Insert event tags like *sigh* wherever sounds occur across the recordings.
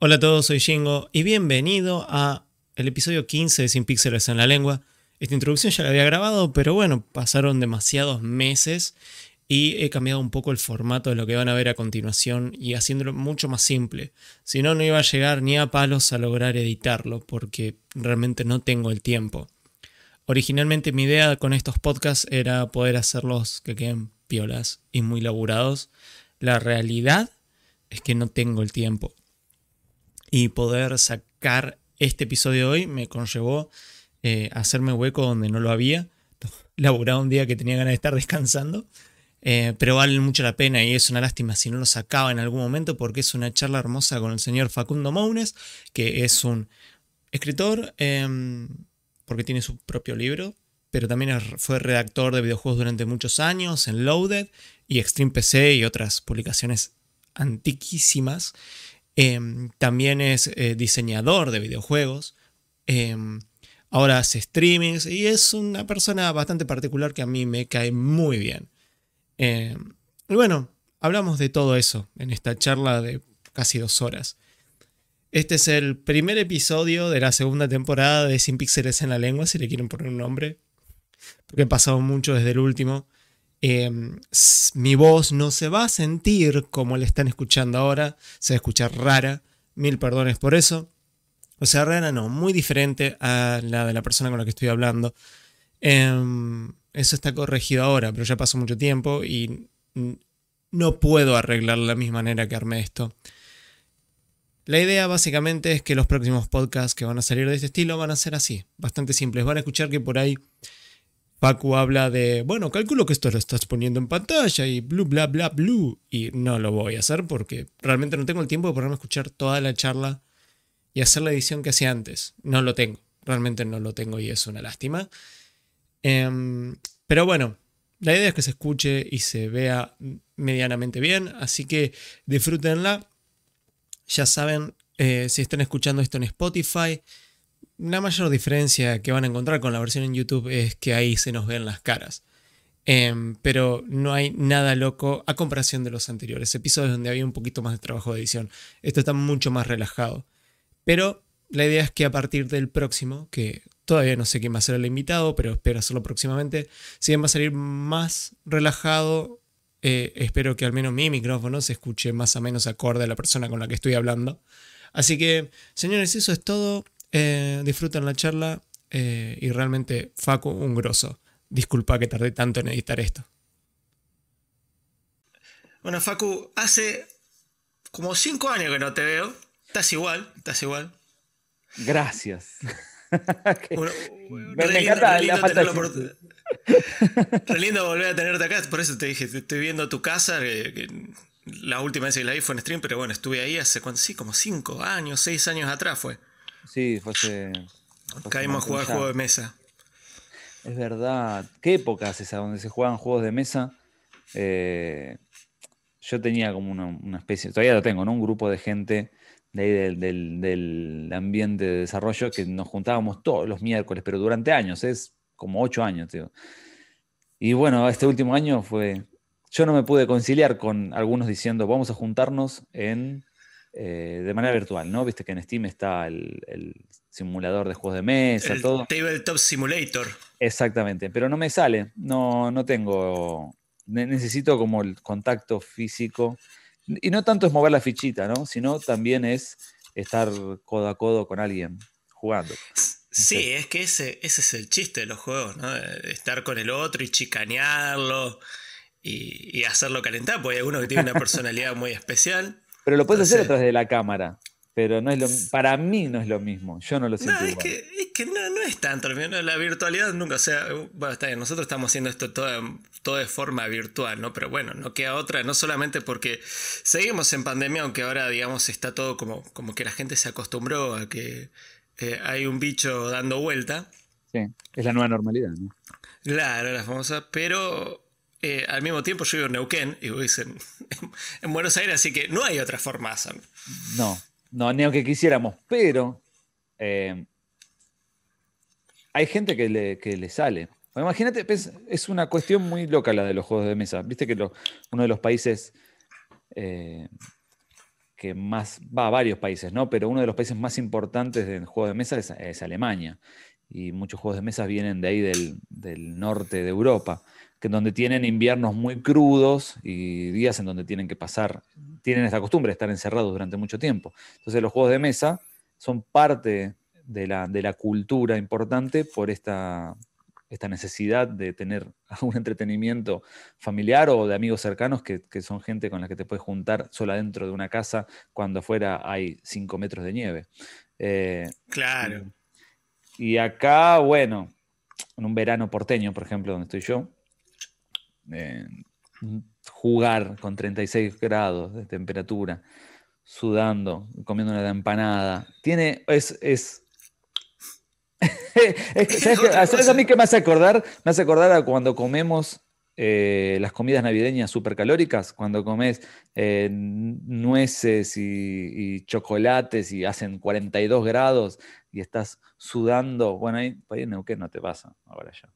Hola a todos, soy Jingo y bienvenido a el episodio 15 de Sin Píxeles en la Lengua. Esta introducción ya la había grabado, pero bueno, pasaron demasiados meses y he cambiado un poco el formato de lo que van a ver a continuación y haciéndolo mucho más simple. Si no, no iba a llegar ni a palos a lograr editarlo porque realmente no tengo el tiempo. Originalmente mi idea con estos podcasts era poder hacerlos que queden piolas y muy laburados. La realidad es que no tengo el tiempo y poder sacar este episodio hoy me conllevó eh, hacerme hueco donde no lo había. *laughs* Laburaba un día que tenía ganas de estar descansando. Eh, pero vale mucho la pena y es una lástima si no lo sacaba en algún momento porque es una charla hermosa con el señor Facundo Mounes, que es un escritor em, porque tiene su propio libro, pero también fue redactor de videojuegos durante muchos años en Loaded y Extreme PC y otras publicaciones antiquísimas. Em, también es eh, diseñador de videojuegos. Em, ahora hace streamings y es una persona bastante particular que a mí me cae muy bien. Em, y bueno, hablamos de todo eso en esta charla de casi dos horas. Este es el primer episodio de la segunda temporada de Sin Píxeles en la Lengua, si le quieren poner un nombre, porque he pasado mucho desde el último. Em, mi voz no se va a sentir como la están escuchando ahora, se va a escuchar rara, mil perdones por eso. O sea, rara no, muy diferente a la de la persona con la que estoy hablando. Em, eso está corregido ahora, pero ya pasó mucho tiempo y no puedo arreglar la misma manera que armé esto. La idea básicamente es que los próximos podcasts que van a salir de este estilo van a ser así, bastante simples. Van a escuchar que por ahí Paco habla de, bueno, calculo que esto lo estás poniendo en pantalla y blu, bla, bla, blu. Y no lo voy a hacer porque realmente no tengo el tiempo de ponerme a escuchar toda la charla y hacer la edición que hacía antes. No lo tengo, realmente no lo tengo y es una lástima. Em, pero bueno, la idea es que se escuche y se vea medianamente bien, así que disfrútenla. Ya saben, eh, si están escuchando esto en Spotify, la mayor diferencia que van a encontrar con la versión en YouTube es que ahí se nos ven las caras. Em, pero no hay nada loco a comparación de los anteriores episodios donde había un poquito más de trabajo de edición. Esto está mucho más relajado. Pero la idea es que a partir del próximo, que todavía no sé quién va a ser el invitado, pero espero hacerlo próximamente, si bien va a salir más relajado, eh, espero que al menos mi micrófono se escuche más o menos acorde a la persona con la que estoy hablando. Así que, señores, eso es todo. Eh, disfruten la charla eh, y realmente Facu, un grosso. Disculpa que tardé tanto en editar esto. Bueno, Facu, hace como cinco años que no te veo. Estás igual, estás igual. Gracias. *laughs* me, encanta la falta de... *laughs* Re lindo volver a tenerte acá, por eso te dije, estoy viendo tu casa, la última vez que la vi fue en stream, pero bueno, estuve ahí hace, sí, como cinco años, seis años atrás fue. Sí, fue hace. Caímos a jugar juegos de mesa. Es verdad. ¿Qué época es esa donde se juegan juegos de mesa? Eh, yo tenía como una, especie, todavía lo tengo, ¿no? Un grupo de gente de ahí del, ambiente de desarrollo que nos juntábamos todos los miércoles, pero durante años, es como ocho años, tío. Y bueno, este último año fue. Yo no me pude conciliar con algunos diciendo, vamos a juntarnos en eh, de manera virtual, ¿no? Viste que en Steam está el, simulador de juegos de mesa, el todo. Tabletop Simulator. Exactamente, pero no me sale, no, no tengo, necesito como el contacto físico. Y no tanto es mover la fichita, ¿no? Sino también es estar codo a codo con alguien jugando. Sí, es que ese, ese es el chiste de los juegos, ¿no? Estar con el otro y chicanearlo y, y hacerlo calentar, porque hay uno que tiene una personalidad muy especial. Pero lo puedes hacer detrás de la cámara. Pero no es lo, para mí no es lo mismo. Yo no lo siento. No, es que, es que no, no, es tanto. La virtualidad nunca. O sea, bueno, está bien. Nosotros estamos haciendo esto todo, todo de forma virtual, ¿no? Pero bueno, no queda otra. No solamente porque seguimos en pandemia, aunque ahora, digamos, está todo como, como que la gente se acostumbró a que eh, hay un bicho dando vuelta. Sí, es la nueva normalidad, ¿no? Claro, la famosa. Pero eh, al mismo tiempo yo vivo en Neuquén y vos en, *laughs* en, Buenos Aires, así que no hay otra forma. No, no, ni aunque quisiéramos, pero eh, hay gente que le, que le sale. Imagínate, es una cuestión muy loca la de los juegos de mesa. Viste que uno de los países eh, que más, va a varios países, ¿no? Pero uno de los países más importantes del juego de mesa es, Alemania. Y muchos juegos de mesa vienen de ahí del, norte de Europa, que donde tienen inviernos muy crudos y días en donde tienen que pasar, tienen esta costumbre de estar encerrados durante mucho tiempo. Entonces los juegos de mesa son parte de la, de la cultura importante por esta, esta necesidad de tener *laughs* un entretenimiento familiar o de amigos cercanos que, son gente con la que te puedes juntar sola dentro de una casa cuando afuera hay 5 metros de nieve. Eh, claro. Y, acá, bueno, en un verano porteño, por ejemplo, donde estoy yo, eh, jugar con 36 grados de temperatura, sudando, comiendo una empanada, tiene, es, es *laughs* *laughs* ¿Sabes, a mí que me hace acordar? Me hace acordar a cuando comemos eh, las comidas navideñas calóricas cuando comes eh, nueces y, chocolates y hacen 42 grados y estás sudando. Bueno, ahí, ahí en Neuquén no te pasa ahora ya.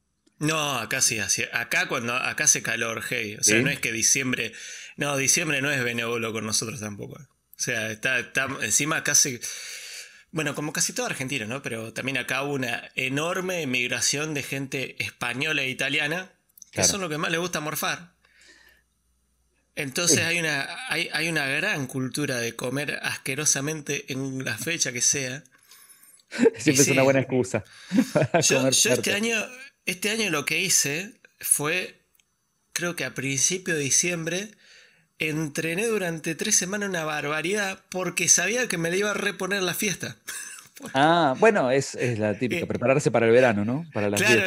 No, acá sí, acá cuando acá hace calor, hey. O sea, no es que diciembre. No, diciembre no es benévolo con nosotros tampoco. O sea, está, está encima casi bueno, como casi toda Argentina, ¿no? Pero también acá hubo una enorme migración de gente española e italiana, que es lo que más le gusta morfar. Entonces hay, una, hay, una gran cultura de comer asquerosamente en la fecha que sea. *laughs* Siempre es una buena excusa. *laughs* yo, este año, este año lo que hice fue, creo que a principio de diciembre, entrené durante tres semanas una barbaridad porque sabía que me le iba a reponer la fiesta. *laughs* Ah, bueno, es, la típica, eh, prepararse para el verano, ¿no? Para claro,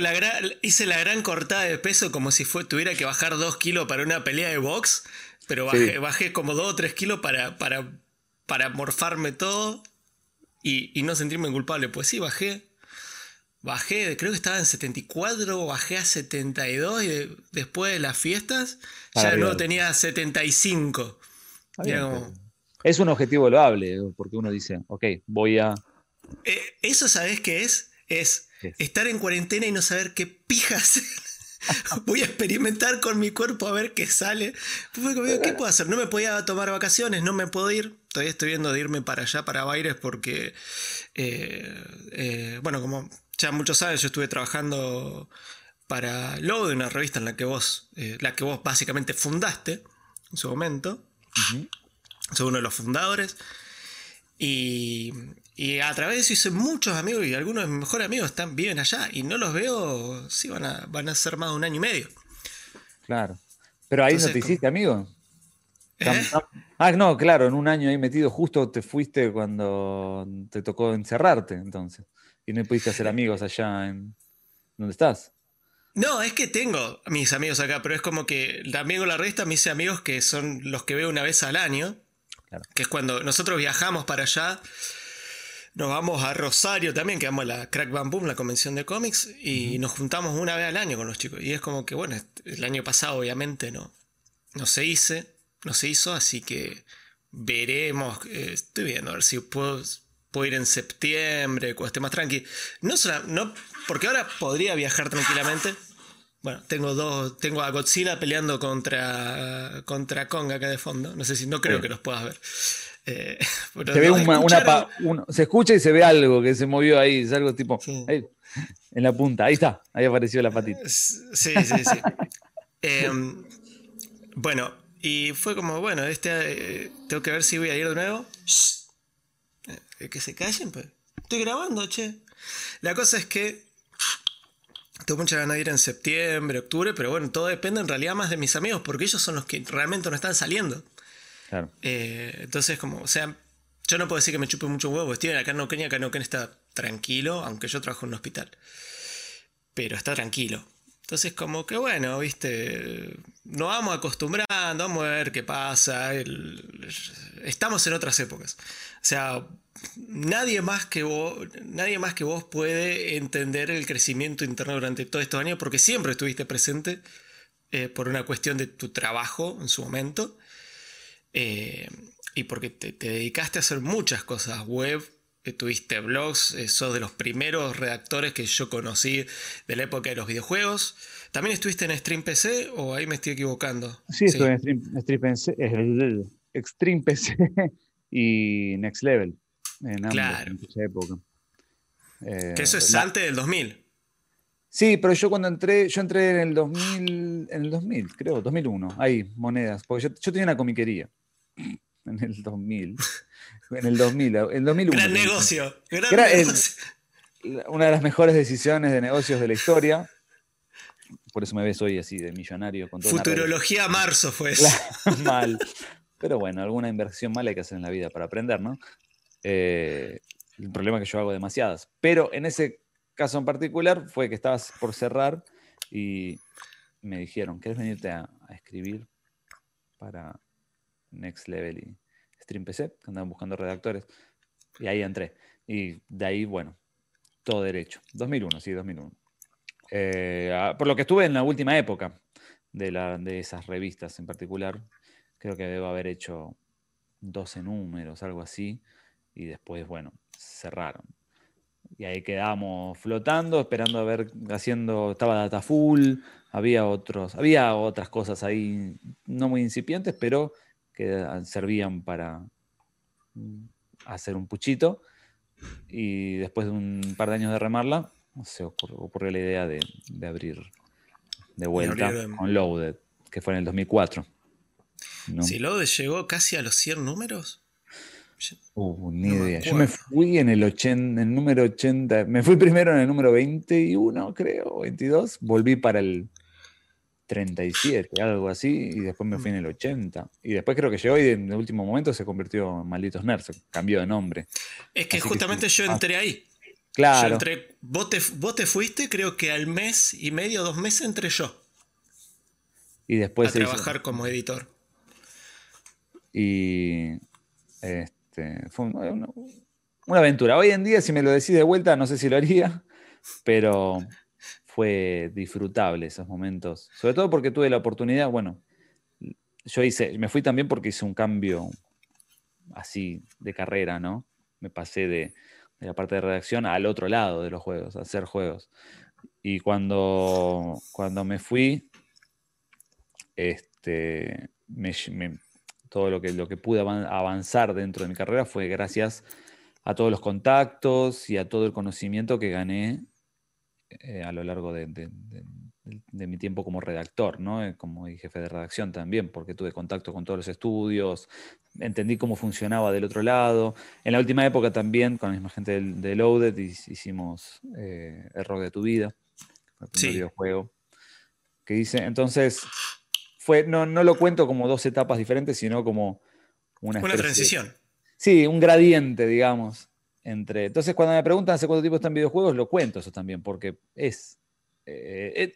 hice la gran cortada de peso como si fue, tuviera que bajar dos kilos para una pelea de box, pero bajé, como dos o tres kilos para, para, para morfarme todo y, y no sentirme culpable. Pues sí, bajé bajé, creo que estaba en 74, bajé a 72 y después de las fiestas ya no tenía 75. Es un objetivo loable, porque uno dice, ok, voy a... Eh, eso, ¿sabes qué es? Es estar en cuarentena y no saber qué pijas *laughs* voy a experimentar con mi cuerpo a ver qué sale. ¿Qué puedo hacer? No me podía tomar vacaciones, no me puedo ir. Todavía estoy viendo de irme para allá, para Baires, porque, eh, eh, bueno, como ya muchos años yo estuve trabajando para Logo, de una revista en la que vos, eh, la que vos básicamente fundaste en su momento. Soy uno de los fundadores. Y, a través de eso hice muchos amigos y algunos de mis mejores amigos están, viven allá y no los veo, sí, van a, van a ser más de un año y medio. Claro. Pero ahí no te hiciste amigo. ¿Eh? Ah, no, claro, en un año ahí metido, justo te fuiste cuando te tocó encerrarte, entonces. Y no pudiste hacer amigos allá en donde estás. No, es que tengo mis amigos acá, pero es como que también con la revista me hice amigos que son los que veo una vez al año. Que es cuando nosotros viajamos para allá. Nos vamos a Rosario también, que vamos a la Crack Bam Boom, la convención de cómics, y nos juntamos una vez al año con los chicos. Y es como que, bueno, el año pasado obviamente no, no se hizo, no se hizo, así que veremos, eh, estoy viendo a ver si puedo puedo ir en septiembre, cuando esté más tranqui. No, no, porque ahora podría viajar tranquilamente. Bueno, tengo dos, tengo a Godzilla peleando contra, contra Kong acá de fondo. No sé si, no creo que los puedas ver. Eh, *laughs* se, ve una, se escucha y se ve algo que se movió ahí, es algo tipo en la punta, ahí está, ahí apareció la patita. Sí, sí, sí. *laughs* Em, bueno, y fue como, bueno, este eh, tengo que ver si voy a ir de nuevo. Eh, que se callen, pues. Estoy grabando, che. La cosa es que tengo mucha ganas de ir en septiembre, octubre, pero bueno, todo depende en realidad más de mis amigos, porque ellos son los que realmente no están saliendo. Claro. Eh, entonces, como, o sea, yo no puedo decir que me chupe mucho huevo. Estoy acá en Neuquén acá en Neuquén está tranquilo, aunque yo trabajo en un hospital. Pero está tranquilo. Entonces, como que bueno, viste, nos vamos acostumbrando, vamos a ver qué pasa. estamos en otras épocas. O sea, nadie más que vos, nadie más que vos puede entender el crecimiento interno durante todos estos años, porque siempre estuviste presente eh, por una cuestión de tu trabajo en su momento. Eh, y porque te, dedicaste a hacer muchas cosas web, eh, tuviste blogs, sos de los primeros redactores que yo conocí de la época de los videojuegos. ¿También estuviste en Stream PC o ahí me estoy equivocando? Sí, estuve en Stream, PC, Extreme PC *laughs* y Next Level. En Claro. en esa época. Eh, Que eso es la- antes del 2000. Sí, pero yo cuando entré, yo entré en el 2000, en el 2000, creo, 2001, ahí, monedas, porque yo, yo tenía una comiquería *laughs* en el 2000, en el 2000, en el 2001. Gran negocio. Gran Era el- negocio. *laughs* Una de las mejores decisiones de negocios de la historia, por eso me ves hoy así de millonario con toda. Futurología marzo fue eso. *laughs* Mal. Pero bueno, alguna inversión mala hay que hacer en la vida para aprender, ¿no? Eh, el problema es que yo hago demasiadas. Pero en ese caso en particular fue que estabas por cerrar y me dijeron, ¿querés venirte a, a escribir para Next Level y Stream PC? Que andaban buscando redactores. Y ahí entré. Y de ahí, bueno, todo derecho. 2001, sí, 2001. Eh, ah, por lo que estuve en la última época de, la, de esas revistas en particular, creo que debo haber hecho 12 números, algo así, y después, bueno, cerraron. Y ahí quedamos flotando, esperando a ver, haciendo, estaba data full, había otros, había otras cosas ahí no muy incipientes, pero que servían para hacer un puchito. Y después de un par de años de remarla, se ocurrió, ocurrió la idea de, de abrir de vuelta con Loaded, que fue en el 2004. ¿no? Si Lode llegó casi a los 100 números. Uh, ni No me idea. Yo me fui en el, 80, en el número 80. Me fui primero en el número 21, creo, 22. Volví para el 37, algo así. Y después me fui en el 80. Y después creo que llegó y en el último momento se convirtió en Malditos Nerds. Cambió de nombre. Es que Así justamente yo Ah, entré ahí. Yo Claro. entré, vos te, vos te fuiste, creo que al mes y medio, dos meses entré yo Y después a hizo- trabajar como editor. Y este, fue un- una, una aventura. Hoy en día, si me lo decís de vuelta, no sé si lo haría, pero fue disfrutable esos momentos. Sobre todo porque tuve la oportunidad, bueno, yo hice, me fui también porque hice un cambio así de carrera, ¿no? Me pasé de, de la parte de redacción al otro lado de los juegos, a hacer juegos. Y cuando, cuando me fui, este, me, me- todo lo que, lo que pude avan- avanzar dentro de mi carrera fue gracias a todos los contactos y a todo el conocimiento que gané eh, a lo largo de, de- de- de mi tiempo como redactor, ¿no? Eh, como jefe de redacción también, porque tuve contacto con todos los estudios, entendí cómo funcionaba del otro lado. En la última época también, con la misma gente del- de Loaded, hic- hicimos eh, El rock de tu vida, el primer Sí. videojuego. Que dice, entonces, fue, no, no lo cuento como dos etapas diferentes, sino como una, Una transición. Sí, un gradiente, digamos. Entre... Entonces, cuando me preguntan hace cuánto tiempo están videojuegos, lo cuento eso también, porque es. eh, eh,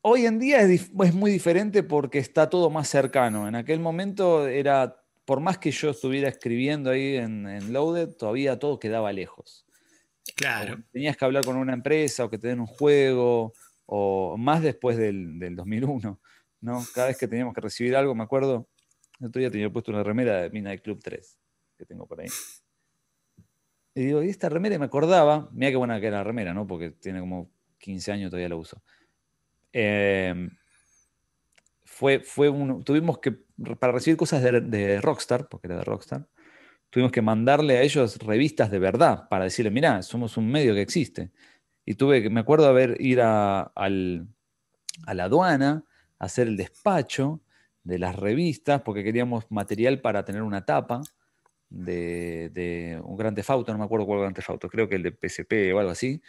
hoy en día es, muy diferente porque está todo más cercano. En aquel momento era, por más que yo estuviera escribiendo ahí en, en Loaded, todavía todo quedaba lejos. Claro. O tenías que hablar con una empresa o que te den un juego, o más después del, del 2001, ¿no? Cada vez que teníamos que recibir algo, me acuerdo, el otro día tenía puesto una remera de Midnight Club 3, que tengo por ahí. Y digo, y esta remera, y me acordaba, mira qué buena que era la remera, ¿no? Porque tiene como 15 años, todavía la uso. Eh, fue, fue un, tuvimos que, para recibir cosas de, de Rockstar, porque era de Rockstar, tuvimos que mandarle a ellos revistas de verdad para decirle, mirá, somos un medio que existe. Y tuve que, me acuerdo haber ir a, al- a la aduana, a hacer el despacho de las revistas, porque queríamos material para tener una tapa de, de un Gran Auto, no me acuerdo cuál Gran Auto, creo que el de PSP o algo así.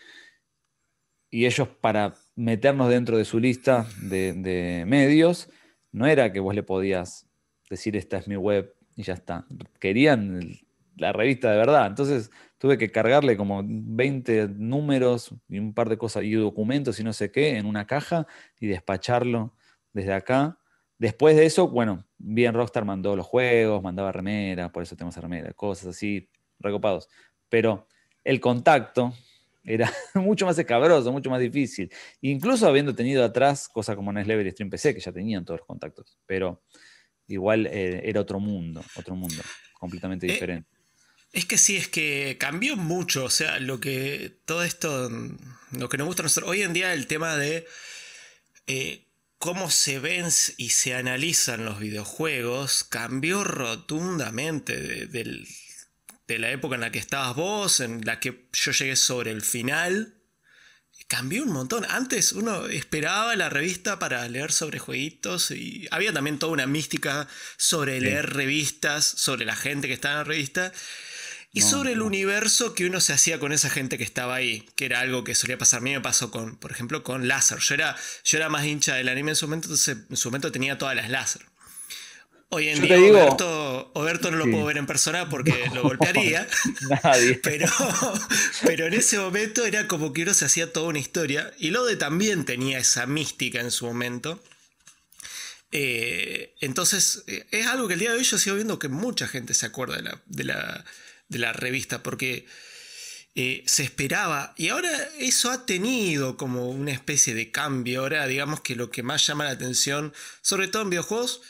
Y ellos para meternos dentro de su lista de, medios, no era que vos le podías decir esta es mi web y ya está. Querían la revista de verdad. Entonces tuve que cargarle como 20 números y un par de cosas y documentos y no sé qué en una caja y despacharlo desde acá. Después de eso, bueno, bien Rockstar mandó los juegos, mandaba remeras, por eso tenemos remeras, cosas así, recopados. Pero el contacto era *laughs* mucho más escabroso, mucho más difícil. Incluso habiendo tenido atrás cosas como Neslever y Stream PC, que ya tenían todos los contactos. Pero igual eh, era otro mundo, otro mundo, completamente Eh, diferente. Es que sí, es que cambió mucho. O sea, lo que todo esto, mm, lo que nos gusta a nosotros. Hoy en día el tema de eh, cómo se ven y se analizan los videojuegos cambió rotundamente de, la época en la que estabas vos, en la que yo llegué sobre el final. Cambió un montón. Antes uno esperaba la revista para leer sobre jueguitos y había también toda una mística sobre leer revistas, sobre la gente que estaba en la revista. Y sobre el universo que uno se hacía con esa gente que estaba ahí, que era algo que solía pasar. A mí me pasó con, por ejemplo, con Láser. Yo era, yo era más hincha del anime en su momento, entonces en su momento tenía todas las láser. Hoy en día Oberto, no lo puedo ver en persona *laughs* porque lo golpearía. *laughs* Nadie. *laughs* Pero, pero en ese momento era como que uno se hacía toda una historia. Y Lode también tenía esa mística en su momento. Eh, entonces, eh, es algo que el día de hoy yo sigo viendo que mucha gente se acuerda de la de la revista, porque eh, se esperaba, y ahora eso ha tenido como una especie de cambio, ahora digamos que lo que más llama la atención, sobre todo en videojuegos,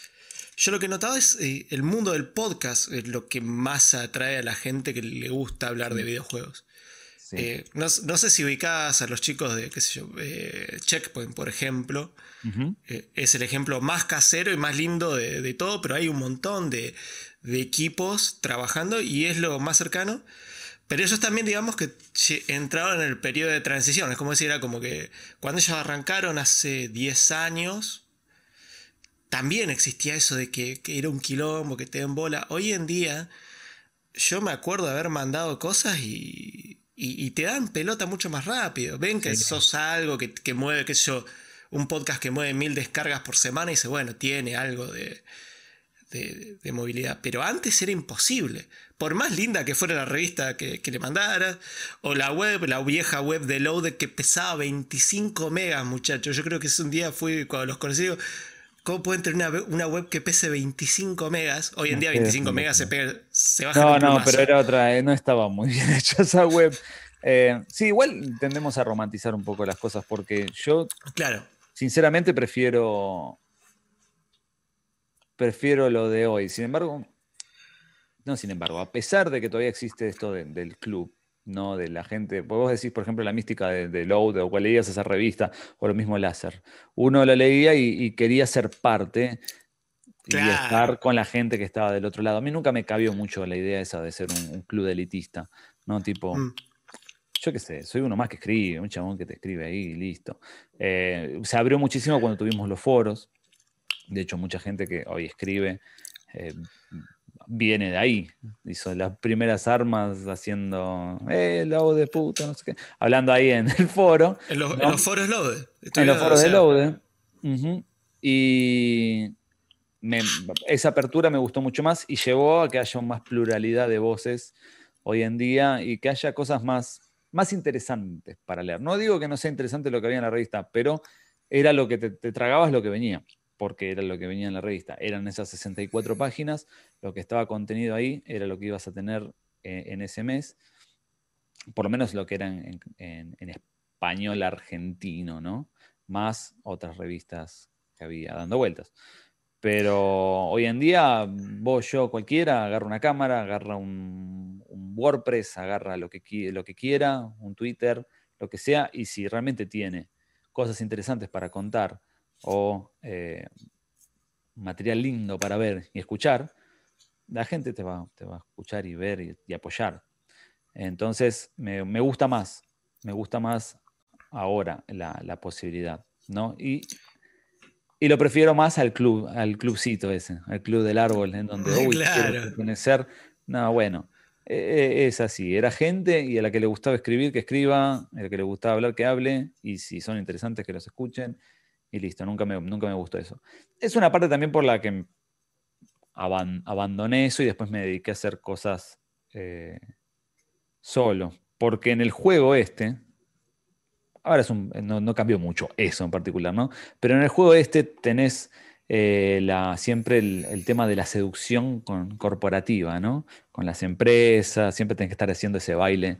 yo lo que he notado es eh, el mundo del podcast, es lo que más atrae a la gente que le gusta hablar de videojuegos. Eh, no, sé si ubicás a los chicos de, qué sé yo, Checkpoint, por ejemplo. Es el ejemplo más casero y más lindo de, todo, pero hay un montón de, de equipos trabajando y es lo más cercano. Pero ellos también, digamos que entraron en el periodo de transición. Es como decir, era como que cuando ellos arrancaron hace 10 años, también existía eso de que, era un quilombo, que te den bola. Hoy en día, yo me acuerdo de haber mandado cosas y, y, te dan pelota mucho más rápido. Ven que sos algo que, que mueve, que yo, un podcast que mueve mil descargas por semana y dice, bueno, tiene algo de, de, movilidad. Pero antes era imposible. Por más linda que fuera la revista que, le mandara, o la web, la vieja web de Load que pesaba 25 megas, muchachos. Yo creo que ese un día fui cuando los conocí. ¿Cómo pueden tener una, web que pese 25 megas? Hoy en día 25 megas se, pega, se baja. No, no, pero era otra, eh, no estaba muy *laughs* bien hecha esa web. Eh, sí, igual tendemos a romantizar un poco las cosas porque yo, claro. Sinceramente, prefiero prefiero lo de hoy. Sin embargo, no, sin embargo, a pesar de que todavía existe esto del club, ¿no? De la gente. Vos decís, por ejemplo, la mística de, de Load, o cual leías esa revista, o lo mismo Láser. Uno lo leía y, quería ser parte y estar con la gente que estaba del otro lado. A mí nunca me cabió mucho la idea esa de ser un, club elitista, ¿no? Tipo. Mm. Yo qué sé, soy uno más que escribe, un chabón que te escribe ahí y listo. Eh, se abrió muchísimo cuando tuvimos los foros, de hecho, mucha gente que hoy escribe eh, viene de ahí. Hizo las primeras armas haciendo, eh, load de puta, no sé qué. Hablando ahí en *laughs* el foro. En, los foros Lode. En los foros de Lode. Y esa apertura me gustó mucho más y llevó a que haya más pluralidad de voces hoy en día y que haya cosas más, más interesantes para leer. No digo que no sea interesante lo que había en la revista, pero era lo que te, tragabas lo que venía porque era lo que venía en la revista. Eran esas 64 páginas, lo que estaba contenido ahí era lo que ibas a tener eh, en ese mes, por lo menos lo que era en, español argentino, ¿no? Más otras revistas que había dando vueltas. Pero hoy en día, vos, yo, cualquiera, agarra una cámara, agarra un, WordPress, agarra lo que, lo que quiera, un Twitter, lo que sea, y si realmente tiene cosas interesantes para contar, o eh, material lindo para ver y escuchar, la gente te va, te va a escuchar y ver y, apoyar. Entonces, me, gusta más, me gusta más ahora la, posibilidad, ¿no? Y, y, lo prefiero más al club, al clubcito ese, al club del árbol, en donde, *laughs* uy, claro. quiero No, bueno, e, e, es así, era gente y a la que le gustaba escribir, que escriba, a la que le gustaba hablar, que hable, y si son interesantes, que los escuchen, y listo, nunca me, nunca me gustó eso. Es una parte también por la que abandoné eso y después me dediqué a hacer cosas eh, solo. Porque en el juego este, ahora es no, cambió mucho eso en particular, ¿no? Pero en el juego este tenés eh, la, siempre el, tema de la seducción corporativa, ¿no? Con las empresas, siempre tenés que estar haciendo ese baile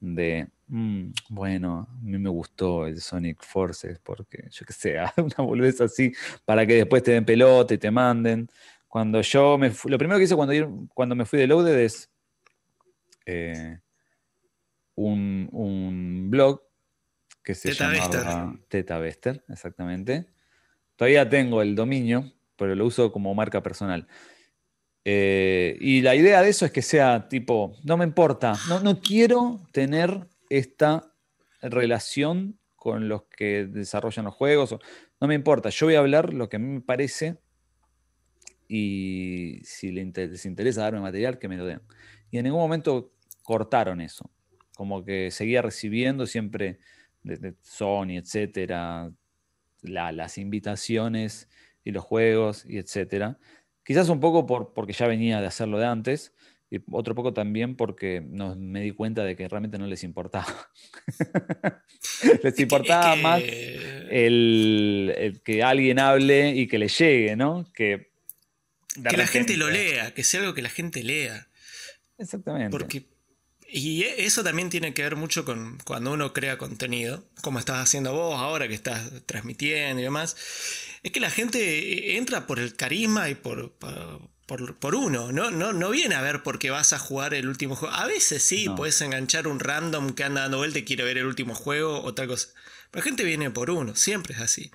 de, mm, bueno, a mí me gustó el Sonic Forces porque, yo qué sé, *laughs* una boludez así, para que después te den pelota y te manden. Cuando yo me lo primero que hice cuando, cuando me fui de Loaded es eh, un, blog que se llama Teta Bester, exactamente. todavía tengo el dominio, pero lo uso como marca personal. Eh, y la idea de eso es que sea tipo, no me importa, no, no quiero tener esta relación con los que desarrollan los juegos, no me importa, yo voy a hablar lo que a mí me parece y si les interesa darme material, que me lo den. Y en ningún momento cortaron eso, como que seguía recibiendo siempre desde Sony, etcétera, las invitaciones y los juegos y etcétera. Quizás un poco por, porque ya venía de hacerlo de antes, y otro poco también porque me di cuenta de que realmente no les importaba. *laughs* les importaba más el, que alguien hable y que le llegue, ¿no? Que, que la gente lo lea, que sea algo que la gente lea. Exactamente. Porque, y e, eso también tiene que ver mucho con cuando uno crea contenido, como estás haciendo vos ahora que estás transmitiendo y demás es que la gente entra por el carisma y por, por, uno, ¿no? ¿no? No viene a ver porque vas a jugar el último juego. A veces sí, puedes enganchar un random que anda dando vuelta y quiere ver el último juego o tal cosa. Pero la gente viene por uno, siempre es así.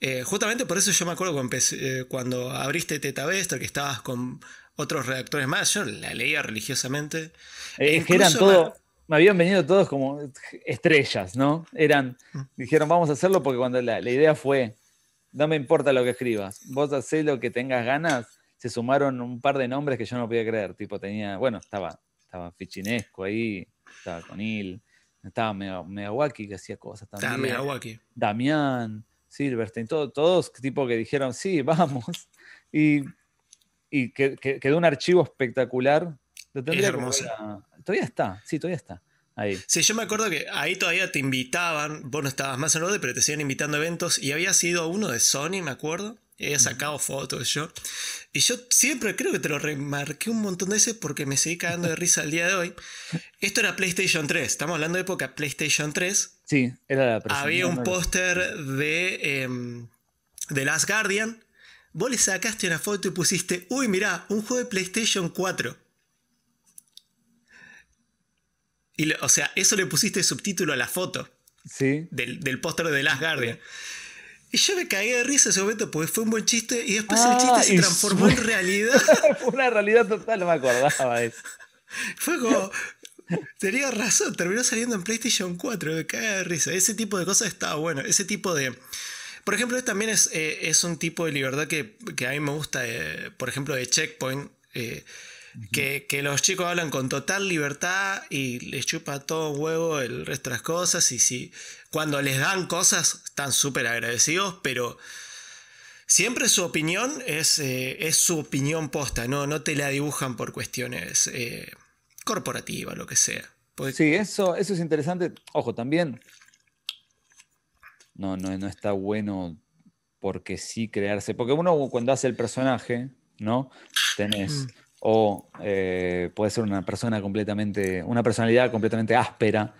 Eh, justamente por eso yo me acuerdo cuando, eh, cuando abriste Tetabester, que estabas con otros redactores más, yo la leía religiosamente. Eh, es que eran todos, me habían venido todos como estrellas, ¿no? Eran, mm. dijeron vamos a hacerlo porque cuando la, la idea fue no me importa lo que escribas, vos hacés lo que tengas ganas. Se sumaron un par de nombres que yo no podía creer. Tipo, tenía, bueno, estaba, estaba Fichinesco ahí, estaba Conil, estaba Megawaki que hacía cosas también. Estaba Megawaki. Damián, Silverstein, todos tipo que dijeron, sí, vamos. *laughs* Y, y que, quedó un archivo espectacular. hermoso. Todavía está, sí, todavía está. Sí, yo me acuerdo que ahí todavía te invitaban, vos no estabas más en orden, pero te siguen invitando a eventos y había sido uno de Sony, me acuerdo. Había sacado fotos yo. Y yo siempre creo que te lo remarqué un montón de veces porque me seguí cagando de risa el día de hoy. *laughs* Esto era PlayStation 3. Estamos hablando de época PlayStation 3. Sí, era la Había un póster de em, The Last Guardian. Vos le sacaste una foto y pusiste, uy, mirá, un juego de PlayStation 4 o sea, eso le pusiste subtítulo a la foto. Sí. Del, póster de Last Guardian. Y yo me caí de risa en ese momento porque fue un buen chiste y después el chiste ah, se transformó en realidad. *laughs* fue una realidad total, no me acordaba de eso. fue como. Tenía razón, terminó saliendo en PlayStation 4, me caí de risa. Ese tipo de cosas estaba bueno. Ese tipo de. Por ejemplo, también es, eh, es un tipo de libertad que, a mí me gusta, eh, por ejemplo, de Checkpoint. Eh, que, los chicos hablan con total libertad y les chupa todo huevo el resto de las cosas. Y si cuando les dan cosas están súper agradecidos, pero siempre su opinión es, es, su opinión posta, ¿no? no te la dibujan por cuestiones corporativas, lo que sea. Sí, eso, eso es interesante. Ojo, también no, no, no está bueno porque sí crearse. Porque uno cuando hace el personaje, ¿no? Tenés. Mm o eh, puede ser una persona completamente, una personalidad completamente áspera,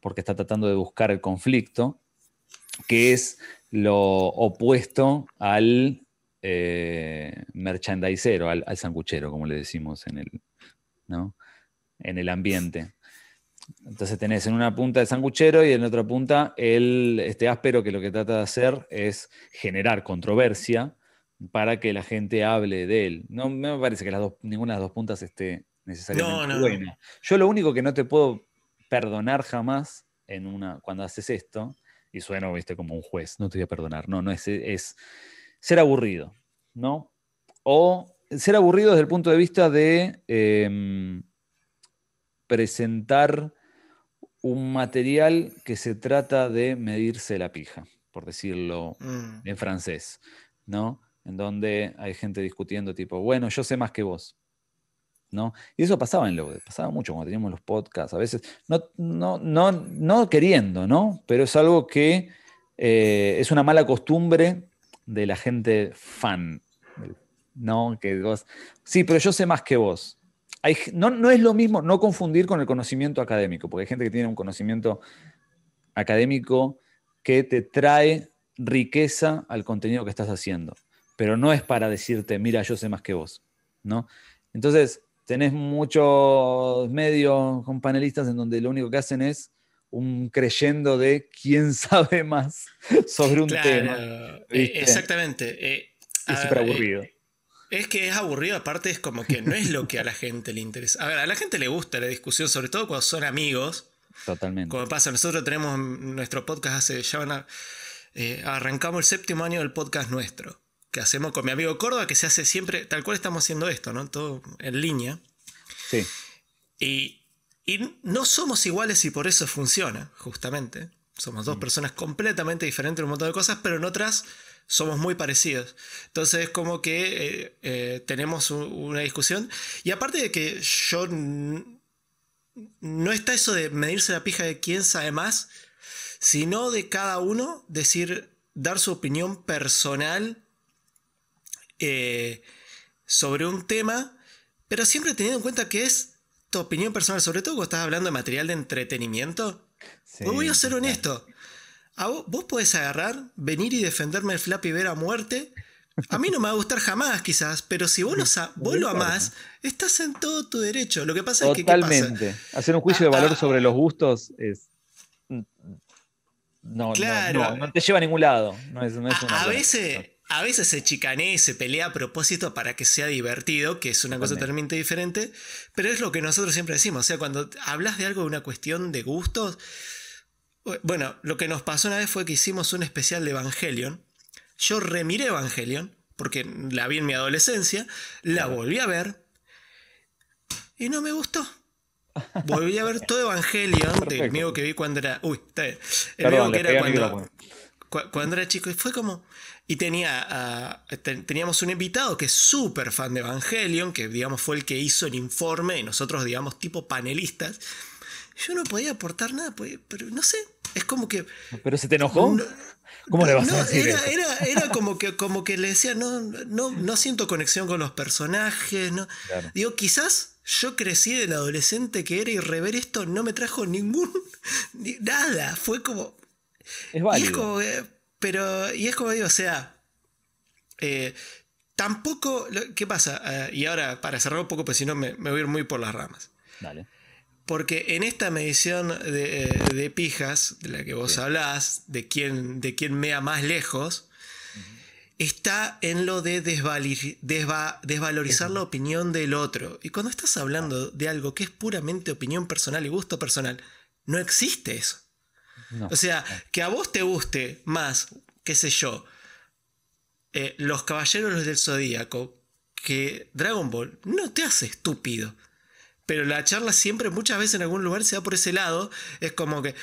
porque está tratando de buscar el conflicto, que es lo opuesto al eh, merchandisero, al, sanguchero, como le decimos en el, en el ambiente. Entonces tenés en una punta el sanguchero y en otra punta el, este áspero que lo que trata de hacer es generar controversia para que la gente hable de él. No me parece que las dos, ninguna de las dos puntas esté necesariamente buena. Yo lo único que no te puedo perdonar jamás en una, cuando haces esto, y sueno ¿viste? como un juez, no te voy a perdonar, no, no, es, es ser aburrido, ¿no? O ser aburrido desde el punto de vista de em, presentar un material que se trata de medirse la pija, por decirlo mm. en francés, ¿no? en donde hay gente discutiendo tipo, bueno, yo sé más que vos. ¿No? Y eso pasaba en lo pasaba mucho cuando teníamos los podcasts, a veces, no, no, no, no queriendo, ¿no? Pero es algo que eh, es una mala costumbre de la gente fan, ¿no? Que vos, sí, pero yo sé más que vos. Hay, no, no es lo mismo, no confundir con el conocimiento académico, porque hay gente que tiene un conocimiento académico que te trae riqueza al contenido que estás haciendo pero no es para decirte, mira, yo sé más que vos, ¿no? Entonces, tenés muchos medios con panelistas en donde lo único que hacen es un creyendo de quién *laughs* sabe más sobre un tema. Eh, exactamente. Eh, es súper aburrido. Es que es aburrido, aparte es como que no es lo que a la gente le interesa. A ver, a la gente le gusta la discusión, sobre todo cuando son amigos. Totalmente. Como pasa, nosotros tenemos nuestro podcast hace, ya van a, eh, arrancamos el séptimo año del podcast nuestro, que hacemos con mi amigo Córdoba, que se hace siempre, tal cual estamos haciendo esto, ¿no? Todo en línea. Sí. Y, y no somos iguales y por eso funciona, justamente. Somos dos mm. personas completamente diferentes en un montón de cosas, pero en otras somos muy parecidos. Entonces es como que eh, eh, tenemos una discusión. Y aparte de que yo... No está eso de medirse la pija de quién sabe más, sino de cada uno decir, dar su opinión personal eh, sobre un tema, pero siempre teniendo en cuenta que es tu opinión personal, sobre todo cuando estás hablando de material de entretenimiento. Pues voy a ser honesto vos, podés agarrar, venir y defenderme el Flappy Ver a muerte. A mí no me va a gustar jamás, quizás, pero si vos lo, *laughs* lo amás, estás en todo tu derecho. Lo que pasa es que. Totalmente. Hacer un juicio de valor sobre los gustos es. No, no, te lleva a ningún lado. a, veces, a veces se chicanea y se pelea a propósito para que sea divertido, que es una cosa totalmente diferente, pero es lo que nosotros siempre decimos. O sea, cuando hablas de algo de una cuestión de gustos, bueno, lo que nos pasó una vez fue que hicimos un especial de Evangelion. Yo remiré Evangelion, porque la vi en mi adolescencia, la volví a ver y no me gustó. Volví a ver todo Evangelion del amigo que vi cuando era. Uy, está bien. El amigo que era cuando, cuando era chico. Y fue como. Y tenía, teníamos un invitado que es súper fan de Evangelion, que digamos fue el que hizo el informe, y nosotros, digamos, tipo panelistas. Yo no podía aportar nada, pues, pero no sé, es como que... ¿Pero se te enojó? ¿Cómo le vas a decir era, era, era, como, que, como que le decía, no, no, no siento conexión con los personajes. No. Digo, quizás yo crecí del adolescente que era y rever esto no me trajo ningún... *laughs* nada, fue como... Es válido. Y es como, pero, y es como digo, o sea... Eh, tampoco... ¿Qué pasa? Eh, y ahora, para cerrar un poco, pues si no me, me voy a ir muy por las ramas. Dale. Porque en esta medición de, pijas, de la que vos hablás, de quién, de quién mea más lejos, está en lo de desvalorizar la opinión del otro. Y cuando estás hablando de algo que es puramente opinión personal y gusto personal, no existe eso. o sea, que a vos te guste más, qué sé yo, eh, los caballeros del zodíaco que Dragon Ball, no te hace estúpido pero la charla siempre, muchas veces en algún lugar se da por ese lado. Es como que,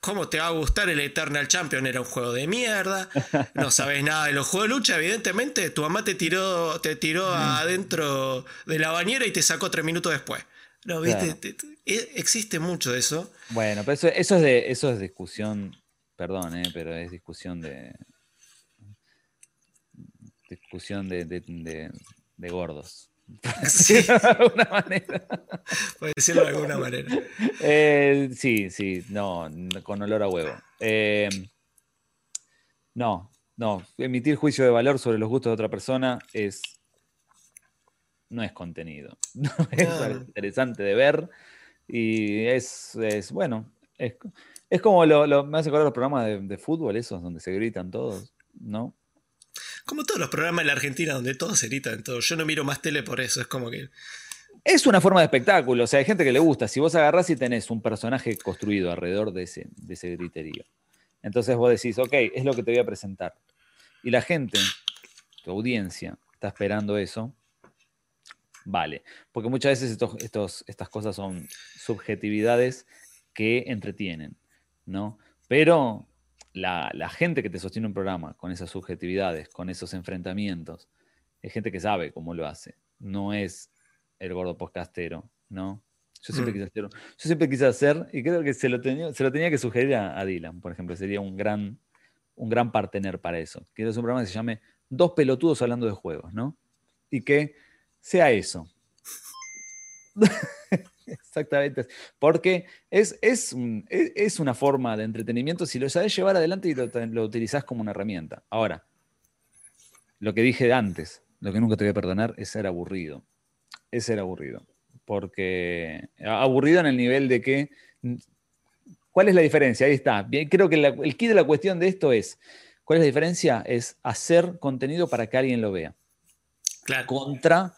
¿cómo te va a gustar el Eternal Champion? Era un juego de mierda, no sabes nada de los juegos de lucha, evidentemente. Tu mamá te tiró, te tiró adentro de la bañera y te sacó tres minutos después. No, ¿viste? E, existe mucho de eso. Bueno, pero eso, es, de, eso es discusión, perdón, eh, pero es discusión de. Discusión de, de gordos. *laughs* Sí. de alguna manera. Puede decirlo de alguna manera. Eh, sí, sí, no, con olor a huevo. Eh, no, no. Emitir juicio de valor sobre los gustos de otra persona es. No es contenido. *laughs* es interesante de ver. Y es, es bueno. Es, es como lo, me hace acordar los programas de, de fútbol, esos donde se gritan todos, ¿no? Como todos los programas en la Argentina donde todos se gritan todo. Yo no miro más tele por eso, es como que. Es una forma de espectáculo, o sea, hay gente que le gusta. Si vos agarrás y tenés un personaje construido alrededor de ese, de ese griterío, entonces vos decís, ok, es lo que te voy a presentar. Y la gente, tu audiencia, está esperando eso, vale. Porque muchas veces estos, estas cosas son subjetividades que entretienen, ¿no? Pero la, gente que te sostiene un programa con esas subjetividades, con esos enfrentamientos, es gente que sabe cómo lo hace. No es el gordo podcastero, ¿no? Yo siempre, mm. quise hacer, yo siempre quise hacer, y creo que se lo tenía, se lo tenía que sugerir a, Dylan, por ejemplo, sería un gran, un gran partener para eso. Quiero hacer un programa que se llame Dos pelotudos hablando de juegos, ¿no? Y que sea eso. *laughs* *laughs* Exactamente. Porque es, es, es, una forma de entretenimiento si lo sabes llevar adelante y lo, lo, utilizás como una herramienta. Ahora, lo que dije antes, lo que nunca te voy a perdonar es ser aburrido. Es ser aburrido. Porque aburrido en el nivel de que ¿Cuál es la diferencia? Ahí está. Creo que el key de la cuestión de esto es, ¿cuál es la diferencia? Es hacer contenido para que alguien lo vea. Claro. Contra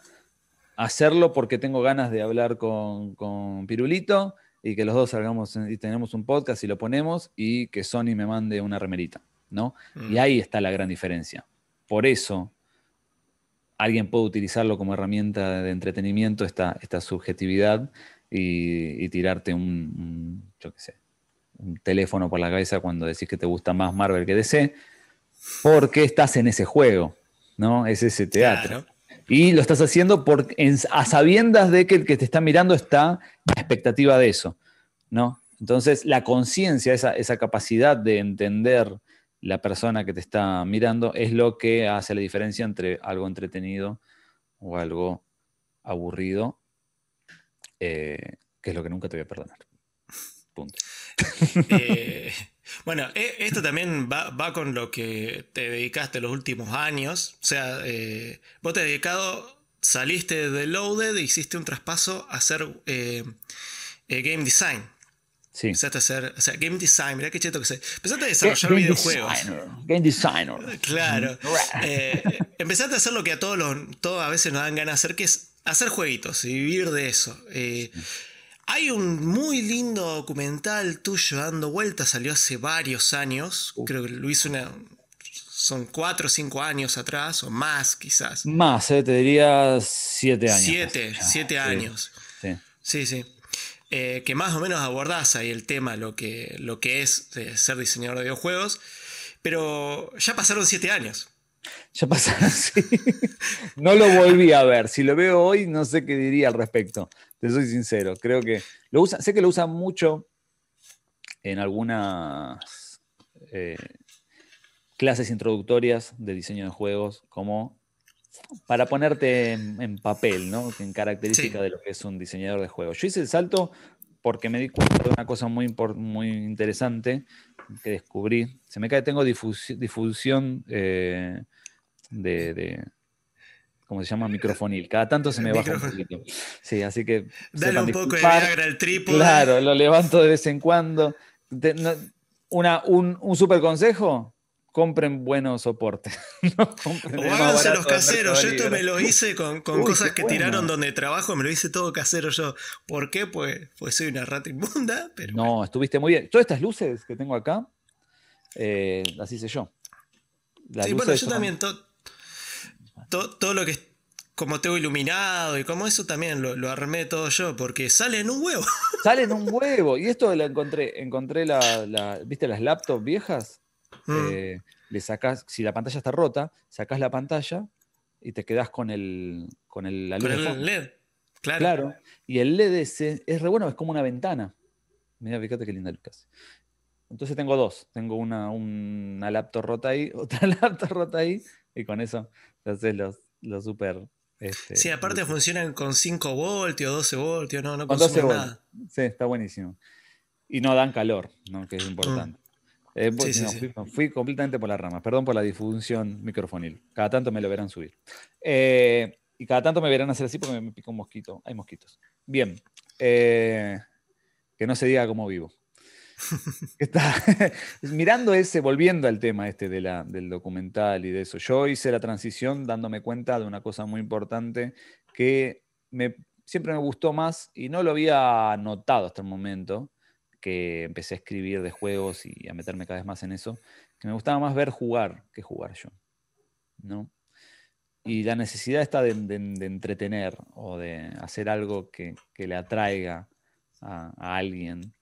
hacerlo porque tengo ganas de hablar con, con Pirulito y que los dos salgamos y tenemos un podcast y lo ponemos y que Sony me mande una remerita, ¿no? Mm. Y ahí está la gran diferencia. Por eso alguien puede utilizarlo como herramienta de entretenimiento, esta, esta subjetividad, y, y tirarte un, un, yo qué sé, un teléfono por la cabeza cuando decís que te gusta más Marvel que DC, porque estás en ese juego, ¿no? Es ese teatro. Claro. Y lo estás haciendo a sabiendas de que el que te está mirando está a expectativa de eso, ¿no? Entonces, la conciencia, esa, esa capacidad de entender la persona que te está mirando, es lo que hace la diferencia entre algo entretenido o algo aburrido, eh, que es lo que nunca te voy a perdonar. Punto. *laughs* Eh, bueno, e- esto también va, va con lo que te dedicaste los últimos años. O sea, eh, vos te has dedicado, saliste de Loaded, hiciste un traspaso a hacer eh, eh, game design. Sí. Empezaste a hacer, o sea, game design, mirá qué cheto que se. Empezaste a desarrollar Game videojuegos. designer, Game designer. Claro. Eh, empezaste a hacer lo que a todos, los, todos a veces nos dan ganas de hacer, que es hacer jueguitos y vivir de eso. Eh, hay un muy lindo documental tuyo dando vueltas, salió hace varios años. Creo que lo hizo una. Son cuatro o cinco años atrás, o más quizás. Más, eh, te diría siete años. Siete, siete sí, años. sí. Sí, sí. Eh, que más o menos abordás ahí el tema, lo que, lo que es eh, ser diseñador de videojuegos. Pero ya pasaron siete años. Ya pasaron, *laughs* sí. No lo volví a ver. Si lo veo hoy, no sé qué diría al respecto. Te soy sincero. Creo que lo usa, sé que lo usan mucho en algunas eh, clases introductorias de diseño de juegos, como para ponerte en, en papel, ¿no? En característica Sí. de lo que es un diseñador de juegos. Yo hice el salto porque me di cuenta de una cosa muy, muy interesante que descubrí. Se me cae, tengo difusi- difusión eh, de, de- ¿cómo se llama? Microfonil. Cada tanto se me baja un poquito. Sí, así que... Dale un poco de disculpar. Viagra al trípode. Claro, lo levanto de vez en cuando. Una, un, un super consejo, compren buenos soportes. *laughs* No compren O háganse los caseros. Yo esto me lo hice con, con Uy, cosas que bueno. tiraron donde trabajo, me lo hice todo casero yo. ¿Por qué? Pues, pues soy una rata inmunda, pero No, estuviste muy bien. Todas estas luces que tengo acá, eh, las hice yo. Las Sí, bueno, yo también to- to- todo lo que es como tengo iluminado y como eso también lo, lo armé todo yo, porque sale en un huevo. *laughs* Salen un huevo. Y esto la encontré, encontré la, la- ¿viste las laptops viejas? Mm. Eh, le sacás, si la pantalla está rota, sacás la pantalla y te quedás con el, con el, la luz Con el. LED. Claro. Claro. Y el LED ese es re bueno, es como una ventana. Mira, fíjate qué linda Lucas. Entonces tengo dos. Tengo una, una laptop rota ahí, *laughs* otra laptop rota ahí, y con eso haces los, los super. este, Sí, aparte funcionan con 5 voltios, 12 voltios, no, no Con 12 consumen volts. nada. Sí, está buenísimo. Y no dan calor, ¿no? que es importante. Eh, Mm. Sí, sí, no, sí. Fui, fui completamente por las ramas. Perdón por la difusión microfonil. Cada tanto me lo verán subir. Eh, y cada tanto me verán hacer así porque me pica un mosquito. Hay mosquitos. Bien. Eh, que no se diga cómo vivo. Está, *laughs* mirando ese, volviendo al tema este de la, del documental y de eso, yo hice la transición dándome cuenta de una cosa muy importante que me, siempre me gustó más y no lo había notado hasta el momento, que empecé a escribir de juegos y a meterme cada vez más en eso, que me gustaba más ver jugar que jugar yo. ¿no? Y la necesidad está de, entretener o de hacer algo que, que le atraiga a alguien.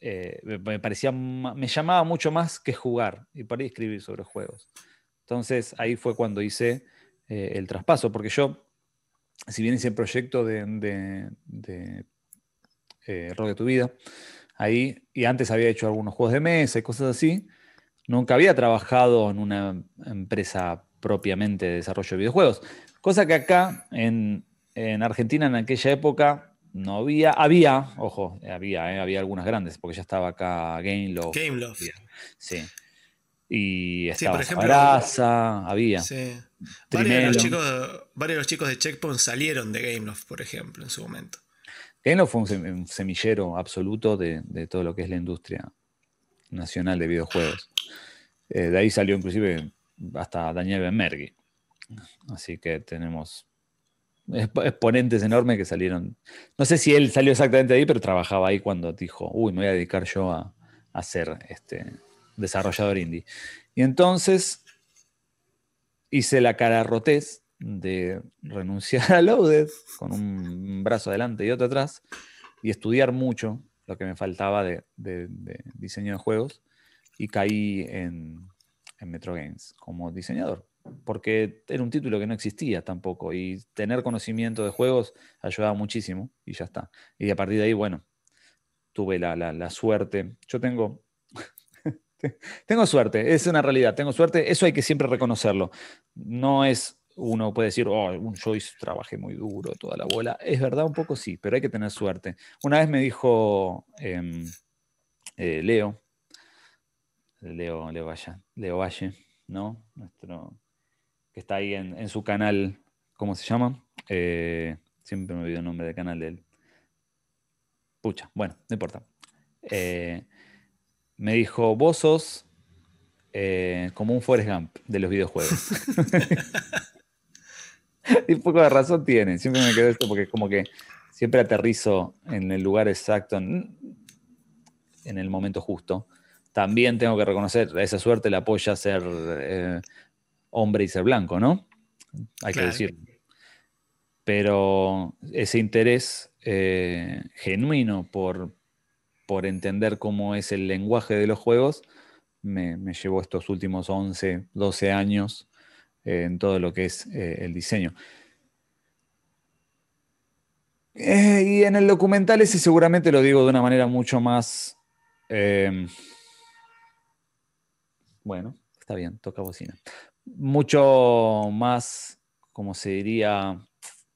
Eh, me, parecía, me llamaba mucho más que jugar y para escribir sobre juegos. Entonces ahí fue cuando hice eh, el traspaso, porque yo, si bien hice el proyecto de, de, de eh, de tu vida, ahí, y antes había hecho algunos juegos de mesa y cosas así, nunca había trabajado en una empresa propiamente de desarrollo de videojuegos. Cosa que acá en, en Argentina en aquella época no había, había, ojo, había, eh, había algunas grandes, porque ya estaba acá Gameloft. Gameloft. Sí. Y Sí, estaba por ejemplo, Sabrasa, había. Sí. Varios de, los chicos, varios de los chicos de Checkpoint salieron de Gameloft, por ejemplo, en su momento. Halo fue un semillero absoluto de, todo lo que es la industria nacional de videojuegos. Eh, de ahí salió inclusive hasta Daniel Benmergui. Así que tenemos exponentes enormes que salieron. No sé si él salió exactamente de ahí, pero trabajaba ahí cuando dijo, uy, me voy a dedicar yo a, a ser este, desarrollador indie. Y entonces hice la cara rotez de renunciar a Loaded con un brazo adelante y otro atrás y estudiar mucho lo que me faltaba de, diseño de juegos y caí en, en Metro Games como diseñador porque era un título que no existía tampoco y tener conocimiento de juegos ayudaba muchísimo y ya está. Y a partir de ahí, bueno, tuve la, la suerte. Yo tengo, *laughs* tengo suerte, es una realidad, tengo suerte, eso hay que siempre reconocerlo. No es, uno puede decir, oh, yo trabajé muy duro, toda la bola. Es verdad, un poco sí, pero hay que tener suerte. Una vez me dijo em, eh, Leo, Leo, Leo Valle, Leo Valle, ¿no? Nuestro que está ahí en, su canal, ¿cómo se llama? Eh, siempre me olvido el nombre del canal de él. Pucha, bueno, no importa. Eh, me dijo, vos sos eh, como un Forrest Gump de los videojuegos. *laughs* y poco de razón tiene. Siempre me quedo esto porque como que siempre aterrizo en el lugar exacto, en, el momento justo. También tengo que reconocer, esa suerte la apoya ser hombre y ser blanco, ¿no? Hay que decir. Pero ese interés eh, genuino por, por entender cómo es el lenguaje de los juegos me, llevó estos últimos 11, 12 años eh, en todo lo que es eh, el diseño. y en el documental ese seguramente lo digo de una manera mucho más... bueno, está bien, toca bocina mucho más, como se diría,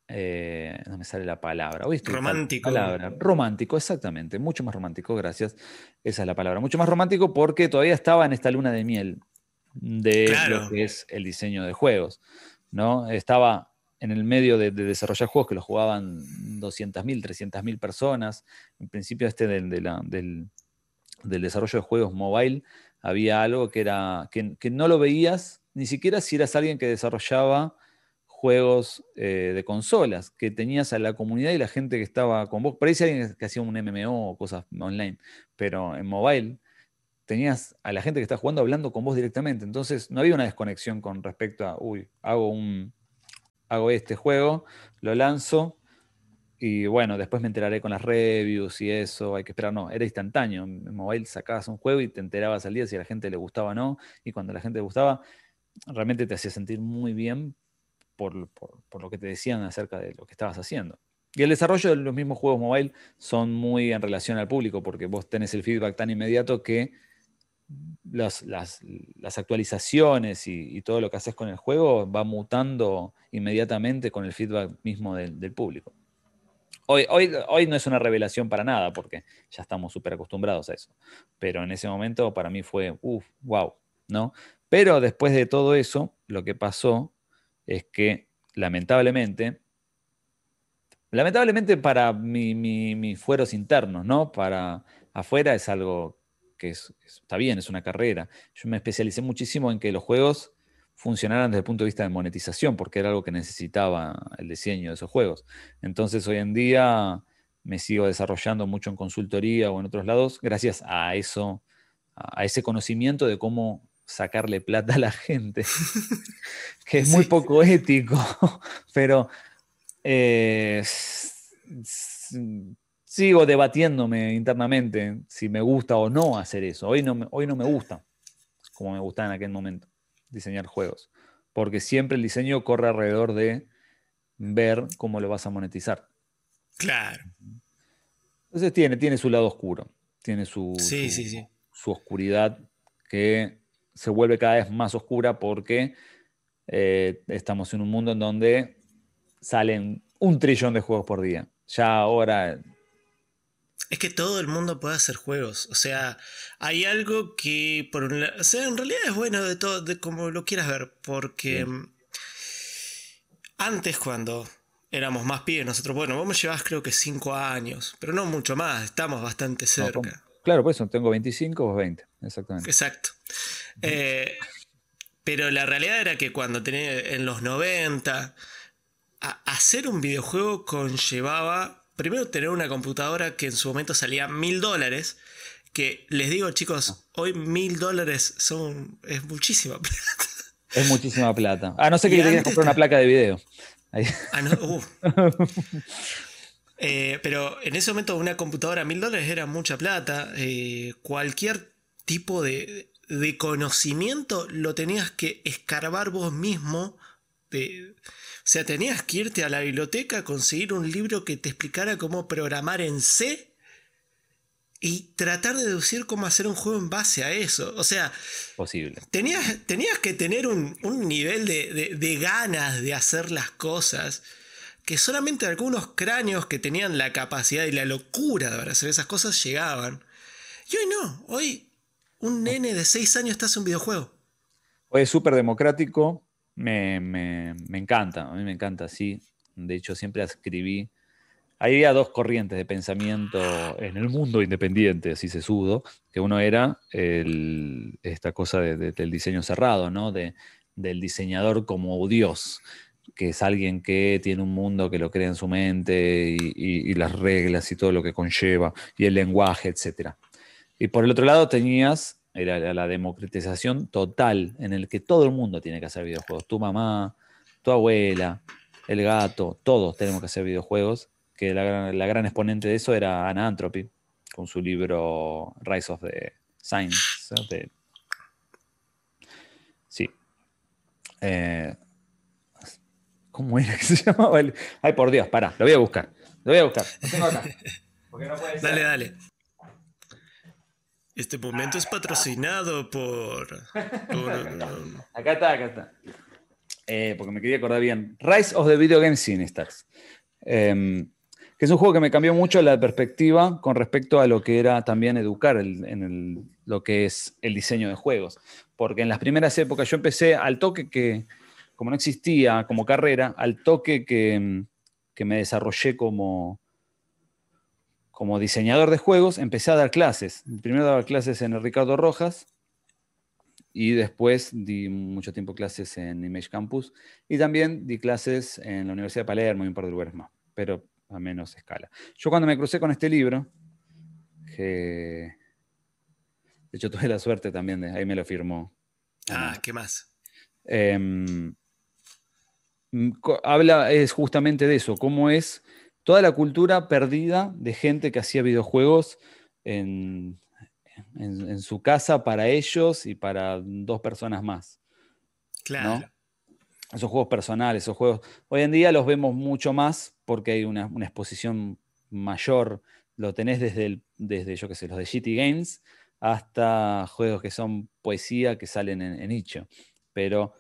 eh, no me sale la palabra. romántico. Palabra. Romántico, exactamente. Mucho más romántico, gracias. Esa es la palabra. Mucho más romántico porque todavía estaba en esta luna de miel de lo que es el diseño de juegos. ¿no? Estaba en el medio de, desarrollar juegos que los jugaban 200.000, 300.000 personas. En principio, este del, del, desarrollo de juegos mobile había algo que era que, que no lo veías ni siquiera si eras alguien que desarrollaba juegos eh, de consolas, que tenías a la comunidad y la gente que estaba con vos. Por alguien que hacía un MMO o cosas online, pero en mobile tenías a la gente que está jugando hablando con vos directamente. Entonces no había una desconexión con respecto a, uy, hago, un, hago este juego, lo lanzo y bueno, después me enteraré con las reviews y eso, hay que esperar. No, era instantáneo. En mobile sacabas un juego y te enterabas al día si a la gente le gustaba o no. Y cuando a la gente le gustaba, realmente te hacía sentir muy bien por, lo que te decían acerca de lo que estabas haciendo. Y el desarrollo de los mismos juegos mobile son muy en relación al público, porque vos tenés el feedback tan inmediato que las, actualizaciones y, todo lo que haces con el juego va mutando inmediatamente con el feedback mismo del, público. Hoy, hoy, hoy, no es una revelación para nada, porque ya estamos súper acostumbrados a eso. Pero en ese momento para mí fue, uff, wow, ¿no? Pero después de todo eso, lo que pasó es que lamentablemente, lamentablemente para mis fueros internos, ¿no? Para afuera es algo que está bien, es una carrera. Yo me especialicé muchísimo en que los juegos funcionaran desde el punto de vista de monetización, porque era algo que necesitaba el diseño de esos juegos. Entonces hoy en día me sigo desarrollando mucho en consultoría o en otros lados, gracias a eso, a ese conocimiento de cómo sacarle plata a la gente, *laughs* que es muy poco ético, *laughs* pero eh, sigo debatiéndome internamente si me gusta o no hacer eso. Hoy no, me, hoy no me gusta, como me gustaba en aquel momento, diseñar juegos, porque siempre el diseño corre alrededor de ver cómo lo vas a monetizar. Claro. Entonces tiene, tiene su lado oscuro, tiene su, su, su oscuridad que se vuelve cada vez más oscura porque eh, estamos en un mundo en donde salen un trillón de juegos por día. Ya ahora... Es que todo el mundo puede hacer juegos. O sea, hay algo que... Por o sea, en realidad es bueno de todo, de como lo quieras ver. Porque antes cuando éramos más pibes nosotros. Bueno, vos me llevás creo que 5 años, pero no mucho más, estamos bastante cerca. claro, pues tengo 25 o 20, exactamente. Exacto. Eh, pero la realidad era que cuando tenía en los 90, hacer un videojuego conllevaba primero tener una computadora que en su momento salía mil dólares. Que les digo, chicos, hoy mil dólares son. es muchísima *laughs* plata. Es muchísima plata. Ah, no sé que te comprar una placa de video. Ah, no, uh. eh, pero en ese momento una computadora a mil dólares era mucha plata. Eh, cualquier tipo de, de, conocimiento lo tenías que escarbar vos mismo. De, o sea, tenías que irte a la biblioteca conseguir un libro que te explicara cómo programar en C y tratar de deducir cómo hacer un juego en base a eso. O sea, posible. Tenías, tenías que tener un, nivel de, ganas de hacer las cosas que solamente algunos cráneos que tenían la capacidad y la locura de hacer esas cosas llegaban. Y hoy no, hoy un nene de 6 años está haciendo un videojuego. Es súper democrático, me, me, encanta, a mí me encanta, sí. De hecho, siempre escribí había dos corrientes de pensamiento en el mundo independiente, así se sudo, que uno era esta cosa del diseño cerrado, ¿no? De, del diseñador como Dios, que es alguien que tiene un mundo que lo crea en su mente y, las reglas y todo lo que conlleva, y el lenguaje, etc. Y por el otro lado tenías era la democratización total, en el que todo el mundo tiene que hacer videojuegos. Tu mamá, tu abuela, el gato, todos tenemos que hacer videojuegos que la, gran exponente de eso era Anna Antropy, con su libro Rise of the Science. Sí. Eh, ¿Cómo era que se *laughs* llamaba? Ay, por Dios, pará, lo voy a buscar. Lo voy a buscar. *laughs* dale, dale. Este momento es patrocinado por. *laughs* acá está, acá está. Eh, porque me quería acordar bien. Rise of the Video Game Sinisters. Eh, que es un juego que me cambió mucho la perspectiva con respecto a lo que era también educar en lo que es el diseño de juegos. Porque en las primeras épocas yo empecé al toque que, como no existía como carrera, al toque que, me desarrollé como, como diseñador de juegos, empecé a dar clases. Primero daba clases en el Ricardo Rojas y después di mucho tiempo clases en Image Campus y también di clases en la Universidad de Palermo y un par de lugares más. Pero a menos escala. Yo cuando me crucé con este libro, que de hecho tuve la suerte también, de, ahí me lo firmó. Ah, ¿qué más? Em, habla es justamente de eso, cómo es toda la cultura perdida de gente que hacía videojuegos en, en, su casa para ellos y para dos personas más. Claro esos juegos personales, esos juegos. Hoy en día los vemos mucho más porque hay una, exposición mayor. Lo tenés desde, el, desde yo qué sé, los de GT Games hasta juegos que son poesía que salen en, en nicho. Pero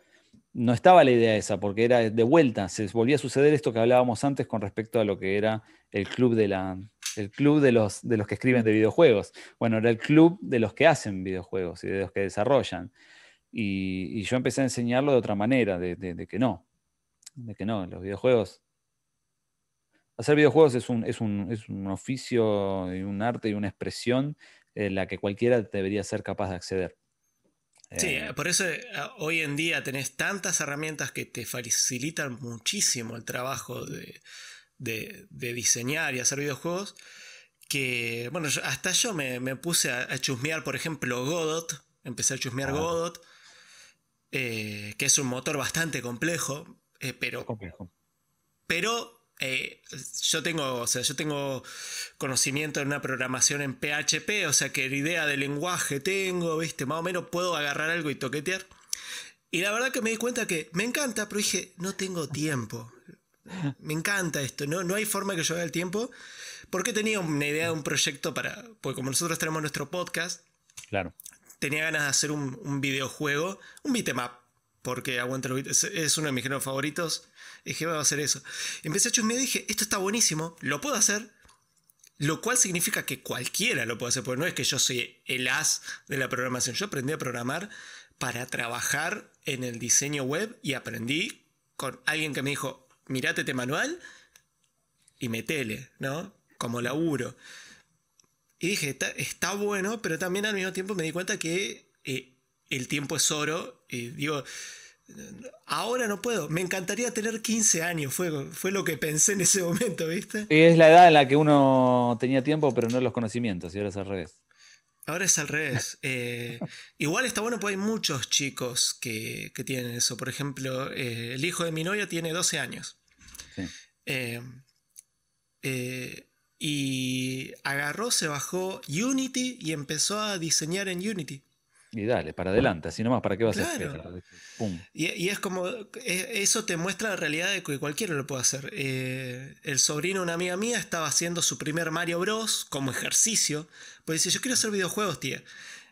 no estaba la idea esa, porque era de vuelta, se volvía a suceder esto que hablábamos antes con respecto a lo que era el club de la. El club de los, de los que escriben de videojuegos. Bueno, era el club de los que hacen videojuegos y de los que desarrollan. Y, yo empecé a enseñarlo de otra manera, de, que no, de que no, los videojuegos. Hacer videojuegos es un, es un, oficio y un arte y una expresión en la que cualquiera debería ser capaz de acceder. Sí, eh, por eso eh, hoy en día tenés tantas herramientas que te facilitan muchísimo el trabajo de, diseñar y hacer videojuegos que, bueno, hasta yo me, puse a, chusmear, por ejemplo, Godot, empecé a chusmear ah. Godot eh, que es un motor bastante complejo, eh, pero, pero eh, yo, tengo, o sea, yo tengo conocimiento en una programación en PHP, o sea que la idea del lenguaje tengo, ¿viste? Más o menos puedo agarrar algo y toquetear. Y la verdad que me di cuenta que me encanta, pero dije, no tengo tiempo. Me encanta esto, no, no hay forma que yo haga el tiempo. Porque tenía una idea de un proyecto para. Porque como nosotros tenemos nuestro podcast. Claro tenía ganas de hacer un, videojuego, un beatmap, porque aguanta los es uno de mis géneros favoritos. Dije, voy a hacer eso. empecé a chusmear y dije, esto está buenísimo, lo puedo hacer. Lo cual significa que cualquiera lo puede hacer, porque no es que yo soy el as de la programación. Yo aprendí a programar para trabajar en el diseño web y aprendí con alguien que me dijo, mirate este manual y metele, ¿no? Como laburo. Y dije, está, bueno, pero también al mismo tiempo me di cuenta que eh, el tiempo es oro. Y digo, ahora no puedo. Me encantaría tener 15 años, fue, fue lo que pensé en ese momento, ¿viste? Y es la edad en la que uno tenía tiempo, pero no los conocimientos, y ahora es al revés. Ahora es al revés. *laughs* Eh, igual está bueno porque hay muchos chicos que, tienen eso. Por ejemplo, eh, el hijo de mi novia tiene 12 años. Eh, y agarró, se bajó Unity y empezó a diseñar en Unity. Y dale, para adelante, así nomás, ¿para qué vas a hacer? Y, es como, eso te muestra la realidad de que cualquiera lo puede hacer. el sobrino de una amiga mía estaba haciendo su primer Mario Bros. como ejercicio pues dice, yo quiero hacer videojuegos, tía.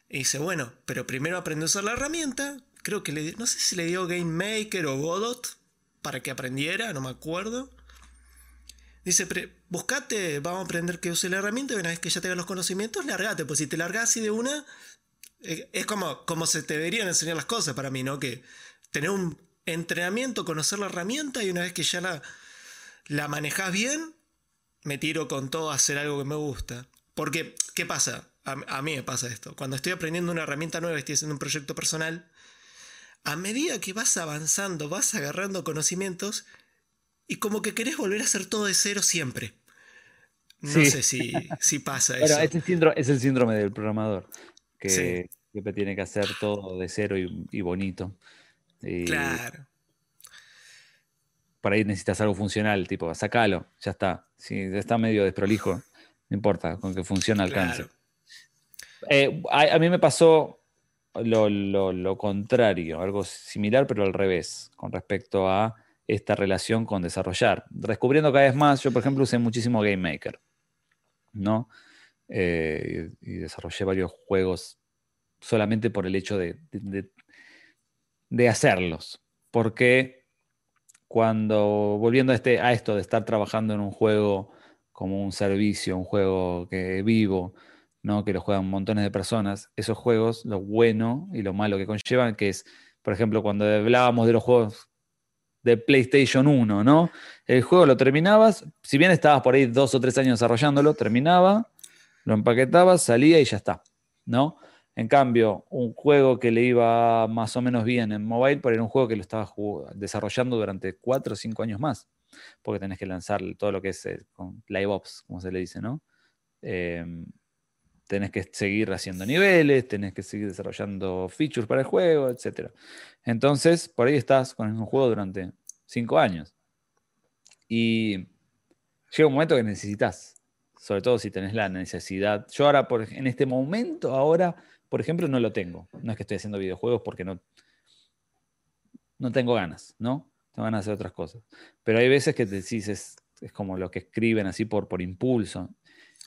Y dice, bueno, pero primero aprende a usar la herramienta. Creo que le no sé si le dio Game Maker o Godot para que aprendiera, no me acuerdo. Dice, buscate, vamos a aprender que use la herramienta y una vez que ya tengas los conocimientos, largate. Pues si te largas así de una, eh, es como, como se te deberían enseñar las cosas para mí, ¿no? Que tener un entrenamiento, conocer la herramienta y una vez que ya la, la manejas bien, me tiro con todo a hacer algo que me gusta. Porque, ¿qué pasa? A, mí me pasa esto. Cuando estoy aprendiendo una herramienta nueva, estoy haciendo un proyecto personal, a medida que vas avanzando, vas agarrando conocimientos y como que querés volver a hacer todo de cero siempre. No sé si, si pasa eso. Es el, síndrome, es el síndrome del programador, que siempre tiene que hacer todo de cero y, bonito. claro. Por ahí necesitas algo funcional, tipo, sacalo, ya está. Si está medio desprolijo, no importa, con que funcione alcance. Eh, a, mí me pasó lo, contrario, algo similar, pero al revés, con respecto a esta relación con desarrollar. Descubriendo cada vez más, yo por ejemplo usé muchísimo Game Maker, ¿no? Eh, y, desarrollé varios juegos solamente por el hecho de, de, hacerlos. Porque cuando, volviendo a, este, a esto de estar trabajando en un juego como un servicio, un juego que vivo, ¿no? que lo juegan montones de personas, esos juegos, lo bueno y lo malo que conllevan, que es, por ejemplo, cuando hablábamos de los juegos de PlayStation 1, ¿no? El juego lo terminabas, si bien estabas por ahí dos o tres años desarrollándolo, terminaba, lo empaquetabas, salía y ya está, ¿no? En cambio, un juego que le iba más o menos bien en mobile, pero era un juego que lo estaba desarrollando durante cuatro o cinco años más porque tenés que lanzar todo lo que es eh, con live ops, como se le dice, ¿no? Em, tenés que seguir haciendo niveles, tenés que seguir desarrollando features para el juego, etc. Entonces, por ahí estás con un juego durante cinco años. Y llega un momento que necesitas, sobre todo si tenés la necesidad. Yo ahora, por, en este momento, ahora, por ejemplo, no lo tengo. No es que estoy haciendo videojuegos porque no, no tengo ganas, ¿no? te van a hacer otras cosas. Pero hay veces que te decís, es, como lo que escriben así por, por impulso.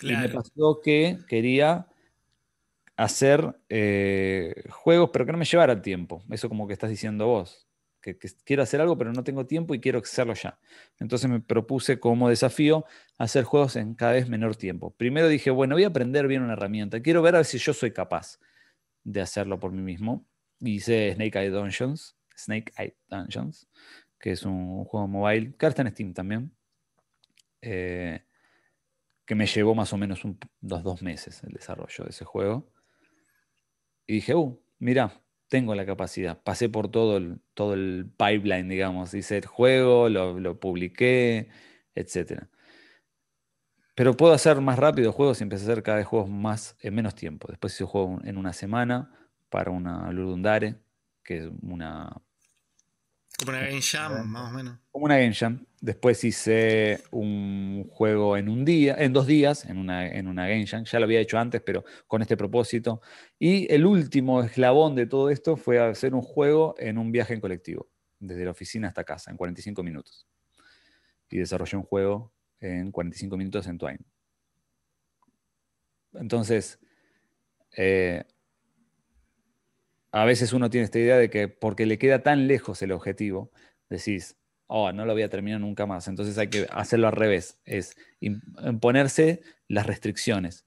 Y me pasó que quería hacer eh, juegos, pero que no me llevara tiempo. Eso como que estás diciendo vos. Que, quiero hacer algo, pero no tengo tiempo y quiero hacerlo ya. Entonces me propuse como desafío hacer juegos en cada vez menor tiempo. Primero dije, bueno, voy a aprender bien una herramienta. Quiero ver a ver si yo soy capaz de hacerlo por mí mismo. Hice Snake Eye Dungeons. Snake Eye Dungeons que es un, juego mobile, que está en Steam también, eh, que me llevó más o menos un, dos, meses el desarrollo de ese juego. Y dije, uh, mira, tengo la capacidad. Pasé por todo el, todo el pipeline, digamos. Hice el juego, lo, lo publiqué, etc. Pero puedo hacer más rápido juegos y empecé a hacer cada vez juegos más en menos tiempo. Después hice juego en una semana para una Ludundare, que es una como una Game Jam, más o menos. Como una Game Jam. Después hice un juego en un día, en dos días, en una, en una Game Jam. Ya lo había hecho antes, pero con este propósito. Y el último eslabón de todo esto fue hacer un juego en un viaje en colectivo, desde la oficina hasta casa, en 45 minutos. Y desarrollé un juego en 45 minutos en Twine. Entonces, eh, a veces uno tiene esta idea de que porque le queda tan lejos el objetivo, decís, oh, no lo voy a terminar nunca más. Entonces hay que hacerlo al revés, es imponerse las restricciones.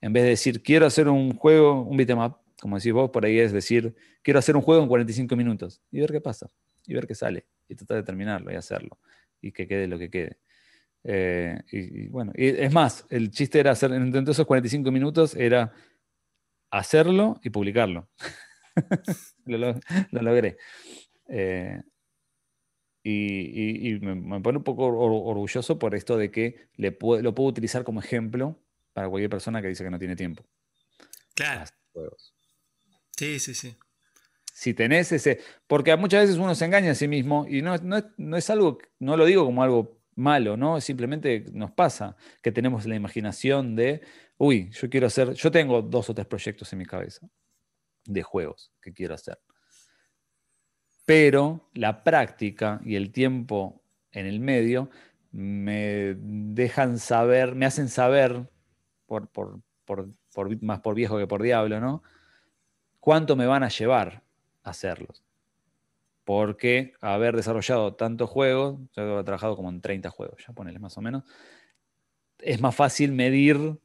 En vez de decir, quiero hacer un juego, un beatmap, como decís vos, por ahí es decir, quiero hacer un juego en 45 minutos y ver qué pasa, y ver qué sale, y tratar de terminarlo y hacerlo, y que quede lo que quede. Eh, y, bueno, es más, el chiste era hacer, en esos 45 minutos era hacerlo y publicarlo. *laughs* lo, logré. Eh, y, me, pone un poco orgulloso por esto de que le lo puedo utilizar como ejemplo para cualquier persona que dice que no tiene tiempo. Claro. Sí, sí, sí. Si tenés ese. Porque muchas veces uno se engaña a sí mismo y no, no, es algo, no lo digo como algo malo, ¿no? Simplemente nos pasa que tenemos la imaginación de, uy, yo quiero hacer, yo tengo dos o tres proyectos en mi cabeza de juegos que quiero hacer. Pero la práctica y el tiempo en el medio me dejan saber, me hacen saber, por, por, más por viejo que por diablo, ¿no? Cuánto me van a llevar a hacerlos. Porque haber desarrollado tantos juegos, yo he trabajado como en 30 juegos, ya ponele más o menos, es más fácil medir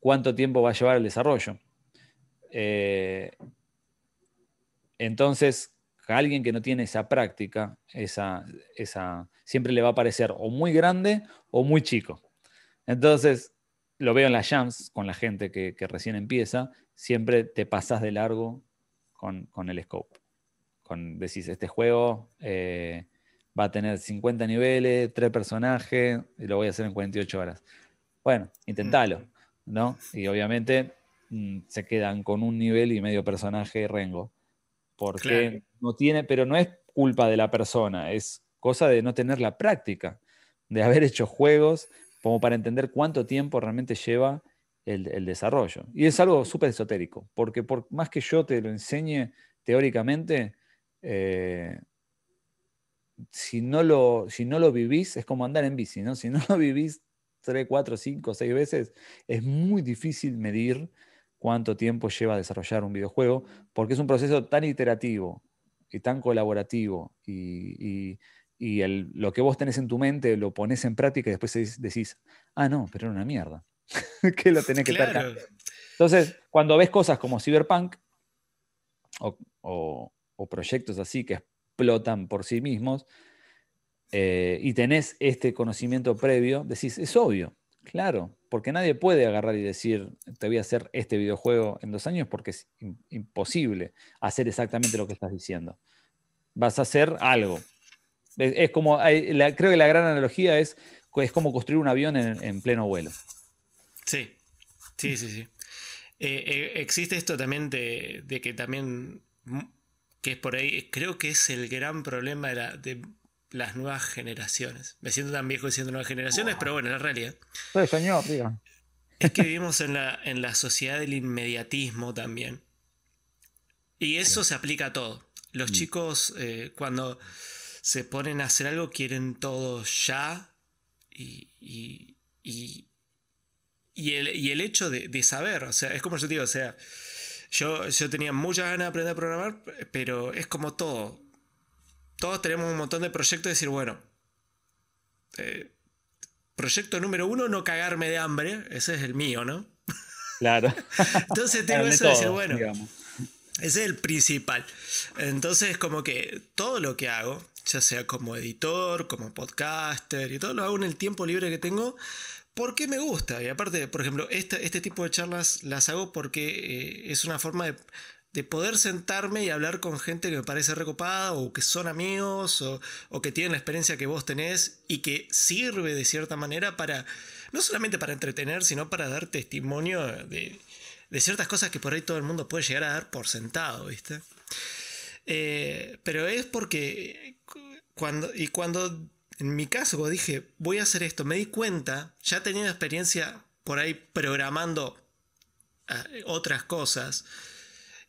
cuánto tiempo va a llevar el desarrollo. Eh, entonces, a alguien que no tiene esa práctica, esa, esa, siempre le va a parecer o muy grande o muy chico. Entonces, lo veo en las jams con la gente que, recién empieza, siempre te pasas de largo con, el scope. Con, decís, este juego eh, va a tener 50 niveles, 3 personajes, y lo voy a hacer en 48 horas. Bueno, intentalo, ¿no? Y obviamente mm, se quedan con un nivel y medio personaje Rengo. Porque no tiene, pero no es culpa de la persona, es cosa de no tener la práctica, de haber hecho juegos como para entender cuánto tiempo realmente lleva el, desarrollo. Y es algo súper esotérico, porque por más que yo te lo enseñe teóricamente, eh, si, no lo, si no lo vivís, es como andar en bici, ¿no? Si no lo *laughs* vivís 3, 4, 5, 6 veces, es muy difícil medir cuánto tiempo lleva a desarrollar un videojuego, porque es un proceso tan iterativo y tan colaborativo y, lo que vos tenés en tu mente lo pones en práctica y después decís, ah, no, pero era una mierda. *laughs* que lo tenés que claro. Entonces, cuando ves cosas como Cyberpunk o, proyectos así que explotan por sí mismos eh, y tenés este conocimiento previo, decís, es obvio, Claro, porque nadie puede agarrar y decir, te voy a hacer este videojuego en dos años porque es imposible hacer exactamente lo que estás diciendo. Vas a hacer algo. Es, como, creo que la gran analogía es, es como construir un avión en, pleno vuelo. Sí, sí, sí, sí. Eh, eh, existe esto también de, que también, mm, que es por ahí, creo que es el gran problema de, la, de las nuevas generaciones. Me siento tan viejo diciendo nuevas generaciones, pero bueno, la realidad. Sí, señor, diga. Es que vivimos en la, en la sociedad del inmediatismo también. Y eso se aplica a todo. Los mm. chicos, eh, cuando se ponen a hacer algo, quieren todo ya. Y, y, y, el, hecho de, saber, o sea, es como yo digo, o sea, yo, yo tenía muchas ganas de aprender a programar, pero es como todo todos tenemos un montón de proyectos de decir, bueno, eh, proyecto número uno, no cagarme de hambre, ese es el mío, ¿no? Claro. *laughs* Entonces tengo eso de decir, bueno, ese es el principal. Entonces, como que todo lo que hago, ya sea como editor, como podcaster, y todo lo hago en el tiempo libre que tengo, porque me gusta. Y aparte, por ejemplo, este, este tipo de charlas las hago porque eh, es una forma de de poder sentarme y hablar con gente que me parece recopada o que son amigos o, que tienen la experiencia que vos tenés y que sirve de cierta manera para, no solamente para entretener, sino para dar testimonio de, ciertas cosas que por ahí todo el mundo puede llegar a dar por sentado, ¿viste? Eh, pero es porque cuando, y cuando en mi caso dije voy a hacer esto, me di cuenta, ya teniendo experiencia por ahí programando eh, otras cosas,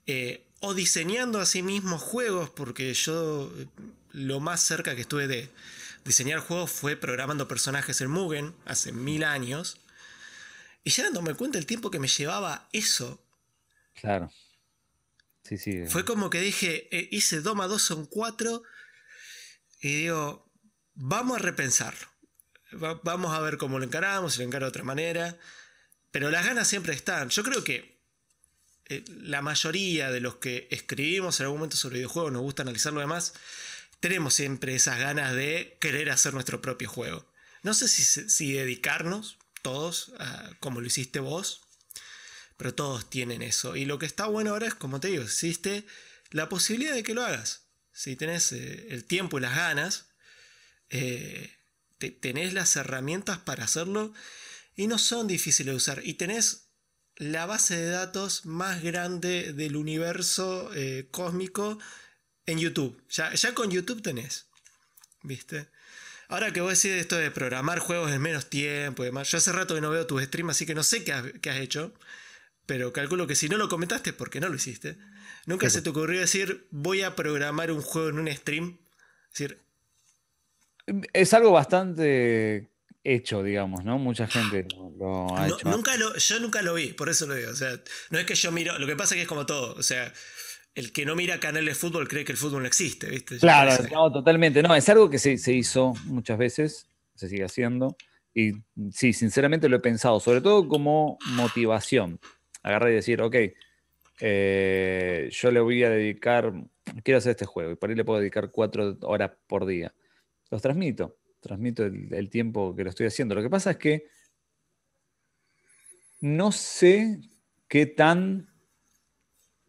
eh, o diseñando a sí mismos juegos, porque yo eh, lo más cerca que estuve de diseñar juegos fue programando personajes en Mugen hace mil años. Y ya dándome cuenta el tiempo que me llevaba eso. Claro. Sí, sí. Fue como que dije, eh, hice Doma 2 son 4 y digo, vamos a repensarlo. vamos a ver cómo lo encaramos, si lo encaro de otra manera. Pero las ganas siempre están. Yo creo que eh, la mayoría de los que escribimos en algún momento sobre videojuegos, nos gusta analizar lo demás, tenemos siempre esas ganas de querer hacer nuestro propio juego. no sé si, si dedicarnos todos, como lo hiciste vos, pero todos tienen eso. Y lo que está bueno ahora es, como te digo, existe la posibilidad de que lo hagas. Si tenés eh, el tiempo y las ganas, eh, tenés las herramientas para hacerlo y no son difíciles de usar. Y tenés la base de datos más grande del universo eh, cósmico en YouTube. Ya, ya con YouTube tenés. ¿Viste? Ahora que vos decís esto de programar juegos en menos tiempo y demás, yo hace rato que no veo tu stream, así que no sé qué has, hecho, pero calculo que si no lo comentaste porque no lo hiciste. Nunca se te ocurrió decir, voy a programar un juego en un stream. Es decir, es algo bastante hecho, digamos, ¿no? Mucha gente lo, ha hecho. Nunca yo nunca lo vi, por eso lo digo. O sea, no es que yo miro, lo que pasa es que es como todo. O sea, el que no mira canales de fútbol cree que el fútbol no existe, ¿viste? Claro, totalmente. No, es algo que se, hizo muchas veces, se sigue haciendo. Y sí, sinceramente lo he pensado, sobre todo como motivación. Agarrar y decir, ok, eh, yo le voy a dedicar, quiero hacer este juego y por ahí le puedo dedicar cuatro horas por día los transmito, transmito el, tiempo que lo estoy haciendo. Lo que pasa es que no sé qué tan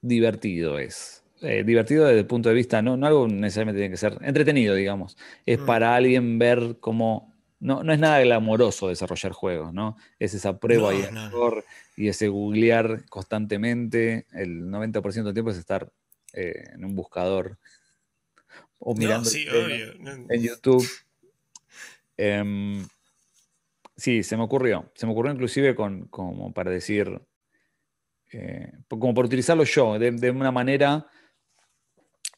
divertido es. Eh, divertido desde el punto de vista, no, no algo necesariamente tiene que ser entretenido, digamos. Es mm. para alguien ver cómo. No, no es nada glamoroso desarrollar juegos, ¿no? Es esa prueba y error y ese googlear constantemente. El 90% del tiempo es estar eh, en un buscador o mirando en, YouTube. Em, sí, se me ocurrió. Se me ocurrió inclusive con, como para decir, eh, como por utilizarlo yo, de, una manera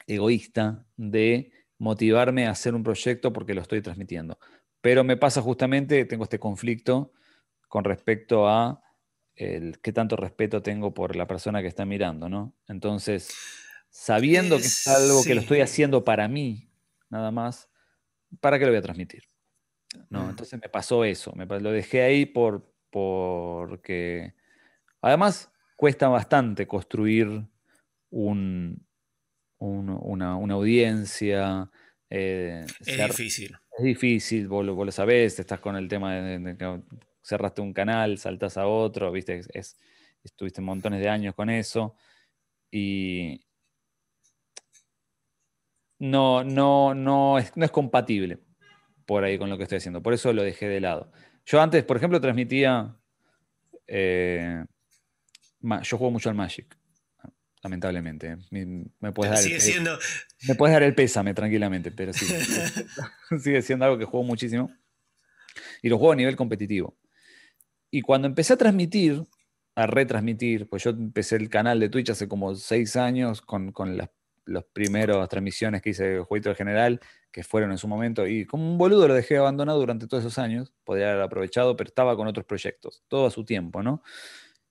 egoísta, de motivarme a hacer un proyecto porque lo estoy transmitiendo. Pero me pasa justamente, tengo este conflicto con respecto a el, qué tanto respeto tengo por la persona que está mirando, ¿no? Entonces, sabiendo que es algo que lo estoy haciendo para mí, nada más, ¿para qué lo voy a transmitir? No, entonces me pasó eso, me, lo dejé ahí por, porque además cuesta bastante construir un, una, audiencia. Eh, es difícil. Es difícil, vos, lo sabés, estás con el tema de, que cerraste un canal, saltas a otro, viste, es, estuviste montones de años con eso. Y, no, no, no, es, no es compatible por ahí con lo que estoy haciendo. Por eso lo dejé de lado. Yo antes, por ejemplo, transmitía. Eh, yo juego mucho al Magic, lamentablemente. Me, puedes dar sigue me puedes dar el pésame tranquilamente, pero sí. *laughs* *laughs* sigue siendo algo que juego muchísimo. Y lo juego a nivel competitivo. Y cuando empecé a transmitir, a retransmitir, pues yo empecé el canal de Twitch hace como seis años con, con las las primeras transmisiones que hice de Jueguito del General, que fueron en su momento, y como un boludo lo dejé abandonado durante todos esos años, podría haber aprovechado, pero estaba con otros proyectos, todo a su tiempo, ¿no?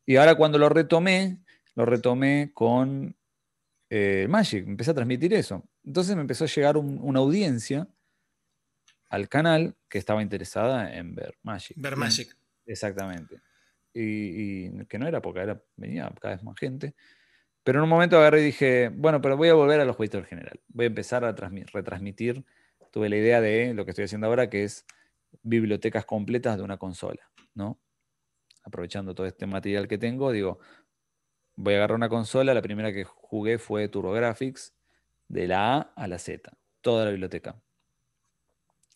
Y ahora cuando lo retomé, lo retomé con eh, Magic, empecé a transmitir eso. Entonces me empezó a llegar una audiencia al canal que estaba interesada en ver Magic. Ver Magic. Exactamente. Y, y, que no era porque era, venía cada vez más gente. Pero en un momento agarré y dije, bueno, pero voy a volver a los jueguitos en general. Voy a empezar a retransmitir. Tuve la idea de lo que estoy haciendo ahora, que es bibliotecas completas de una consola, ¿no? Aprovechando todo este material que tengo, digo, voy a agarrar una consola. La primera que jugué fue TurboGrafx, de la A a la Z, toda la biblioteca.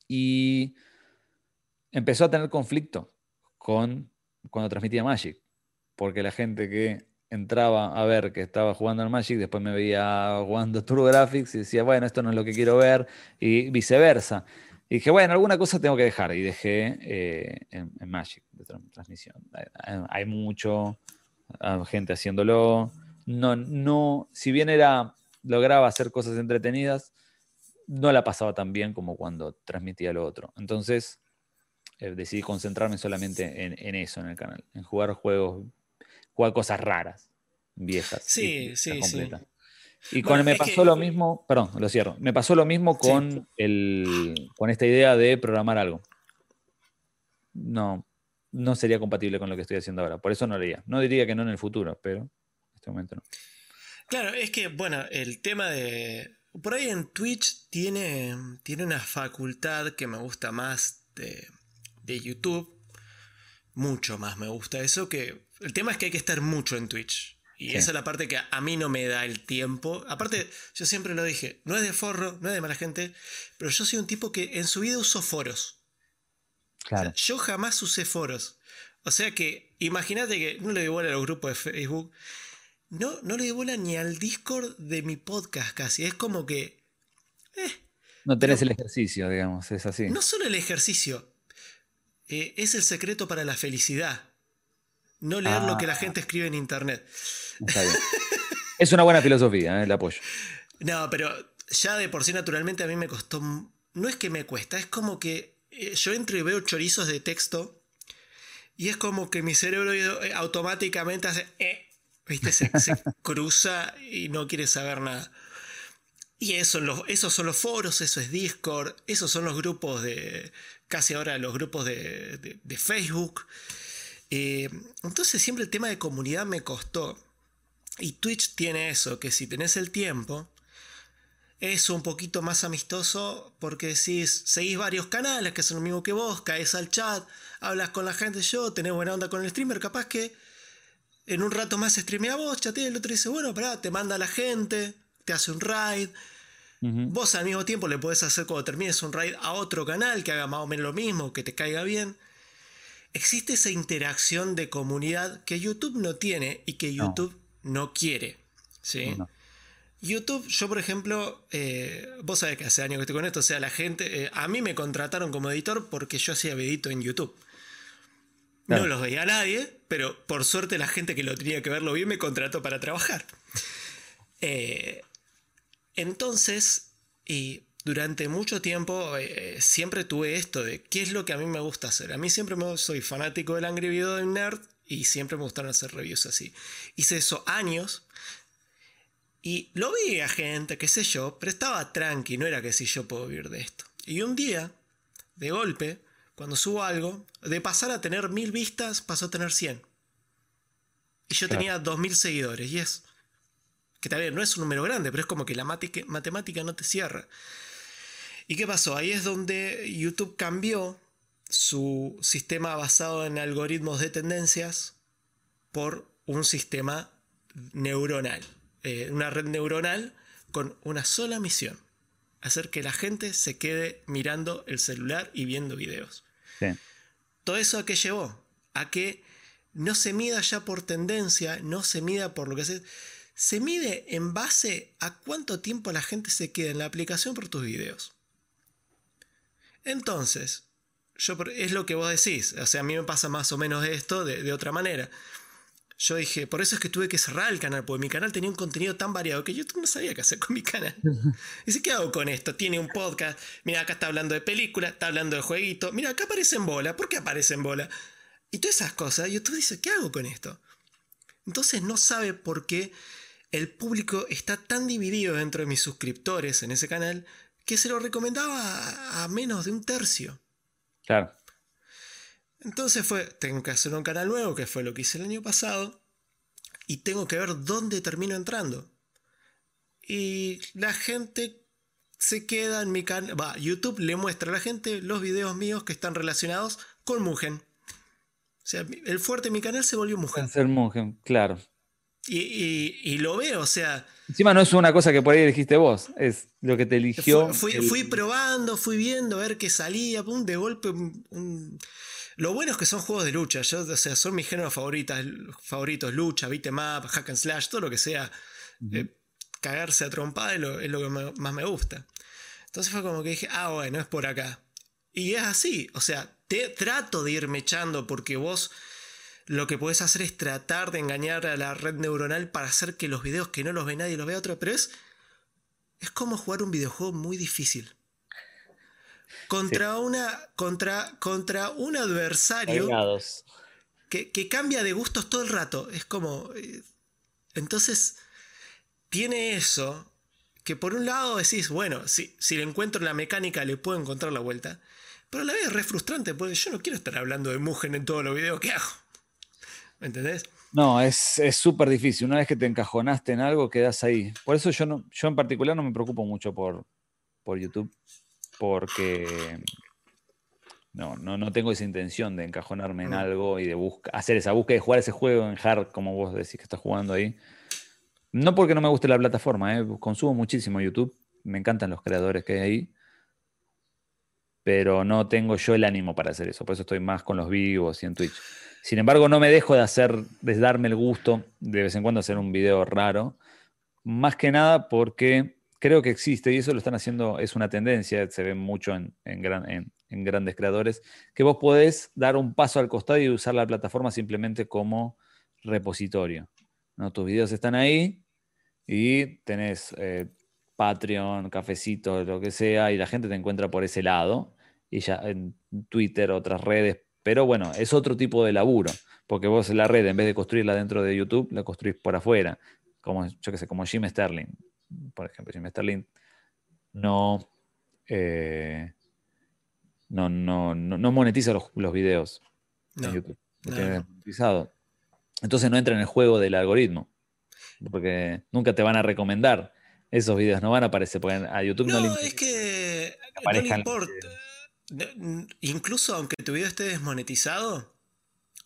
Y empezó a tener conflicto con cuando transmitía Magic, porque la gente que entraba a ver que estaba jugando al Magic, después me veía jugando *laughs* Graphics y decía, bueno, esto no es lo que quiero ver, y viceversa. Y dije, bueno, alguna cosa tengo que dejar, y dejé eh, en, Magic de transmisión. Hay, mucho, gente haciéndolo. No, no, si bien era, lograba hacer cosas entretenidas, no la pasaba tan bien como cuando transmitía lo otro. Entonces, eh, decidí concentrarme solamente en, en, eso en el canal, en jugar juegos juega cosas raras, viejas. Sí, sí, sí. Y con, me pasó lo mismo, perdón, lo cierro, me pasó lo mismo con, el, con esta idea de programar algo. No, no sería compatible con lo que estoy haciendo ahora, por eso no haría. No diría que no en el futuro, pero en este momento no. Claro, es que, bueno, el tema de... Por ahí en Twitch tiene, tiene una facultad que me gusta más de, de YouTube. Mucho más me gusta eso que... El tema es que hay que estar mucho en Twitch. Y esa es la parte que a mí no me da el tiempo. Aparte, yo siempre lo dije, no es de forro, no es de mala gente, pero yo soy un tipo que en su vida uso foros. Claro. yo jamás usé foros. O sea que, imagínate que no le doy bola a los grupos de Facebook. No, no le doy bola ni al Discord de mi podcast casi. Es como que. Eh, no tenés el ejercicio, digamos, es así. No solo el ejercicio. Eh, es el secreto para la felicidad. No leer lo que la ah. gente escribe en internet. es una buena filosofía, ¿eh? el apoyo. No, pero ya de por sí naturalmente a mí me costó... No es que me cuesta, es como que eh, yo entro y veo chorizos de texto y es como que mi cerebro eh, automáticamente hace... ¿Viste? Se, *laughs* cruza y no quiere saber nada. Y eso, esos son los foros, eso es Discord, esos son los grupos de, casi ahora los grupos de, de Facebook. Eh, entonces siempre el tema de comunidad me costó. Y Twitch tiene eso, que si tenés el tiempo, es un poquito más amistoso porque si seguís varios canales que son lo mismo que vos, caes al chat, hablas con la gente, yo, tenés buena onda con el streamer, capaz que en un rato más streamea vos, chatea, el otro dice, bueno, pará, te manda la gente, te hace un raid. Vos al mismo tiempo le podés hacer cuando termines un raid a otro canal que haga más o menos lo mismo, que te caiga bien existe esa interacción de comunidad que YouTube no tiene y que YouTube no, quiere. ¿sí? YouTube, yo por ejemplo, eh, vos sabés que hace años que estoy con esto, o sea, la gente, eh, a mí me contrataron como editor porque yo hacía videito en YouTube. No los veía nadie, pero por suerte la gente que lo tenía que verlo bien me contrató para trabajar. Eh, entonces, y durante mucho tiempo eh, siempre tuve esto de qué es lo que a mí me gusta hacer. A mí siempre me, soy fanático del Angry Video de Nerd y siempre me gustaron hacer reviews así. Hice eso años y lo vi a gente, qué sé yo, pero estaba tranqui, no era que si yo puedo vivir de esto. Y un día, de golpe, cuando subo algo, de pasar a tener mil vistas, pasó a tener 100. Y yo tenía dos mil seguidores, y es... Que también no es un número grande, pero es como que la matemática no te cierra. ¿Y qué pasó? Ahí es donde YouTube cambió su sistema basado en algoritmos de tendencias por un sistema neuronal, eh, una red neuronal con una sola misión, hacer que la gente se quede mirando el celular y viendo videos. ¿Todo eso a qué llevó? A que no se mida ya por tendencia, no se mida por lo que hace, se mide en base a cuánto tiempo la gente se queda en la aplicación por tus videos. Entonces, yo, es lo que vos decís. O sea, a mí me pasa más o menos esto de, otra manera. Yo dije, por eso es que tuve que cerrar el canal, porque mi canal tenía un contenido tan variado que yo no sabía qué hacer con mi canal. *laughs* Dice, ¿qué hago con esto? Tiene un podcast, mira, acá está hablando de película, está hablando de jueguito, mira, acá aparece en bola, ¿por qué aparece en bola? Y todas esas cosas, y tú dices, ¿qué hago con esto? Entonces no sabe por qué el público está tan dividido dentro de mis suscriptores en ese canal que se lo recomendaba a menos de un tercio. Claro. Entonces fue, tengo que hacer un canal nuevo, que fue lo que hice el año pasado, y tengo que ver dónde termino entrando. Y la gente se queda en mi canal, va, YouTube le muestra a la gente los videos míos que están relacionados con Mugen. O sea, el fuerte de mi canal se volvió Mugen. Ser Mugen, claro. Y, lo veo, o sea. Encima no es una cosa que por ahí dijiste vos, es lo que te eligió. Fui, probando, fui viendo, a ver qué salía, pum, de golpe. Lo bueno es que son juegos de lucha, yo, o sea, son mis géneros favoritos, favoritos, lucha, beat'em up, hack and slash, todo lo que sea. Eh, cagarse a trompada es lo, que más me gusta. Entonces fue como que dije, ah, bueno, es por acá. Y es así, o sea, te trato de irme echando porque vos lo que puedes hacer es tratar de engañar a la red neuronal para hacer que los videos que no los ve nadie los vea otro. Pero es, es como jugar un videojuego muy difícil. Contra, una, contra, contra un adversario que, que, cambia de gustos todo el rato. Es como. Eh, entonces, tiene eso. Que por un lado decís, bueno, si, si le encuentro la mecánica, le puedo encontrar la vuelta. Pero a la vez es re frustrante, porque yo no quiero estar hablando de Mugen en todos los videos que hago. ¿Me entendés? No, es súper difícil. Una vez que te encajonaste en algo, quedas ahí. Por eso yo, no, yo en particular no me preocupo mucho por, por YouTube, porque No, no, no tengo esa intención de encajonarme en algo y de hacer esa búsqueda de jugar ese juego en hard, como vos decís que estás jugando ahí. No porque no me guste la plataforma, ¿eh? consumo muchísimo YouTube, me encantan los creadores que hay ahí, pero no tengo yo el ánimo para hacer eso, por eso estoy más con los vivos y en Twitch. Sin embargo, no me dejo de hacer, de darme el gusto de vez en cuando hacer un video raro, más que nada porque creo que existe, y eso lo están haciendo, es una tendencia, se ve mucho en, en grandes creadores, que vos podés dar un paso al costado y usar la plataforma simplemente como repositorio. ¿no? Tus videos están ahí y tenés eh, Patreon, cafecito, lo que sea, y la gente te encuentra por ese lado, y ya en Twitter, otras redes, pero bueno, es otro tipo de laburo, porque vos la red, en vez de construirla dentro de YouTube, la construís por afuera, como yo que sé, como Jim Sterling, por ejemplo, Jim Sterling no, eh, no, no, no, monetiza los, los videos en YouTube, monetizado. Entonces no entra en el juego del algoritmo. Porque nunca te van a recomendar esos videos, no van a aparecer. Porque a YouTube no, le es que no le importa. Incluso aunque tu video esté desmonetizado,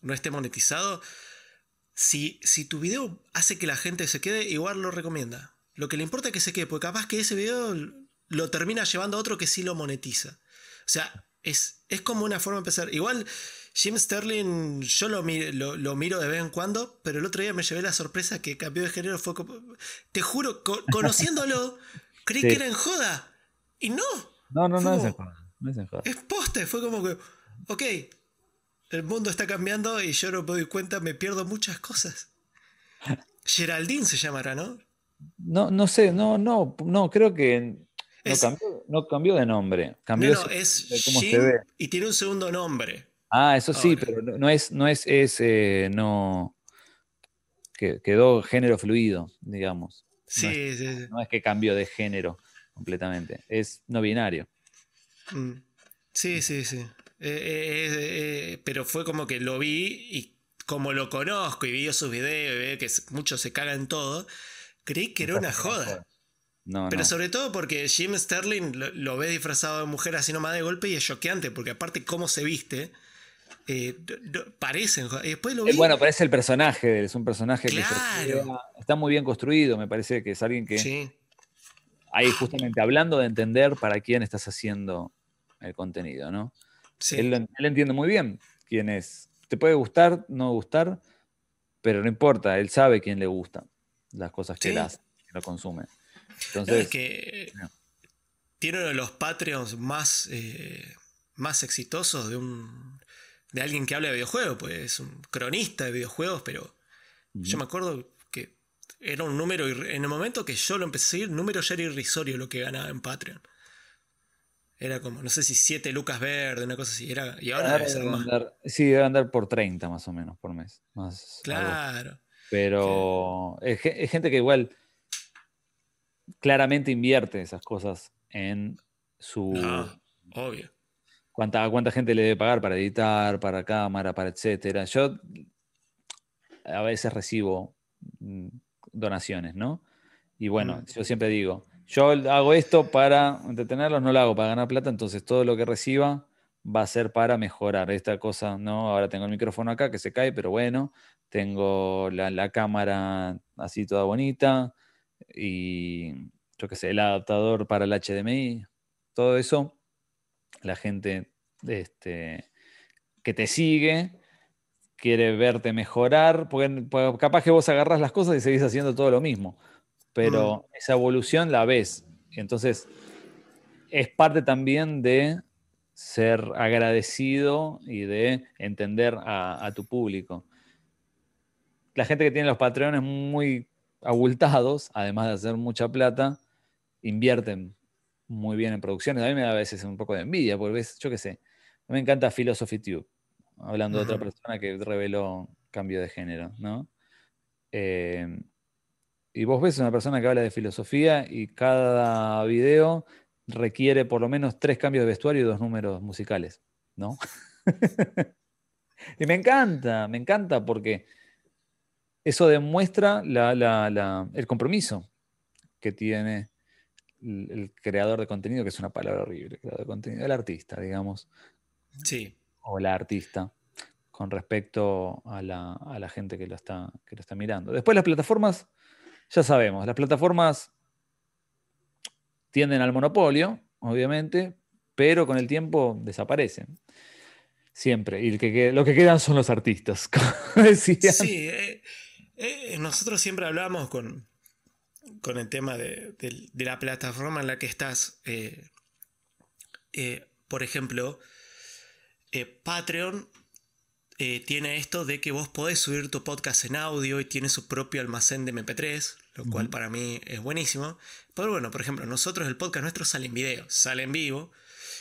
no esté monetizado, si, si tu video hace que la gente se quede, igual lo recomienda. Lo que le importa es que se quede, porque capaz que ese video lo termina llevando a otro que sí lo monetiza. O sea, es, es como una forma de empezar. Igual Jim Sterling, yo lo, lo, miro de vez en cuando, pero el otro día me llevé la sorpresa que cambió de género. Fue te juro, conociéndolo, *laughs* creí que era en joda. Y no. No, no, no es en joda. No es en joda. Es poste, fue como que, ok, el mundo está cambiando y yo no me doy cuenta, me pierdo muchas cosas. Geraldine se llamará, ¿no? No, no sé, no, no, no, creo que no, cambió, de nombre. Cambió no, es cómo se ve. y tiene un segundo nombre. Ah, eso sí, pero no, es, no es, eh, no, que quedó género fluido, digamos. Sí, no es, sí, sí. No es que cambió de género completamente, es no binario. Mm. Sí, sí, sí. Eh, eh, pero fue como que lo vi y como lo conozco y vi sus videos y veo que muchos se cagan todo, creí que era una joda. No, pero sobre todo porque Jim Sterling lo, lo, ve disfrazado de mujer así nomás de golpe y es choqueante, porque aparte cómo se viste, eh, parecen. después lo eh, Bueno, parece el personaje, es un personaje que está muy bien construido, me parece que es alguien que... Sí. Ahí justamente hablando de entender para quién estás haciendo el contenido, ¿no? Él, entiende muy bien quién es. Te puede gustar, no gustar, pero no importa, él sabe quién le gusta las cosas que él hace, que lo consume. Entonces, que tiene uno de los Patreons más, eh, más exitosos de un de alguien que habla de videojuegos, pues es un cronista de videojuegos, pero yo me acuerdo que era un número, en el momento que yo lo empecé a seguir, número ya era irrisorio lo que ganaba en Patreon. Era como, no sé si 7 lucas verde, una cosa así. Era, y ahora debe ser más. sí, debe andar por 30 más o menos por mes. Más claro. Pero es, gente que igual claramente invierte esas cosas en su. obvio cuánta, cuánta gente le debe pagar para editar, para cámara, para etcétera. Yo a veces recibo mm, donaciones, ¿no? Y bueno, mm. yo siempre digo, yo hago esto para entretenerlos, no lo hago para ganar plata, entonces todo lo que reciba va a ser para mejorar esta cosa, ¿no? Ahora tengo el micrófono acá que se cae, pero bueno, tengo la, la cámara así toda bonita y yo qué sé, el adaptador para el HDMI, todo eso la gente este, que te sigue quiere verte mejorar, porque, capaz que vos agarras las cosas y seguís haciendo todo lo mismo, pero esa evolución la ves. Entonces es parte también de ser agradecido y de entender a, tu público. La gente que tiene los patrones muy abultados, además de hacer mucha plata, invierten muy bien en producciones. A mí me da a veces un poco de envidia, porque ves, yo qué sé, me encanta Philosophy Tube, hablando de otra persona que reveló cambio de género, ¿no? Eh, y vos ves una persona que habla de filosofía y cada video requiere por lo menos tres cambios de vestuario y dos números musicales, ¿no? *laughs* y me encanta, me encanta porque eso demuestra el compromiso que tiene el, creador de contenido, que es una palabra horrible, creador de contenido, el artista, digamos, Sí. O la artista con respecto a la, gente que lo, está, que lo está mirando. Después las plataformas, ya sabemos, las plataformas tienden al monopolio, obviamente, pero con el tiempo desaparecen. Siempre. Y que, lo que quedan son los artistas. *laughs* Sí, eh, eh, nosotros siempre hablamos con, con el tema de, la plataforma en la que estás. Eh, por ejemplo, Patreon tiene esto de que vos podés subir tu podcast en audio y tiene su propio almacén de MP3, lo cual para mí es buenísimo. Pero bueno, por ejemplo, nosotros el podcast nuestro sale en video, sale en vivo.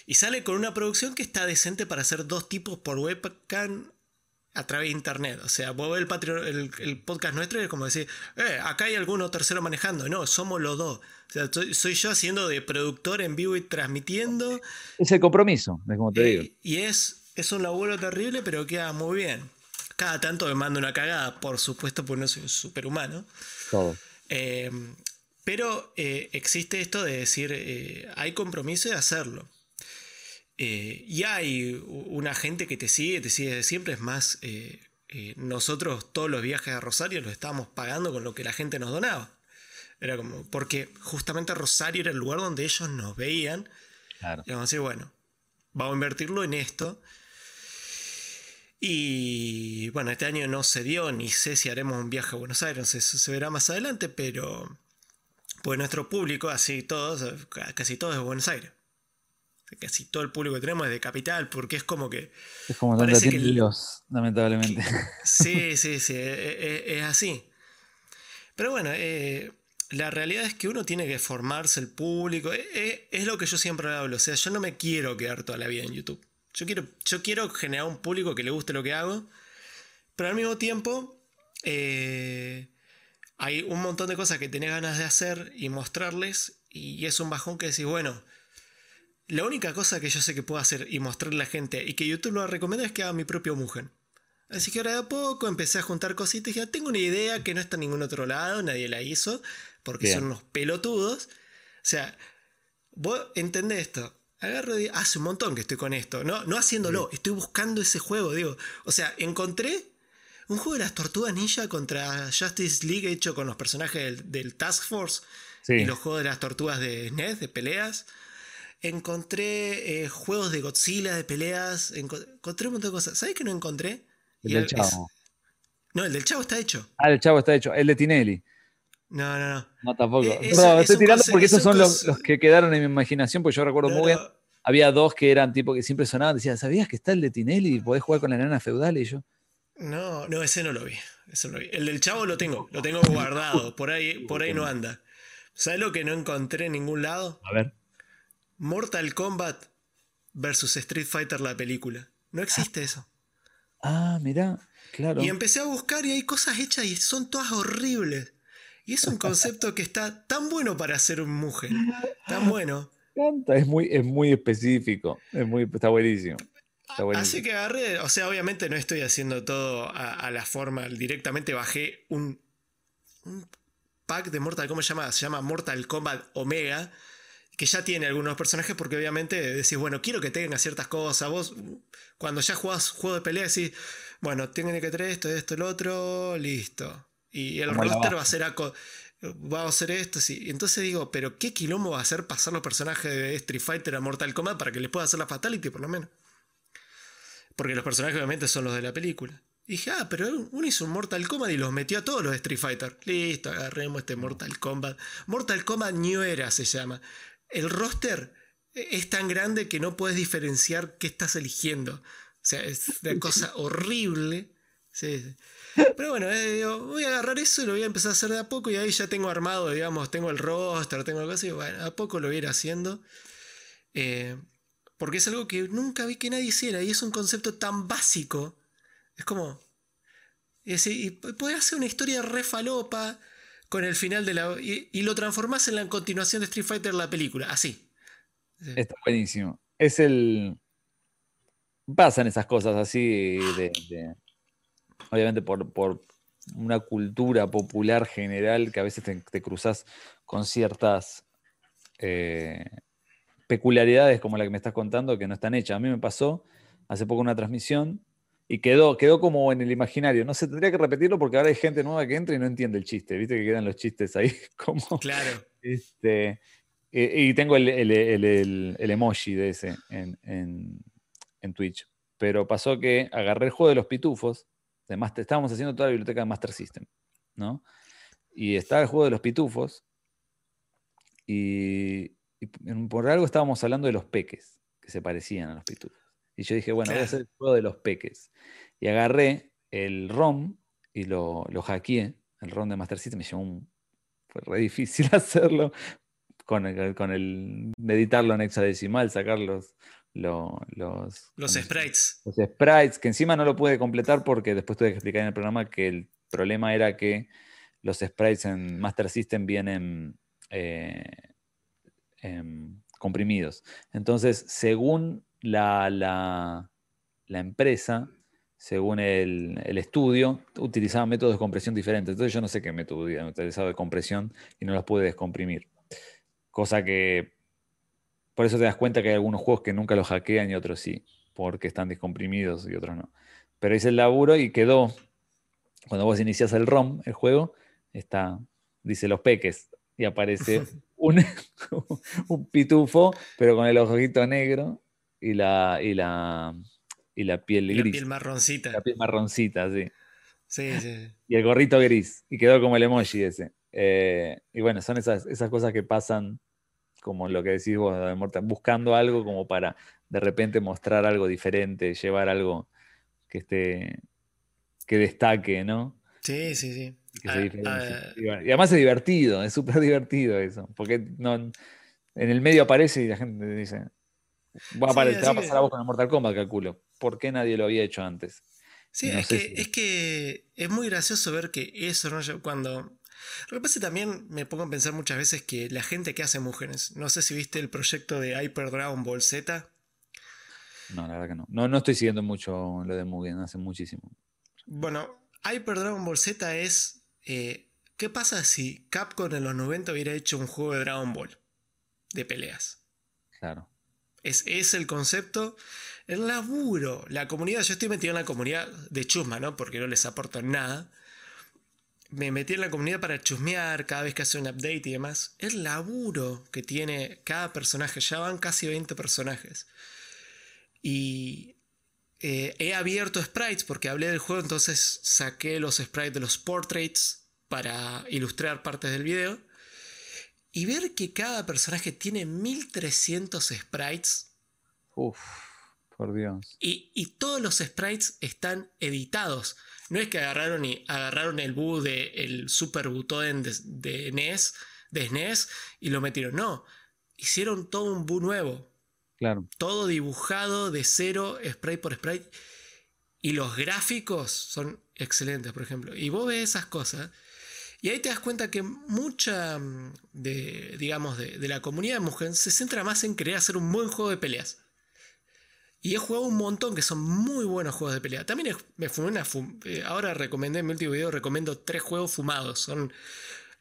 Y sale con una producción que está decente para hacer dos tipos por webcam a través de internet. O sea, vos ves el, el, podcast nuestro y es como decir, eh, acá hay alguno tercero manejando. No, somos los dos. O sea, soy, yo haciendo de productor en vivo y transmitiendo. Es el compromiso, es como te eh, digo. Y es, es un laburo terrible, pero queda muy bien. Cada tanto me mando una cagada, por supuesto, porque no soy un superhumano. Todo. Eh, pero existe esto de decir, hay compromiso de hacerlo. Eh, y hay una gente que te sigue, te sigue de siempre, es más, eh, eh, nosotros todos los viajes a Rosario los estábamos pagando con lo que la gente nos donaba. Era como, porque justamente Rosario era el lugar donde ellos nos veían. Y vamos a decir, bueno, vamos a invertirlo en esto. Y bueno, este año no se dio, ni sé si haremos un viaje a Buenos Aires, eso se verá más adelante, pero pues nuestro público, así todos, casi todos de Buenos Aires casi todo el público que tenemos es de capital, porque es como que. Es como parece que Dios, lamentablemente. *laughs* sí, sí, sí, e, e, es, así. Pero bueno, eh, la realidad es que uno tiene que formarse el público. E, es, lo que yo siempre hablo. O sea, yo no me quiero quedar toda la vida en YouTube. Yo quiero, yo quiero generar un público que le guste lo que hago, pero al mismo tiempo. Eh, hay un montón de cosas que tenés ganas de hacer y mostrarles, y es un bajón que decís, bueno, la única cosa que yo sé que puedo hacer y mostrarle a la gente y que YouTube lo recomienda es que haga mi propio Mugen. Así que ahora de a poco empecé a juntar cositas y ya tengo una idea que no está en ningún otro lado, nadie la hizo, porque son unos pelotudos. O sea, vos entendés esto. Agarro y hace un montón que estoy con esto. No, no haciéndolo, estoy buscando ese juego, digo. O sea, encontré un juego de las tortugas ninja contra Justice League hecho con los personajes del, Task Force y los juegos de las tortugas de SNES, de peleas encontré eh, juegos de Godzilla, de peleas, encontré un montón de cosas. ¿Sabes qué no encontré? El del Chavo. No, el del Chavo está hecho. Ah, el Chavo está hecho. El de Tinelli. No, no, no. No, tampoco. Eh, estoy tirando porque esos son los, que quedaron en mi imaginación, porque yo recuerdo muy bien. Había dos que eran tipo que siempre sonaban, decían, ¿sabías que está el de Tinelli y podés jugar con la nana feudal? Y yo. No, no, ese no lo vi. Ese no lo vi. El del Chavo lo tengo, lo tengo guardado. Por ahí, por ahí no anda. ¿Sabes lo que no encontré en ningún lado? A ver. Mortal Kombat versus Street Fighter la película. No existe eso. Ah, mirá, claro. Y empecé a buscar y hay cosas hechas y son todas horribles. Y es un concepto que está tan bueno para ser un mujer. Tan bueno. Es muy, es muy específico. Es muy, está buenísimo. Así que agarré, o sea, obviamente no estoy haciendo todo a, la forma, directamente bajé un, un pack de Mortal Kombat, se llama, se llama Mortal Kombat Omega, que ya tiene algunos personajes porque obviamente decís, bueno, quiero que tenga ciertas cosas. Vos, cuando ya jugás juego de pelea, decís, bueno, tienen que tener esto, esto, el otro, listo. Y el roster va a ser va a hacer esto, sí. entonces digo, pero ¿qué quilombo va a hacer pasar los personajes de Street Fighter a Mortal Kombat para que les pueda hacer la Fatality, por lo menos? Porque los personajes obviamente son los de la película. Y dije, ah, pero uno hizo un Mortal Kombat y los metió a todos los de Street Fighter. Listo, agarremos este Mortal Kombat. Mortal Kombat New Era se llama el roster es tan grande que no puedes diferenciar qué estás eligiendo. O sea, es una cosa horrible. Pero bueno, eh, voy a agarrar eso y lo voy a empezar a hacer de a poco y ahí ya tengo armado, digamos, tengo el roster, tengo algo así, bueno, a poco lo voy a ir haciendo. Eh, porque es algo que nunca vi que nadie hiciera y es un concepto tan básico. Es como... Y, puede hacer una historia re falopa, con el final de la. Y, lo transformás en la continuación de Street Fighter, la película, así. Está buenísimo. Es el. Pasan esas cosas así de. Obviamente por, una cultura popular general que a veces te, cruzas con ciertas eh, peculiaridades como la que me estás contando que no están hechas. A mí me pasó hace poco una transmisión y quedó, quedó como en el imaginario. No se tendría que repetirlo porque ahora hay gente nueva que entra y no entiende el chiste. Viste que quedan los chistes ahí *laughs* como. Claro. Este, y, tengo el, emoji de ese en, en, Twitch. Pero pasó que agarré el juego de los pitufos. Además, estábamos haciendo toda la biblioteca de Master System. ¿no? Y estaba el juego de los pitufos. Y, por algo estábamos hablando de los peques, que se parecían a los pitufos. Y yo dije, bueno, voy a hacer el juego de los peques. Y agarré el ROM y lo, lo hackeé, el ROM de Master System. Me llevó un, fue re difícil *laughs* hacerlo con el, con el editarlo en hexadecimal, sacar los, los, los, sprites. Los sprites, que encima no lo pude completar porque después tuve que explicar en el programa que el problema era que los sprites en Master System vienen eh, em, comprimidos. Entonces, según la, la, empresa, según el, estudio, utilizaba métodos de compresión diferentes. Entonces yo no sé qué método había utilizado de compresión y no los pude descomprimir. Cosa que, por eso te das cuenta que hay algunos juegos que nunca los hackean y otros sí, porque están descomprimidos y otros no. Pero hice el laburo y quedó, cuando vos inicias el ROM, el juego, está, dice los peques, y aparece *laughs* un, un pitufo, pero con el ojito negro y la, y la, y la piel gris. La piel marroncita. La piel marroncita, sí. Sí, sí. Y el gorrito gris. Y quedó como el emoji ese. Eh, y bueno, son esas, esas cosas que pasan, como lo que decís vos, buscando algo como para de repente mostrar algo diferente, llevar algo que esté, que destaque, ¿no? Sí, sí, sí. Ah, ah. y además es divertido, es súper *laughs* divertido eso, porque no, en el medio aparece y la gente dice, Va a, te va a pasar a vos con el Mortal Kombat, calculo. ¿Por qué nadie lo había hecho antes? Sí, es, que, es que es muy gracioso ver que eso, ¿no? cuando. Lo que pasa también me pongo a pensar muchas veces que la gente que hace Mujeres, no sé si viste el proyecto de Hyper Dragon Ball Z. No, la verdad que no. No, no estoy siguiendo mucho lo de Mugen, hace muchísimo. Bueno, Hyper Dragon Ball Z es. Eh, ¿Qué pasa si Capcom en los 90 hubiera hecho un juego de Dragon Ball? De peleas. Claro. Es, el concepto. El laburo, la comunidad, yo estoy metido en la comunidad de chusma, ¿no? Porque no les aporto nada. Me metí en la comunidad para chusmear cada vez que hace un update y demás. El laburo que tiene cada personaje, ya van casi 20 personajes. Y eh, he abierto sprites porque hablé del juego, entonces saqué los sprites de los portraits para ilustrar partes del video. Y ver que cada personaje tiene 1300 sprites. Uf, por Dios. Y, todos los sprites están editados. No es que agarraron y agarraron el boo del Super Butoden de, de, NES, de SNES, y lo metieron. No, hicieron todo un boo nuevo. Claro. Todo dibujado de cero, sprite por sprite. Y los gráficos son excelentes, por ejemplo. Y vos ves esas cosas y ahí te das cuenta que mucha mm, de, digamos, de, la comunidad de mujeres se centra más en querer hacer un buen juego de peleas. Y he jugado un montón que son muy buenos juegos de pelea. También me fumé una. Eh, ahora recomendé en mi último video, recomiendo tres juegos fumados. Son.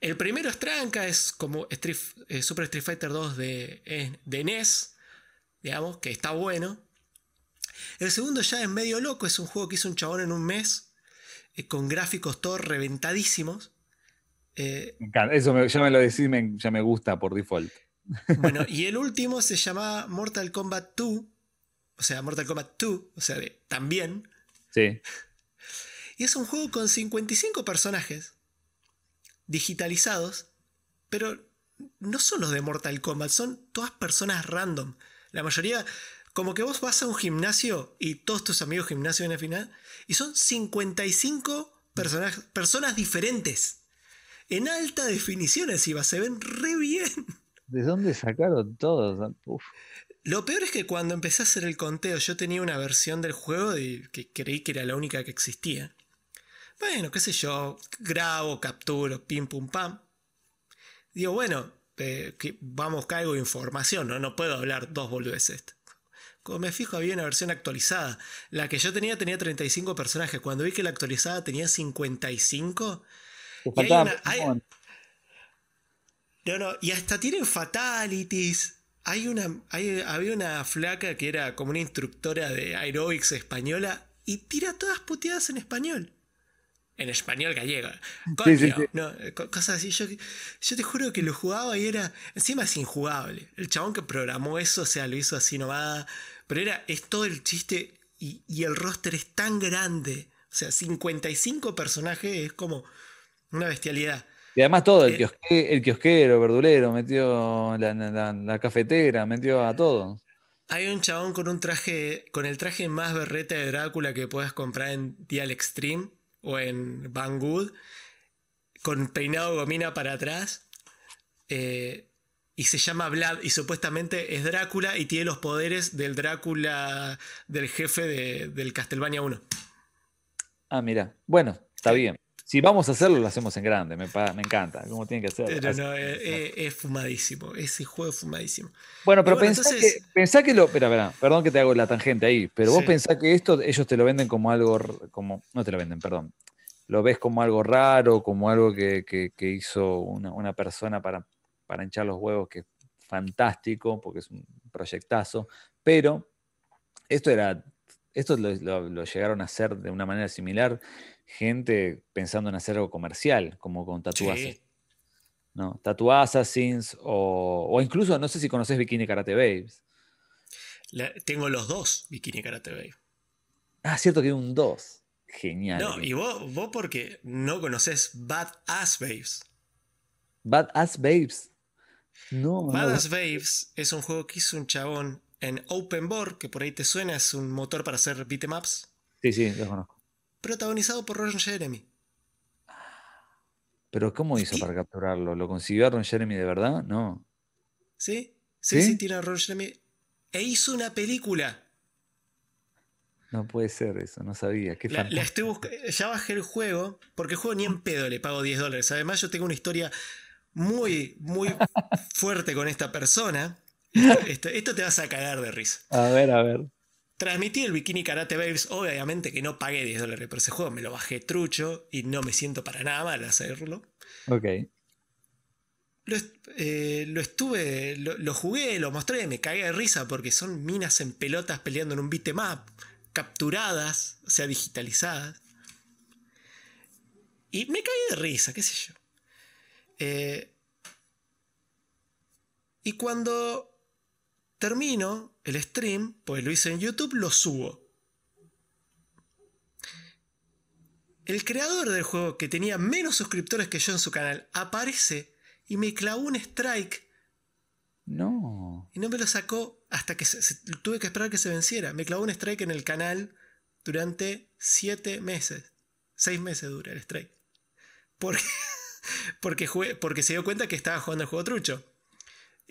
El primero es tranca, es como eh, Super Street Fighter 2 de, de NES, digamos, que está bueno. El segundo ya es medio loco, es un juego que hizo un chabón en un mes, eh, con gráficos todos reventadísimos. Eso ya me lo decís, ya me gusta por default. Bueno, *laughs* y el último se llama Mortal Kombat 2, o sea, Mortal Kombat 2, o sea, también. Sí. *laughs* Y es un juego con 55 personajes digitalizados, pero no son los de Mortal Kombat, son todas personas random. La mayoría, como que vos vas a un gimnasio y todos tus amigos gimnasio en el final, y son 55 personas diferentes en alta definición encima, se ven re bien. ¿De dónde sacaron todos? Lo peor es que cuando empecé a hacer el conteo, yo tenía una versión del juego que creí que era la única que existía. Bueno, qué sé yo, grabo, capturo, pim pum pam. Digo, bueno, eh, que vamos, caigo de información, ¿no? no puedo hablar dos boludeces. Como me fijo, había una versión actualizada. La que yo tenía tenía 35 personajes. Cuando vi que la actualizada tenía 55, y, no, no, y hasta tienen fatalities. Hay una, había una flaca que era como una instructora de aerobics española y tira todas puteadas en español. En español gallego. No, eh, cosas así. Yo, yo te juro que lo jugaba y era. Encima es injugable. El chabón que programó eso, o sea, lo hizo así nomás. Pero era. Es todo el chiste. Y, y el roster es tan grande. O sea, 55 personajes es como una bestialidad. Y además todo, el, eh, el kiosquero, verdulero, metió la, cafetera, metió a todo. Hay un chabón con un traje, con el traje más berreta de Drácula que puedes comprar en Dial Extreme o en Banggood, con peinado gomina para atrás. Eh, y se llama Vlad y supuestamente es Drácula y tiene los poderes del Drácula del jefe de, del Castlevania 1. Ah, mira. Bueno, está bien. Si vamos a hacerlo, lo hacemos en grande. Me, me encanta, como tiene que ser. Pero no, eh, eh, es, fumadísimo. Ese juego es fumadísimo. Bueno, pero pensá, que, lo. Espera, perdón que te hago la tangente ahí. Pero vos pensás que esto ellos te lo venden como algo. como No te lo venden, perdón. Lo ves como algo raro, como algo que, hizo una, persona para, para hinchar los huevos, que es fantástico, porque es un proyectazo. Pero esto era. Esto lo llegaron a hacer de una manera similar gente pensando en hacer algo comercial, como con Tattoo ¿no? Tattoo Assassins o, incluso, no sé si conoces Bikini Karate Babes. tengo los dos Bikini Karate Babes. Ah, cierto que hay un 2. Genial. No, y vos, vos porque no conoces Bad Ass Babes. Bad Ass Babes. No, Bad Ass Babes es un juego que hizo un chabón en Open Board, que por ahí te suena, es un motor para hacer beatemaps. Sí, sí, lo conozco protagonizado por Ron Jeremy. Pero ¿cómo hizo para capturarlo? ¿Lo consiguió a Ron Jeremy de verdad? No. ¿Sí? Sí, sí, tiene a Ron Jeremy. E hizo una película. No puede ser eso, no sabía. Qué la, estoy ya bajé el juego, porque el juego ni en pedo le pago 10 dólares. Además, yo tengo una historia muy, muy *laughs* fuerte con esta persona. *laughs* Esto, esto, te vas a cagar de risa. A ver, a ver. Transmití el Bikini Karate Babes, obviamente que no pagué 10 dólares por ese juego, me lo bajé trucho y no me siento para nada mal hacerlo. Ok. Lo, eh, estuve, lo, jugué, lo mostré, me cagué de risa porque son minas en pelotas peleando en un beatmap, capturadas, o sea, digitalizadas. Y me caí de risa, qué sé yo. Eh, y cuando termino el stream, pues lo hice en YouTube, lo subo. El creador del juego, que tenía menos suscriptores que yo en su canal, aparece y me clavó un strike. No. Y no me lo sacó hasta que tuve que esperar que se venciera. Me clavó un strike en el canal durante 7 meses. 6 meses dura el strike. Porque, *laughs* porque, porque se dio cuenta que estaba jugando el juego trucho.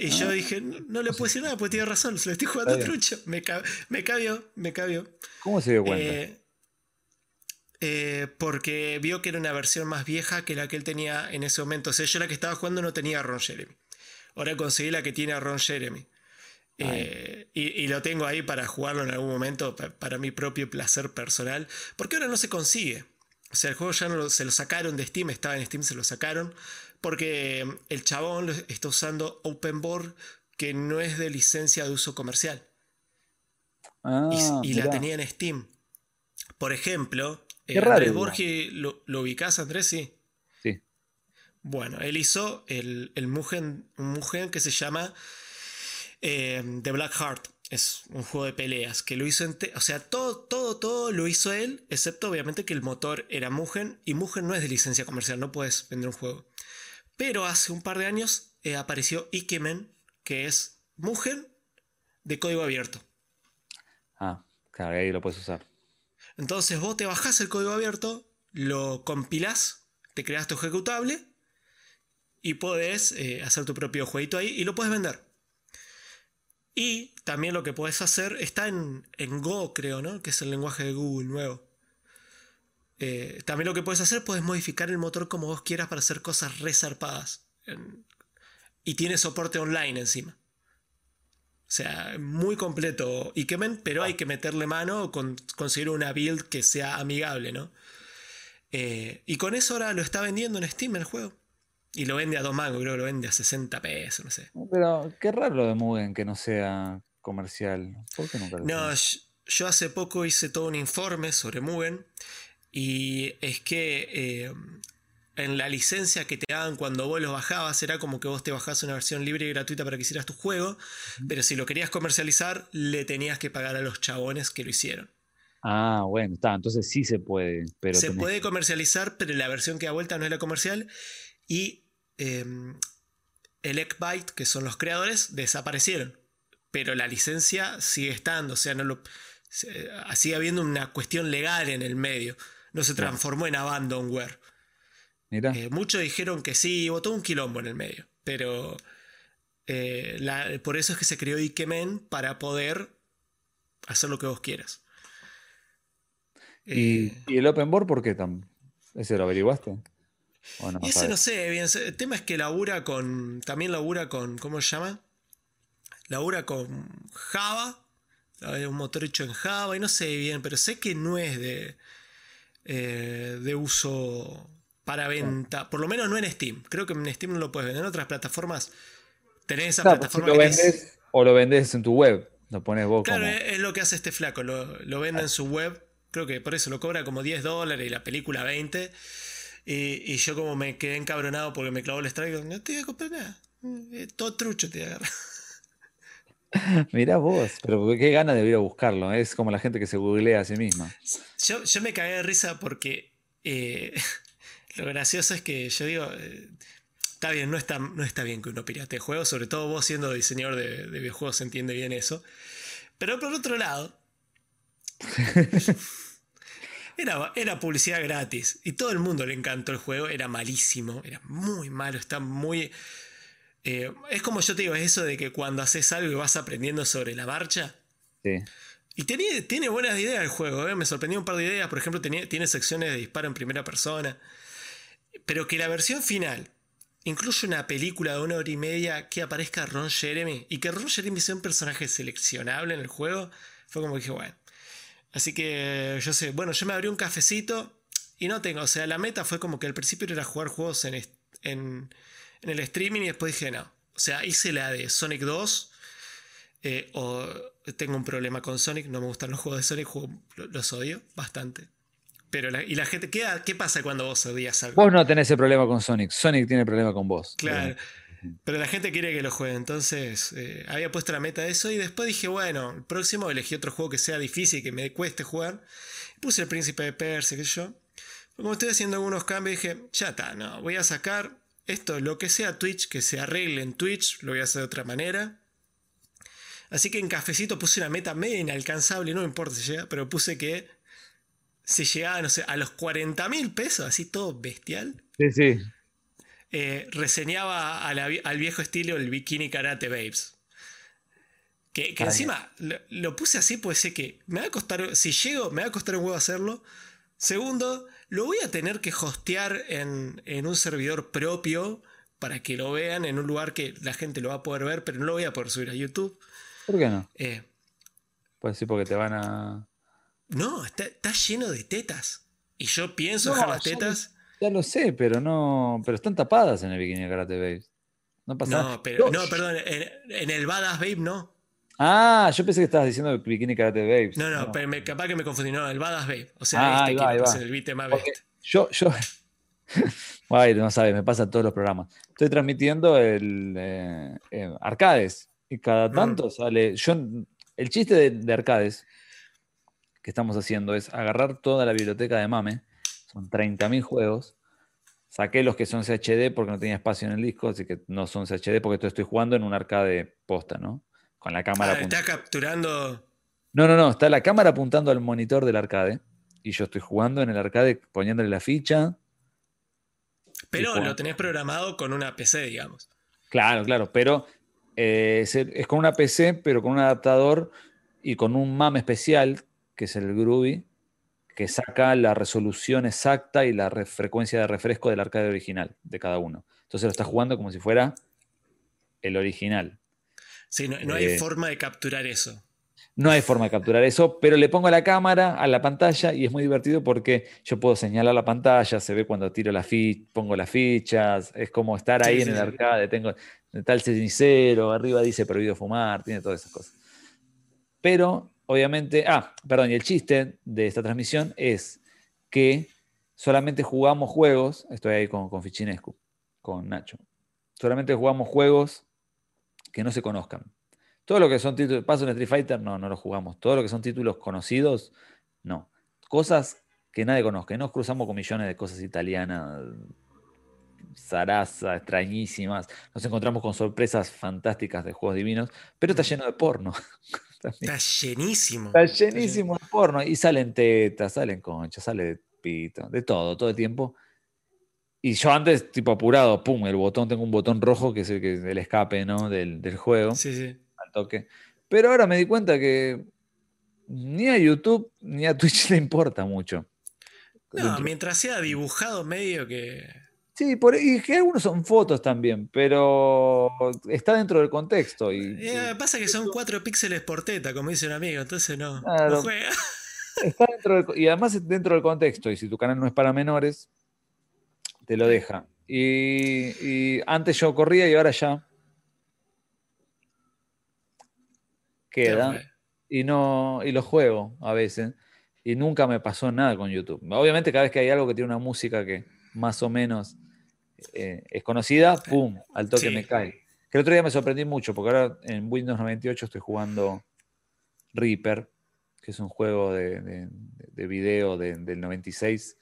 Y yo ah. dije, no, le puedo decir nada, pues tiene razón, se lo estoy jugando trucho. Me, me cabió, me cabió. ¿Cómo se dio cuenta? Eh, eh, porque vio que era una versión más vieja que la que él tenía en ese momento. O sea, yo la que estaba jugando no tenía a Ron Jeremy. Ahora conseguí la que tiene a Ron Jeremy. Eh, y, lo tengo ahí para jugarlo en algún momento para, mi propio placer personal. Porque ahora no se consigue. O sea, el juego ya no se lo sacaron de Steam, estaba en Steam, se lo sacaron. Porque el chabón está usando OpenBoard que no es de licencia de uso comercial. y, ah, la tenía en Steam. Por ejemplo, eh, Andrés Borgi, ¿lo, ¿lo, ubicás, Andrés? Sí. Sí. Bueno, él hizo el, el Mugen, un Mugen que se llama eh, The Black Heart. Es un juego de peleas que lo hizo O sea, todo, todo, todo lo hizo él, excepto obviamente que el motor era Mugen y Mugen no es de licencia comercial, no puedes vender un juego. Pero hace un par de años eh, apareció Ikemen, que es Mugen de código abierto. Ah, claro, ahí lo puedes usar. Entonces vos te bajás el código abierto, lo compilás, te creas tu ejecutable y podés eh, hacer tu propio jueguito ahí y lo puedes vender. Y también lo que puedes hacer está en, en Go, creo, ¿no? Que es el lenguaje de Google nuevo. Eh, también lo que puedes hacer, puedes modificar el motor como vos quieras para hacer cosas resarpadas. y tiene soporte online encima. O sea, muy completo Ikemen, pero hay que meterle mano con conseguir una build que sea amigable, ¿no? Eh, y con eso ahora lo está vendiendo en Steam el juego. Y lo vende a dos mangos, creo que lo vende a 60 pesos, no sé. Pero qué raro lo de Mugen que no sea comercial. ¿Por qué nunca lo No, yo hace poco hice todo un informe sobre Mugen y es que eh, en la licencia que te daban cuando vos los bajabas era como que vos te bajabas una versión libre y gratuita para que hicieras tu juego, pero si lo querías comercializar le tenías que pagar a los chabones que lo hicieron. Ah, bueno, está. Entonces sí se puede. Pero Se tenés- puede comercializar, pero la versión que da vuelta no es la comercial y eh, el Ekbyte, que son los creadores, desaparecieron. Pero la licencia sigue estando, o sea, no lo, se- sigue habiendo una cuestión legal en el medio. No se transformó en abandonware. Eh, muchos dijeron que sí, votó un quilombo en el medio. Pero eh, la- por eso es que se creó Ikemen para poder hacer lo que vos quieras. ¿Y, Eh, y el open board por qué tan? ¿Ese lo averiguaste? ¿O no Y ese no sé bien. El tema es que labura con. También labura con. ¿Cómo se llama? Labura con Java. Un motor hecho en Java y no sé bien, pero sé que no es de. Eh, de uso para venta. Por lo menos no en Steam. Creo que en Steam no lo puedes vender. En otras plataformas. Tenés esa Claro, si plataforma lo que es- vendes o lo vendes en tu web. Lo pones vos Claro, como. es, lo que hace este flaco. Lo, lo vende en su web. Creo que por eso lo cobra como 10 dólares y la película 20. Y, y yo como me quedé encabronado porque me clavó el strike. No te voy a comprar nada. Eh, Todo trucho te agarra. *laughs* Mirá vos, pero qué gana de ir a buscarlo. Es como la gente que se googlea a sí misma. Yo, yo me cagué de risa porque eh, *laughs* lo gracioso es que yo digo, eh, está bien, no está, no está bien que uno pirate juegos, sobre todo vos siendo diseñador de, de videojuegos se entiende bien eso. Pero por otro lado, *laughs* era, era publicidad gratis y todo el mundo le encantó el juego, era malísimo, era muy malo, está muy... eh, es como yo te digo, es eso de que cuando haces algo y vas aprendiendo sobre la marcha, Sí. Y tiene, tiene buenas ideas el juego, ¿eh? me sorprendió un par de ideas. Por ejemplo, tiene secciones de disparo en primera persona. Pero que la versión final incluye una película de una hora y media que aparezca Ron Jeremy y que Ron Jeremy sea un personaje seleccionable en el juego, fue como que dije, bueno. Así que yo sé, bueno, yo me abrí un cafecito y no tengo, o sea, la meta fue como que al principio era jugar juegos en, en, en el streaming y después dije, no. O sea, hice la de Sonic 2 eh, o tengo un problema con Sonic, no me gustan los juegos de Sonic, juego- los odio bastante. Pero la, y la gente, ¿qué, ¿qué pasa cuando vos odias algo? Vos no tenés ese problema con Sonic. Sonic tiene problema con vos. Claro. Eh, Pero la gente quiere que lo juegue. Entonces eh, había puesto la meta de eso y después dije, bueno, el próximo elegí otro juego que sea difícil y que me cueste jugar. Puse el príncipe de Persia, que yo. Como estoy haciendo algunos cambios, dije, ya está, no, voy a sacar esto, lo que sea Twitch, que se arregle en Twitch, lo voy a hacer de otra manera. Así que en cafecito puse una meta media inalcanzable, no me importa si llega, pero puse que si llegaba, no sé, a los 40 mil pesos, así todo bestial, Sí, sí. eh, reseñaba a la vi- al viejo estilo el Bikini Karate Babes. Que, que Ah, encima lo, lo puse así, pues sé que me va a costar, si llego, me va a costar un huevo hacerlo. Segundo, lo voy a tener que hostear en, en un servidor propio para que lo vean en un lugar que la gente lo va a poder ver, pero no lo voy a poder subir a YouTube. ¿Por qué no? Eh, Pues sí, porque te van a. no, está, está lleno de tetas. Y yo pienso No, dejar las lo- tetas. Ya lo sé, pero no. Pero están tapadas en el bikini de Karate Babes. No pasa nada. No, pero, Yo- no, perdón, en, en el Badass Babe no. Ah, yo pensé que estabas diciendo bikini Karate Babes. No, no, pero me- capaz que me confundí. No, el Badass Babe. O sea, Ah, este que va, va. puse el beat más best. yo, yo. *laughs* Guay, no sabes, me pasa en todos los programas. Estoy transmitiendo el eh, eh, arcades y cada Mm. tanto sale. Yo, el chiste de, de arcades que estamos haciendo es agarrar toda la biblioteca de Mame, son 30.000 juegos. Saqué los que son CHD porque no tenía espacio en el disco, así que no son CHD porque esto estoy jugando en un arcade posta, ¿no? Con la cámara Ah, está capturando. No, no, no, está la cámara apuntando al monitor del arcade y yo estoy jugando en el arcade poniéndole la ficha. Pero lo tenés programado con una PC, digamos. Claro, claro, pero eh, es, es con una PC, pero con un adaptador y con un MAM especial, que es el Groovy, que saca la resolución exacta y la re- frecuencia de refresco del arcade original de cada uno. Entonces lo estás jugando como si fuera el original. Sí, no, no hay Eh. forma de capturar eso. No hay forma de capturar eso, pero le pongo la cámara a la pantalla y es muy divertido porque yo puedo señalar la pantalla, se ve cuando tiro la ficha, pongo las fichas, es como estar ahí en el arcade, tengo tal cenicero, arriba dice prohibido fumar, tiene todas esas cosas. Pero, obviamente, ah, perdón, y el chiste de esta transmisión es que solamente jugamos juegos, estoy ahí con, con Fichinescu, con Nacho, solamente jugamos juegos que no se conozcan. Todo lo que son títulos, paso en Street Fighter, no, no lo jugamos. Todo lo que son títulos conocidos, no. Cosas que nadie conozca. Nos cruzamos con millones de cosas italianas, zaraza, extrañísimas. Nos encontramos con sorpresas fantásticas de juegos divinos, pero está lleno de porno. *laughs* está llenísimo. Está llenísimo de porno. Y salen tetas, salen conchas, sale pito, de todo, todo el tiempo. Y yo antes, tipo apurado, pum, el botón, tengo un botón rojo que es el, que, el escape ¿no? del, del juego. Sí, sí toque. Pero ahora me di cuenta que ni a YouTube ni a *laughs* Twitch le importa mucho. No, mientras sea dibujado medio que... Sí, por, y que algunos son fotos también, pero está dentro del contexto. Y, eh, pasa que son cuatro píxeles por teta, como dice un amigo, entonces no, juega. *laughs* Está dentro y además dentro del contexto, y si tu canal no es para menores, te lo deja. y antes yo corría y ahora ya queda y no y lo juego a veces y nunca me pasó nada con YouTube. Obviamente cada vez que hay algo que tiene una música que más o menos eh, es conocida, pum, al toque me cae. Que el otro día me sorprendí mucho porque ahora en Windows 98 estoy jugando Reaper, que es un juego de, de, video del 96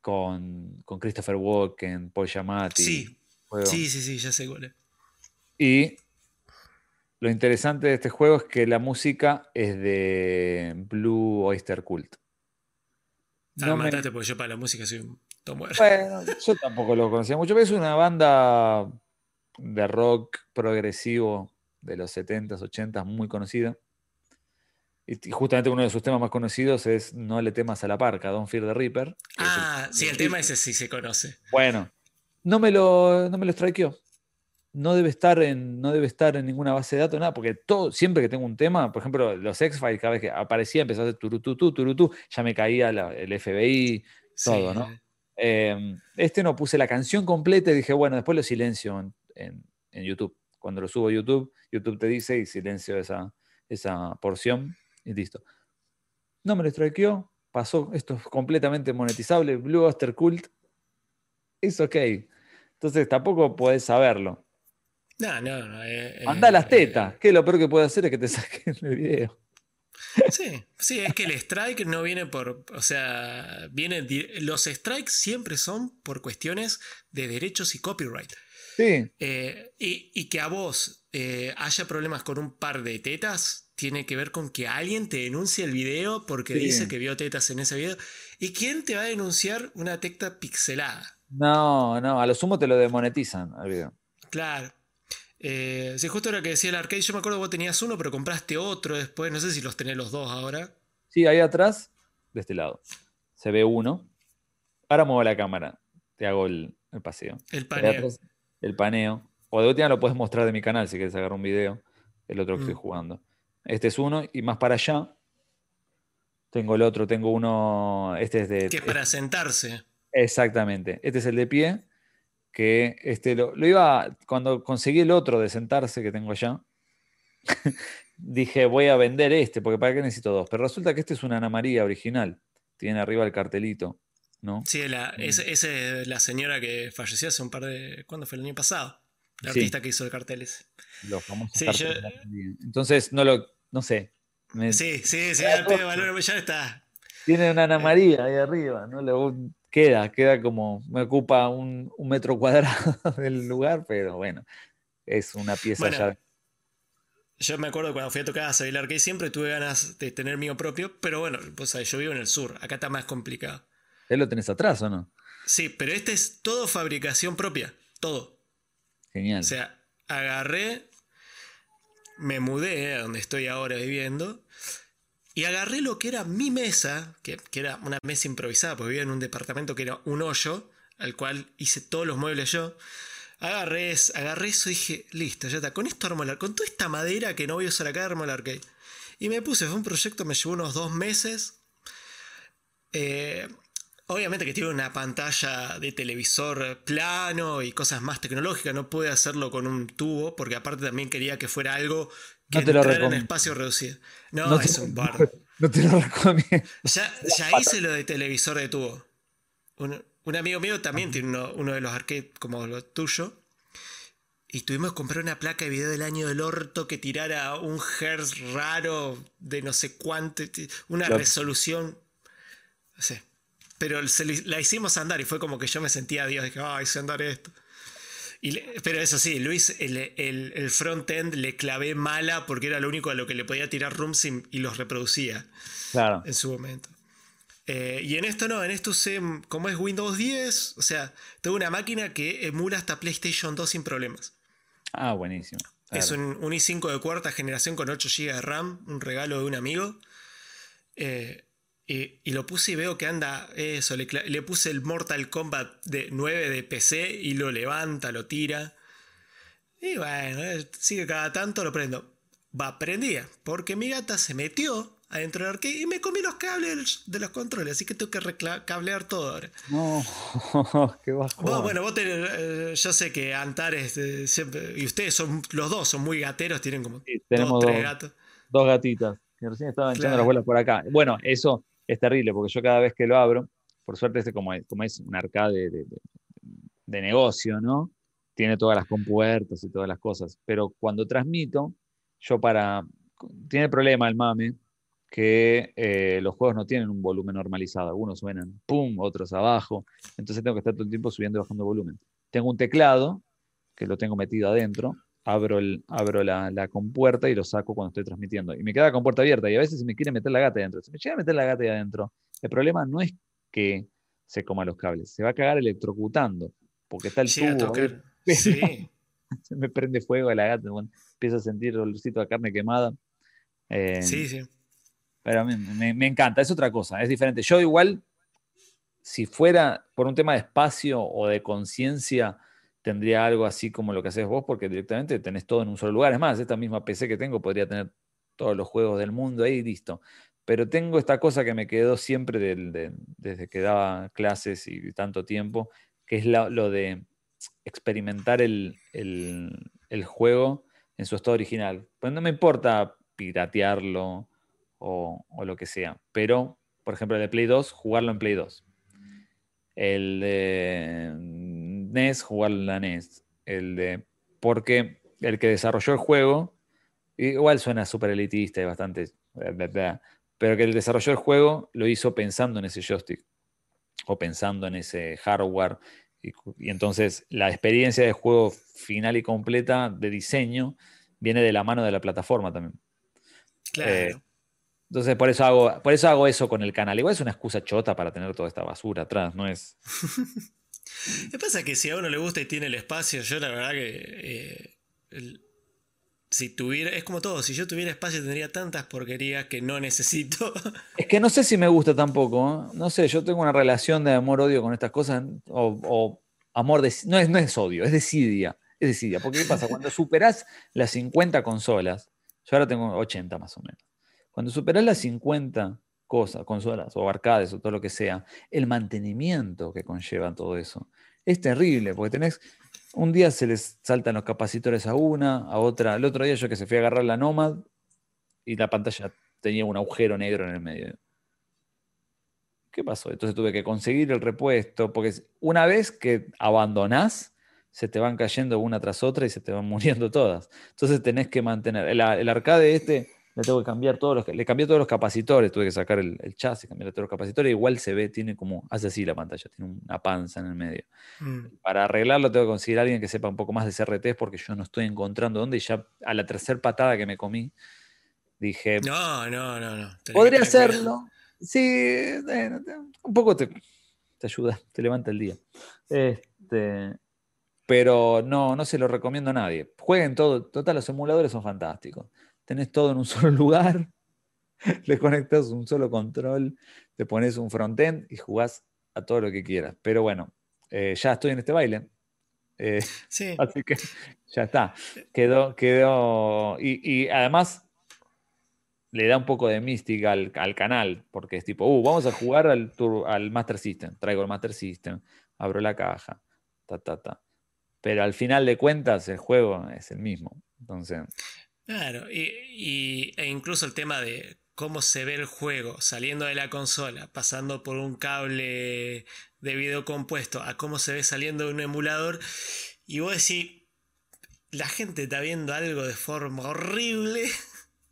con, con, Christopher Walken, Paul Giamatti. Sí. sí, sí, sí, ya sé cuál es. Y lo interesante de este juego es que la música es de Blue Oyster Cult. Ah, no mataste porque yo para la música soy un Bueno, yo tampoco lo conocía mucho, pero es una banda de rock progresivo de los 70s, 80s, muy conocida. Y justamente uno de sus temas más conocidos es No le temas a la parca, Don't Fear the Reaper. Ah, sí, el tema ese sí se conoce. Bueno, no me lo, no me lo strikeó no debe estar en, no debe estar en ninguna base de datos, nada, porque todo, siempre que tengo un tema, por ejemplo, los X-Files, cada vez que aparecía, empezó a hacer turutú, turutú, ya me caía el FBI, todo, ¿no? Em, este no puse la canción completa y dije, bueno, después lo silencio en, YouTube. Cuando lo subo a YouTube, YouTube te dice y silencio esa, esa porción y listo. No me lo strikeó, pasó, esto es completamente monetizable, Blue Oster Cult, es ok. Entonces tampoco puedes saberlo. No, no, no. Eh, Anda las eh, tetas, que lo peor que puede hacer es que te *laughs* saquen el video. Sí, sí, es que el strike no viene por, o sea, viene, los strikes siempre son por cuestiones de derechos y copyright. Sí. Eh, y, que a vos haya problemas con un par de tetas tiene que ver con que alguien te denuncie el video porque dice que vio tetas en ese video. ¿Y quién te va a denunciar una tecta pixelada? No, no, a lo sumo te lo demonetizan al video. Claro. Eh, sí, justo era que decía el arcade, yo me acuerdo que vos tenías uno, pero compraste otro después, no sé si los tenés los dos ahora. Sí, ahí atrás, de este lado, se ve uno. Ahora muevo la cámara, te hago el, paseo. El paneo. el paneo. O de última lo puedes mostrar de mi canal si quieres agarrar un video, el otro que estoy mm. jugando. Este es uno, y más para allá, tengo el otro, tengo uno, este es de... Que es para sentarse. Exactamente, este es el de pie que este, lo, iba, cuando conseguí el otro de sentarse que tengo allá, *laughs* dije voy a vender este, porque para qué necesito dos. Pero resulta que este es una Ana María original, tiene arriba el cartelito, ¿no? Sí, la, mm. es, la señora que falleció hace un par de, ¿cuándo fue el año pasado? La artista que hizo el cartel ese. Los famosos Entonces, no lo, no sé. sí, sí, sí, ya está. Tiene una Ana eh. María ahí arriba, ¿no? Queda, queda como, me ocupa un, metro cuadrado *laughs* del lugar, pero bueno, es una pieza ya. Yo me acuerdo cuando fui a tocar a Sevilla Arcade siempre tuve ganas de tener mío propio, pero bueno, pues yo vivo en el sur, acá está más complicado. ¿Él lo tenés atrás o no? Sí, pero este es todo fabricación propia, todo. Genial. O sea, agarré, me mudé a donde estoy ahora viviendo y agarré lo que era mi mesa, que, era una mesa improvisada, porque vivía en un departamento que era un hoyo, al cual hice todos los muebles yo. Agarré, agarré eso y dije, listo, ya está. Con esto armo Con toda esta madera que no voy a usar acá, armo el. Y me puse, fue un proyecto, me llevó unos dos meses. Eh, obviamente que tiene una pantalla de televisor plano y cosas más tecnológicas, no pude hacerlo con un tubo, porque aparte también quería que fuera algo que No te lo entrara en recomiendo. espacio reducido. No, No te- es un bardo. *laughs* No te lo recomiendo. Ya, ya hice lo de televisor de tubo. Un, un amigo mío también tiene uno, uno de los arcades como lo tuyo. Y tuvimos que comprar una placa de video del año del orto que tirara un hertz raro de no sé cuánto, una Claro. resolución. No sé. Pero se la hicimos andar y fue como que yo me sentía Dios, dije, ah, hice andar esto. Y le- pero eso sí, Luis, el, el, el front-end le clavé mala porque era lo único a lo que le podía tirar rooms y- los reproducía Claro. en su momento. Eh, y en esto no, en esto usé, como es Windows 10, o sea, tengo una máquina que emula hasta PlayStation 2 sin problemas. Ah, buenísimo. Claro. Es un, un i5 de cuarta generación con 8 GB de RAM, un regalo de un amigo. Eh, y, y lo puse y veo que anda eso, le, puse el Mortal Kombat de 9 de PC y lo levanta, lo tira. Y bueno, eh, sigue cada tanto, lo prendo. Va, prendía, porque mi gata se metió adentro del arcade y me comí los cables de los controles, así que tengo que cablear todo ahora. No, *laughs* qué bajo. Vos, bueno, vos tenés, eh, yo sé que Antares eh, siempre, y ustedes son los dos, son muy gateros, tienen como Sí, tenemos dos, tres dos. gatos. Dos gatitas que recién estaban echando las bolas por acá. Bueno, eso es terrible porque yo cada vez que lo abro, por suerte este como, es- como es un arcade de, negocio, ¿no? Tiene todas las compuertas y todas las cosas. Pero cuando transmito, yo para... Tiene el problema el mame que eh, los juegos no tienen un volumen normalizado. Algunos suenan pum, otros abajo. Entonces tengo que estar todo el tiempo subiendo y bajando volumen. Tengo un teclado que lo tengo metido adentro, abro, el, abro la, la compuerta y lo saco cuando estoy transmitiendo. Y me queda la compuerta abierta y a veces se me quiere meter la gata adentro. Se me llega a meter la gata ahí adentro. El problema no es que se coma los cables, se va a cagar electrocutando, porque está el Llega tubo. *laughs* Sí. *laughs* se me prende fuego a la gata, bueno, empiezo a sentir olorcito a carne quemada. Eh, Sí, sí. pero a mí me, me encanta, es otra cosa, es diferente. Yo igual, si fuera por un tema de espacio o de conciencia, tendría algo así como lo que haces vos, porque directamente tenés todo en un solo lugar. Es más, esta misma PC que tengo podría tener todos los juegos del mundo ahí listo. Pero tengo esta cosa que me quedó siempre desde que daba clases y tanto tiempo, que es lo de experimentar el, el- el juego en su estado original. Pues no me importa piratearlo o, o lo que sea, pero, por ejemplo, el de Play 2, jugarlo en Play 2. El de NES, jugarlo en la NES. El de. Porque el que desarrolló el juego, igual suena súper elitista y bastante. Pero que el desarrolló el juego lo hizo pensando en ese joystick o pensando en ese hardware. Y, y entonces la experiencia de juego final y completa de diseño viene de la mano de la plataforma también. Claro. Eh, Entonces, por eso hago, por eso hago eso con el canal. Igual es una excusa chota para tener toda esta basura atrás, no es. *laughs* Lo que pasa es que si a uno le gusta y tiene el espacio, yo la verdad que. eh, el- si tuviera. Es como todo, si yo tuviera espacio tendría tantas porquerías que no necesito. *laughs* Es que no sé si me gusta tampoco. ¿eh? No sé, yo tengo una relación de amor-odio con estas cosas. O, amor de. No es, no es odio, es desidia. Es desidia. Porque ¿qué pasa? Cuando superás las 50 consolas, yo ahora tengo 80 más o menos. Cuando superás las 50 cosas, consolas o arcades o todo lo que sea, el mantenimiento que conlleva todo eso es terrible, porque tenés, un día se les saltan los capacitores a una, a otra, el otro día yo que se fui a agarrar la Nomad y la pantalla tenía un agujero negro en el medio. ¿Qué pasó? Entonces tuve que conseguir el repuesto, porque una vez que abandonás, se te van cayendo una tras otra y se te van *laughs* muriendo todas. Entonces tenés que mantener. El, el arcade este, le tengo que cambiar todos los, le cambié todos los capacitores, tuve que sacar el, el chasis, cambiar todos los capacitores, igual se ve, tiene como, hace así la pantalla, tiene una panza en el medio. Mm. Para arreglarlo tengo que conseguir a alguien que sepa un poco más de CRT porque yo no estoy encontrando dónde y ya a la tercera patada que me comí, dije, No, no, no, no. Podría hacerlo. Sí, bueno, un poco te, te ayuda, te levanta el día. Este, pero no, no se lo recomiendo a nadie. Jueguen todo. Total, los emuladores son fantásticos. Tenés todo en un *laughs* solo lugar, le conectas un solo control, te pones un frontend y jugás a todo lo que quieras. Pero bueno, eh, ya estoy en este baile. Eh, Sí. *laughs* Así que ya está. Quedó, quedó. Y, y además, le da un poco de mística al, canal, porque es tipo, uh, vamos a jugar al, al Master System, traigo el Master System, abro la caja, ta, ta, ta. Pero al final de cuentas el juego es el mismo. Entonces... Claro, y, e incluso el tema de cómo se ve el juego saliendo de la consola, pasando por un cable de video compuesto, a cómo se ve saliendo de un emulador, y vos decís, la gente está viendo algo de forma horrible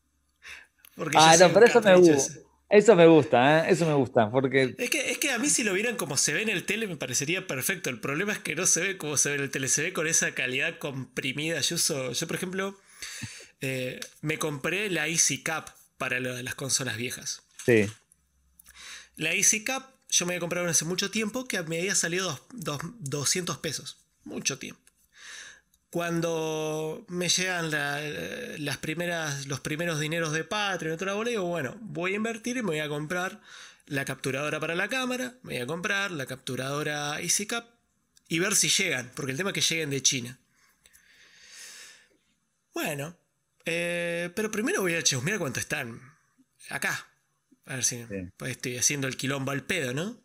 *laughs* ah, no, pero eso me gusta. Eso me gusta, ¿eh? eso me gusta, porque... Es que, es que a mí si lo vieran como se ve en el tele me parecería perfecto. El problema es que no se ve como se ve en el tele, se ve con esa calidad comprimida. Yo, uso, yo por ejemplo, eh, me compré la Easy Cap para las consolas viejas. Sí. La Easy Cap yo me había comprado hace mucho tiempo que me había salido 200 pesos. Mucho tiempo. Cuando me llegan las primeras, los primeros dineros de Patreon y otra bola, digo, bueno, voy a invertir y me voy a comprar la capturadora para la cámara, me voy a comprar la capturadora EasyCap y ver si llegan, porque el tema es que lleguen de China. Bueno, eh, pero primero voy a mira cuánto están acá. A ver si pues estoy haciendo el quilombo al pedo, ¿no?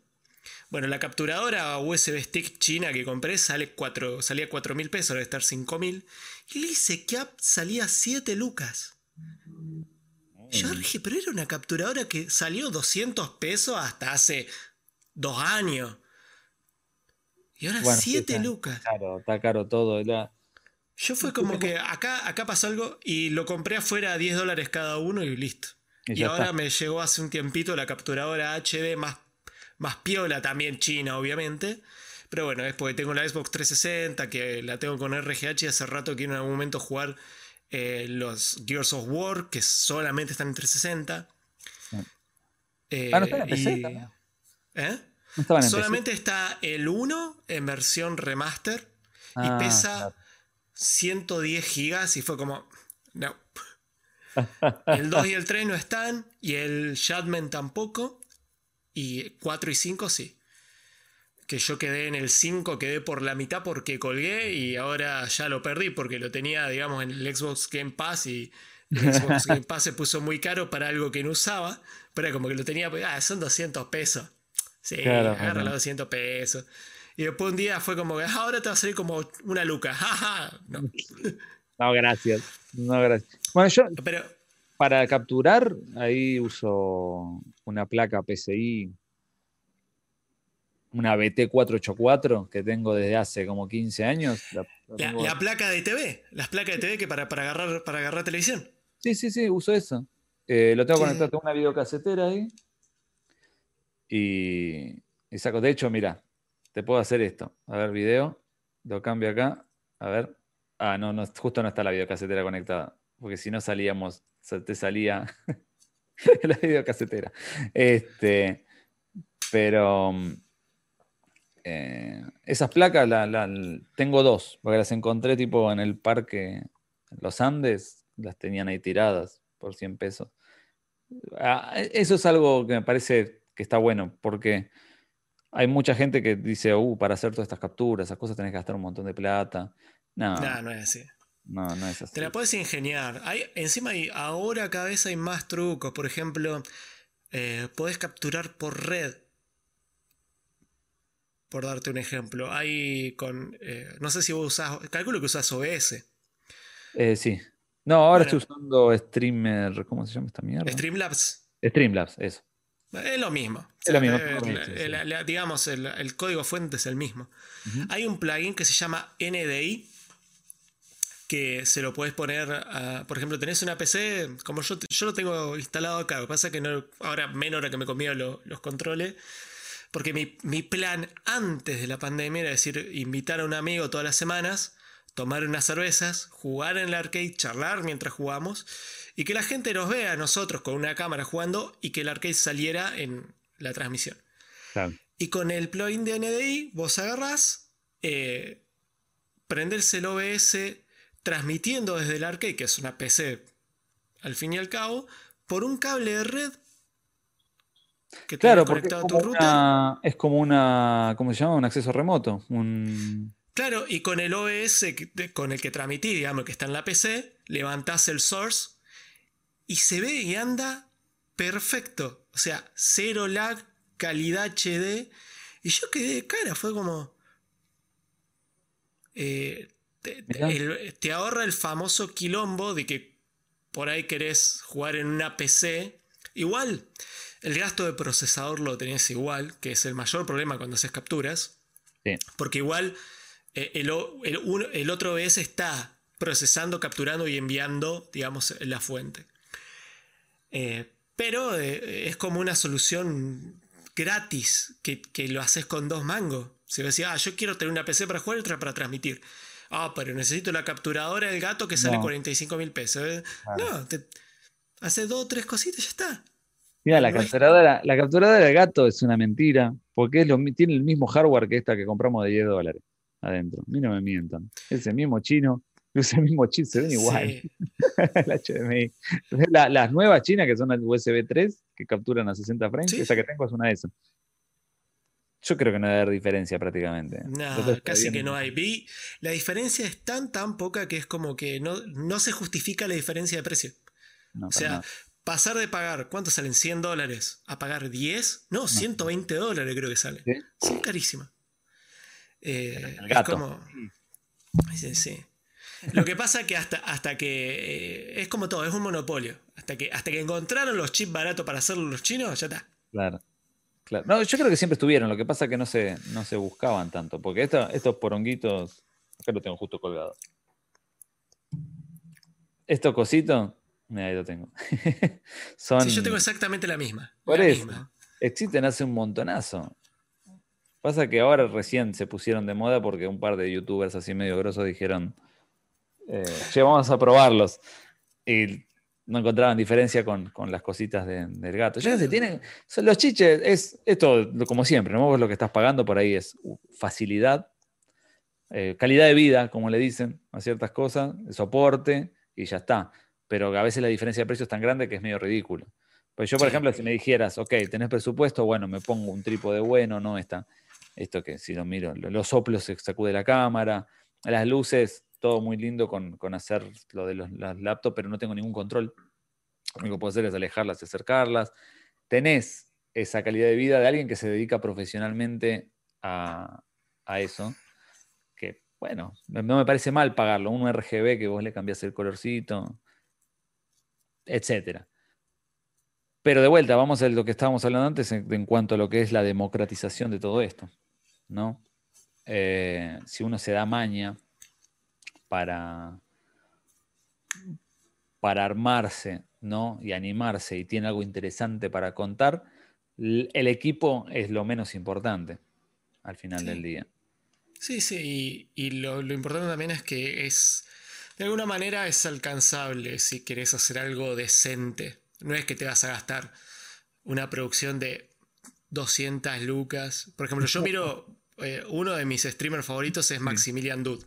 Bueno, la capturadora USB stick china que compré sale 4, salía 4 mil pesos, debe estar 5 mil. Y le dice que salía 7 lucas. Yo mm. dije, pero era una capturadora que salió 200 pesos hasta hace dos años. Y ahora 7 lucas. Está caro, está caro todo. Yo fue como que acá, acá pasó algo y lo compré afuera a 10 dólares cada uno y listo. Y, ahora me llegó hace un tiempito la capturadora HD más más piola también China, obviamente. Pero bueno, es porque tengo la Xbox 360, que la tengo con RGH y hace rato quiero en algún momento jugar eh, los Gears of War, que solamente están en 360. Eh, ah, no en PC ¿Eh? solamente está el 1 en versión remaster y ah, pesa 110 gigas y fue como, no. El 2 y el 3 no están y el Shadman tampoco. Y 4 y 5 sí. Que yo quedé en el 5, quedé por la mitad porque colgué y ahora ya lo perdí porque lo tenía, digamos, en el Xbox Game Pass y el *laughs* Xbox Game Pass se puso muy caro para algo que no usaba. Pero como que lo tenía, ah, son 200 pesos. Sí, agarra los 200 pesos. Y después un día fue como, ah, ahora te va a salir como una luca. *laughs* no. no, gracias. No, gracias. Bueno, yo. Pero, para capturar, ahí uso una placa PCI, una BT484 que tengo desde hace como 15 años. La, placa de TV, las placas de TV que para, para, agarrar, para agarrar televisión. Sí, sí, sí, uso eso. Eh, lo tengo conectado a una videocasetera ahí. Y, y, saco, de hecho, mira, te puedo hacer esto. A ver, video, lo cambio acá. A ver. Ah, no, justo no está la videocasetera conectada. Porque si no salíamos te salía *laughs* la videocasetera. Este, pero eh, esas placas tengo dos, porque las encontré tipo en el parque Los Andes, las tenían ahí tiradas por 100 pesos. Ah, eso es algo que me parece que está bueno, porque hay mucha gente que dice, uh, para hacer todas estas capturas, esas cosas tenés que gastar un montón de plata. No, no, no es así. No, no es así. Te la puedes ingeniar. Hay, encima hay, ahora cada vez hay más trucos. Por ejemplo, eh, podés capturar por red. Por darte un ejemplo. Hay con. Eh, no sé si vos usás. Calculo que usás OBS. Eh, sí. No, ahora estoy usando Streamer. ¿Cómo se llama esta mierda? Streamlabs. Streamlabs, eso. Es lo mismo. Es lo mismo. digamos, el, código fuente es el mismo. Hay un plugin que se llama NDI que se lo puedes poner, por ejemplo, tenés una PC, como yo, yo lo tengo instalado acá, lo que pasa es que no, ahora menos ahora que me comía los controles, porque mi, plan antes de la pandemia era decir, invitar a un amigo todas las semanas, tomar unas cervezas, jugar en el arcade, charlar mientras jugamos, y que la gente nos vea a nosotros con una cámara jugando y que el arcade saliera en la transmisión. Y con el plugin de NDI, vos agarrás, eh, prenderse el OBS transmitiendo desde el arcade, que es una PC al fin y al cabo, por un cable de red que claro, conectado a tu router. es como una, ¿cómo se llama? Un acceso remoto. Claro, y con el OBS con el que transmitís, digamos, que está en la PC, levantás el source y se ve y anda perfecto. O sea, cero lag, calidad HD. Y yo quedé de cara, fue como... Eh, te, ahorra el famoso quilombo de que por ahí querés jugar en una PC. Igual, el gasto de procesador lo tenés igual, que es el mayor problema cuando haces capturas. Porque igual eh, el, el, otro OBS está procesando, capturando y enviando, digamos, la fuente. Eh, pero eh, es como una solución gratis que, lo haces con dos mangos. Si decía, ah, yo quiero tener una PC para jugar y otra para transmitir. Ah, pero necesito la capturadora del gato que sale 45 mil pesos. No, te hace dos o tres cositas y ya está. Mira, la capturadora, la capturadora del gato es una mentira, porque es lo, tiene el mismo hardware que esta que compramos de 10 dólares adentro. A mí no me mientan. Es el mismo chino, *laughs* es el mismo chip, se ven igual. *laughs* HDMI. las nuevas chinas que son el USB 3, que capturan a 60 frames, esa que tengo es una de esas. Yo creo que no debe haber diferencia prácticamente. No, casi que no hay. Vi, la diferencia es tan, tan poca que es como que no, no se justifica la diferencia de precio. o sea, pasar de pagar, ¿cuánto salen? ¿100 dólares? ¿A pagar 10? No, 120 dólares creo que sale. ¿Sí? Son carísimas. Eh, es como. Sí, sí. Lo que pasa es que hasta, hasta que. Eh, es como todo, es un monopolio. Hasta que, hasta que encontraron los chips baratos para hacerlo los chinos, ya está. Claro. claro. No, yo creo que siempre estuvieron, lo que pasa es que no se, no se buscaban tanto. Porque estos poronguitos. Acá lo tengo justo colgado. Estos cositos. Mira, ahí lo tengo. *laughs* Son, sí, yo tengo exactamente la misma. Por eso. Existen hace un montonazo. Pasa que ahora recién se pusieron de moda porque un par de youtubers así medio grosos dijeron, eh, vamos a probarlos. Y no encontraban diferencia con, las cositas del gato. Ya se tienen, son los chiches, es esto como siempre, ¿no? lo que estás pagando por ahí es facilidad, eh, calidad de vida, como le dicen a ciertas cosas, soporte y ya está. Pero a veces la diferencia de precio es tan grande que es medio ridículo. Pues yo, por ejemplo, si me dijeras, ok, tenés presupuesto, bueno, me pongo un trípode bueno, no está esto que si lo miro, los soplos se sacude la cámara, las luces, todo muy lindo con, hacer lo de las laptops, pero no tengo ningún control. Lo único que puedo hacer es alejarlas y acercarlas. Tenés esa calidad de vida de alguien que se dedica profesionalmente a, eso, que bueno, no me parece mal pagarlo. Un RGB que vos le cambias el colorcito, etcétera. Pero de vuelta, vamos a lo que estábamos hablando antes en cuanto a lo que es la democratización de todo esto. ¿No? Eh, si uno se da maña para, para armarse, ¿no? Y animarse y tiene algo interesante para contar, el equipo es lo menos importante al final del día. Sí, sí, y, lo, lo, importante también es que es, de alguna manera es alcanzable si querés hacer algo decente. No es que te vas a gastar una producción de 200 lucas. Por ejemplo, yo miro, eh, uno de mis streamers favoritos es Maximilian Dude.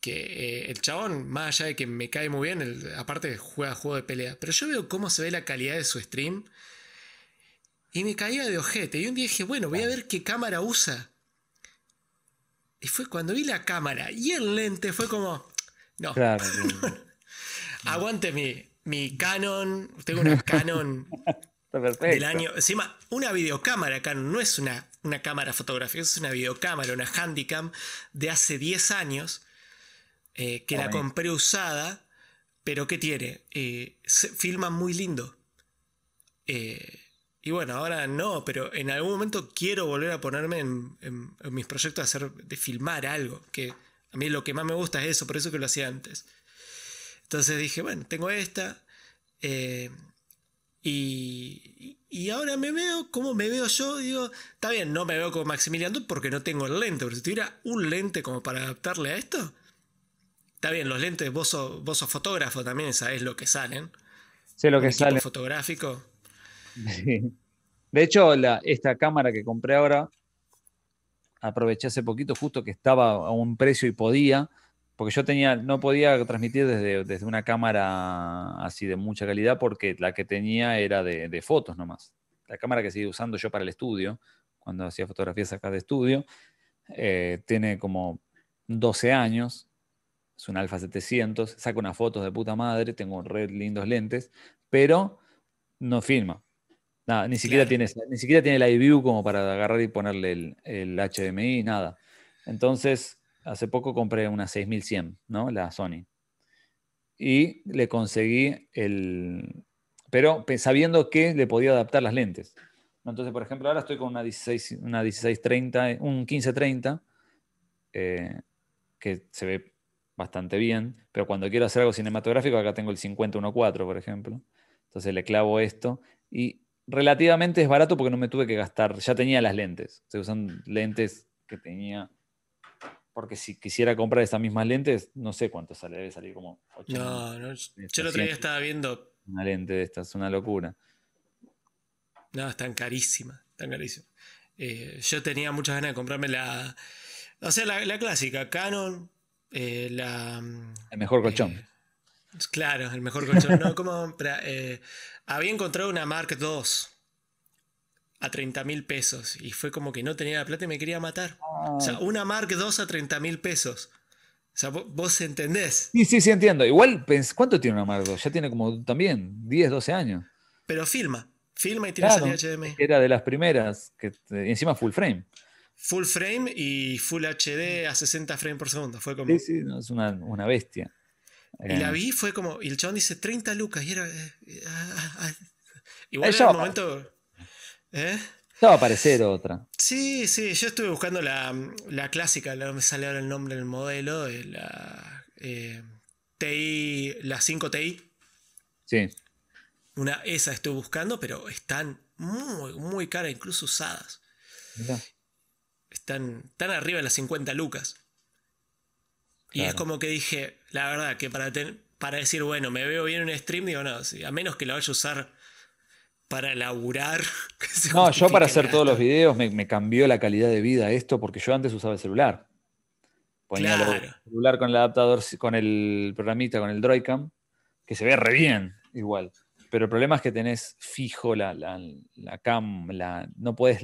Que eh, el chabón, más allá de que me cae muy bien, aparte juega juego de pelea. Pero yo veo cómo se ve la calidad de su stream. Y me caía de ojete. Y un día dije, bueno, voy a ver qué cámara usa. Y fue cuando vi la cámara y el lente, fue como. No. *laughs* Aguante mi, mi Canon. Tengo una Canon *laughs* del año. Encima, una videocámara Canon no es una, una cámara fotográfica, es una videocámara, una Handycam de hace 10 años eh, que la compré usada, pero ¿qué tiene? Eh, filma muy lindo. Eh, y bueno, ahora no, pero en algún momento quiero volver a ponerme en, mis proyectos de, hacer, de filmar algo, que a mí lo que más me gusta es eso, por eso que lo hacía antes. Entonces dije, bueno, tengo esta. Y, ahora me veo como me veo yo. Digo, está bien, no me veo como Maximilian porque no tengo el lente. Pero si tuviera un lente como para adaptarle a esto, está bien, los lentes, vos sos, vos fotógrafo también, sabés lo que salen. Sé lo que sale. fotográfico. *laughs* De hecho, esta cámara que compré ahora, aproveché hace poquito, justo que estaba a un precio y podía porque yo tenía, no podía transmitir desde, desde, una cámara así de mucha calidad porque la que tenía era de, fotos nomás. La cámara que seguí usando yo para el estudio, cuando hacía fotografías acá de estudio, eh, tiene como 12 años es un Alpha 700, saca unas fotos de puta madre, tengo red lindos lentes, pero no filma. Nada, ni siquiera, tiene, ni siquiera tiene el iView como para agarrar y ponerle el, el HDMI, nada. Entonces, hace poco compré una 6100, ¿no? La Sony. Y le conseguí el... Pero sabiendo que le podía adaptar las lentes. Entonces, por ejemplo, ahora estoy con una, 16, una 1630, un 1530, eh, que se ve bastante bien, pero cuando quiero hacer algo cinematográfico, acá tengo el 5014, por ejemplo. Entonces le clavo esto y relativamente es barato porque no me tuve que gastar, ya tenía las lentes. Se usan lentes que tenía porque si quisiera comprar estas mismas lentes, no sé cuánto sale, debe salir como 80. No, no, yo el otro día estaba viendo. Una lente de estas, una locura. No, están carísimas, están carísimas. Eh, yo tenía muchas ganas de comprarme la. O sea, la, clásica, Canon, eh, la. El mejor colchón. Eh, claro, el mejor colchón. no, *laughs* como. había encontrado una Mark II a 30 mil pesos. Y fue como que no tenía la plata y me quería matar. O sea, una Mark II a 30 mil pesos. O sea, vos, entendés. Sí, sí, sí, entiendo. Igual, ¿cuánto tiene una Mark II? Ya tiene como también 10, 12 años. Pero filma. Filma y tiene salida HDMI. Era de las primeras. Que, encima full frame. Full frame y Full HD a 60 frames por segundo. Fue como. Sí, sí, es una, bestia. Y la eh. vi, fue como. Y el chabón dice 30 lucas. Y era. Eh, ah, ah, ah. Igual en el momento. ¿Eh? va a aparecer otra. Sí, sí, yo estuve buscando la, clásica, no me sale ahora el nombre del modelo, la eh, TI, la 5 TI. Sí. Una, esa estoy buscando, pero están muy, muy caras, incluso usadas. Están, están arriba de las 50 lucas. Y es como que dije, la verdad, que para, para decir, bueno, me veo bien en un stream, digo, no, a menos que la vaya a usar para laburar. *laughs* No, yo para hacer todos los videos me, cambió la calidad de vida esto porque yo antes usaba el celular. Ponía el celular con el adaptador, con el programita, con el Droidcam, que se ve re bien igual. Pero el problema es que tenés fijo la, cam, la, no puedes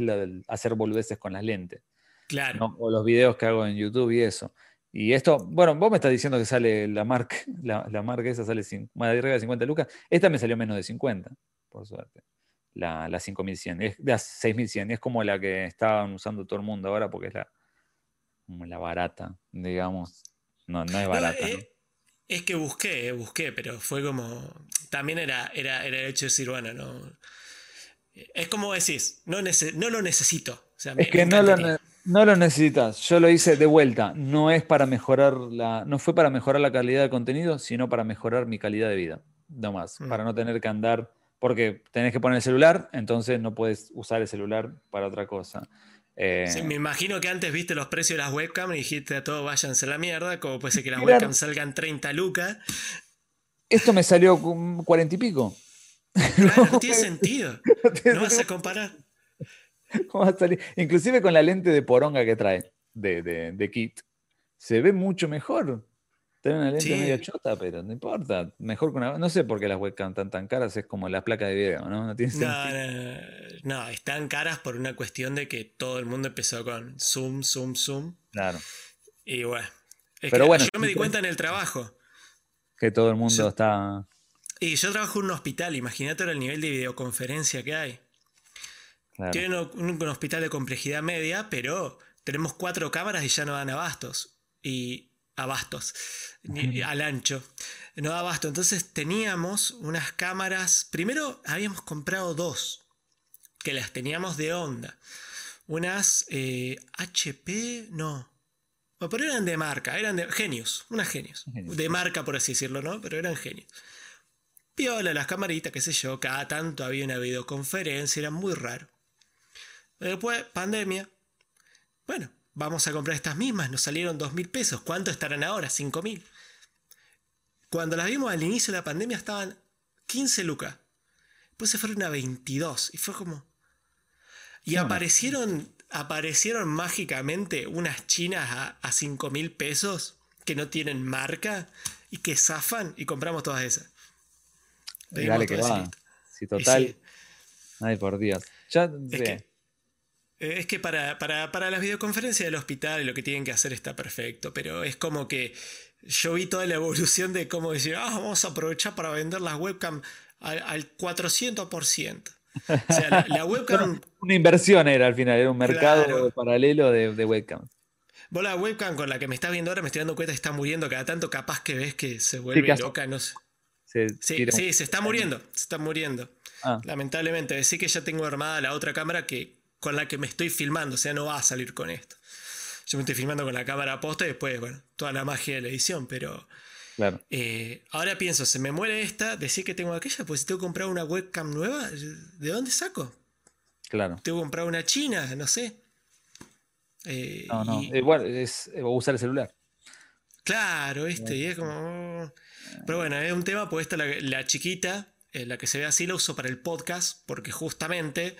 hacer boludeces con las lentes. Claro. O los videos que hago en YouTube y eso. Y esto, bueno, vos me estás diciendo que sale la marca, *laughs* la, marca esa sale más de 50 lucas. Esta me salió menos de 50, por suerte la, la 5100, es la 6100, es como la que estaban usando todo el mundo ahora porque es la, la barata, digamos. No, no es barata. Eh, es que busqué, eh, busqué, pero fue como. También era, era, era el hecho de decir, bueno, no. Es como decís, no, no lo necesito. es que no lo, no lo, necesitas. Yo lo hice de vuelta. No es para mejorar la. No fue para mejorar la calidad de contenido, sino para mejorar mi calidad de vida. No más. Mm. Para no tener que andar porque tenés que poner el celular, entonces no puedes usar el celular para otra cosa. Eh, me imagino que antes viste los precios de las webcams y dijiste a todos váyanse a la mierda, como puede ser que las webcams salgan 30 lucas. Esto me salió 40 y pico. *laughs* no tiene sentido. *laughs* No, vas a comparar. *laughs* ¿Cómo va a salir? Inclusive con la lente de poronga que trae de, de, de kit. Se ve mucho mejor. Tiene una lente medio chota, pero no importa. Mejor que una. No sé por qué las webcams están tan caras, es como las placas de video, ¿no? No, tiene no, están caras por una cuestión de que todo el mundo empezó con zoom, zoom, zoom. Claro. Y bueno. pero bueno, yo me di cuenta en el trabajo. Que todo el mundo está. Y yo trabajo en un hospital, imagínate el nivel de videoconferencia que hay. Tienen un, un hospital de complejidad media, pero tenemos cuatro cámaras y ya no dan abastos. Y abastos, al ancho. No da abasto. Entonces teníamos unas cámaras. Primero habíamos comprado dos, que las teníamos de onda. Unas HP, eh, no. pero eran de marca, eran de genios, unas genios. De marca, por así decirlo, ¿no? Pero eran genios. Piola, las camaritas, qué sé yo, cada tanto había una videoconferencia, era muy raro. Después, pandemia. Bueno, vamos a comprar estas mismas, nos salieron dos mil pesos. ¿Cuánto estarán ahora? Cinco mil. Cuando las vimos al inicio de la pandemia estaban 15 lucas. Después se fueron a 22 y fue como... Y aparecieron, aparecieron mágicamente unas chinas a, a 5 mil pesos que no tienen marca y que zafan y compramos todas esas. Dale que va. Si total. Ay, por Dios. Ya, Es que para, para, para las videoconferencias del hospital lo que tienen que hacer está perfecto, pero es como que yo vi toda la evolución de cómo decir, ah, vamos a aprovechar para vender las webcam al, al 400%. O sea, la, la *laughs* webcam, Una inversión era al final, era un mercado Claro. paralelo de, de webcams. vos la webcam con la que me estás viendo ahora me estoy dando cuenta que está muriendo cada tanto, capaz que ves que se vuelve loca, no sé. Se Sí, sí, se está muriendo, se está muriendo. Ah, Lamentablemente, decir que ya tengo armada la otra cámara que, con la que me estoy filmando, o sea, no va a salir con esto. Yo me estoy filmando con la cámara posta y después, bueno, toda la magia de la edición, pero claro. eh, ahora pienso, se me muere esta, decir que tengo aquella, pues si tengo que comprar una webcam nueva, ¿de dónde saco? Claro. Tengo que comprar una china, no sé. Eh, No, no. y- Igual es eh, usar el celular. Claro, ¿viste? Y es como. oh. Pero bueno, es un tema, pues esta, la, la chiquita, eh, la que se ve así, la uso para el podcast, porque justamente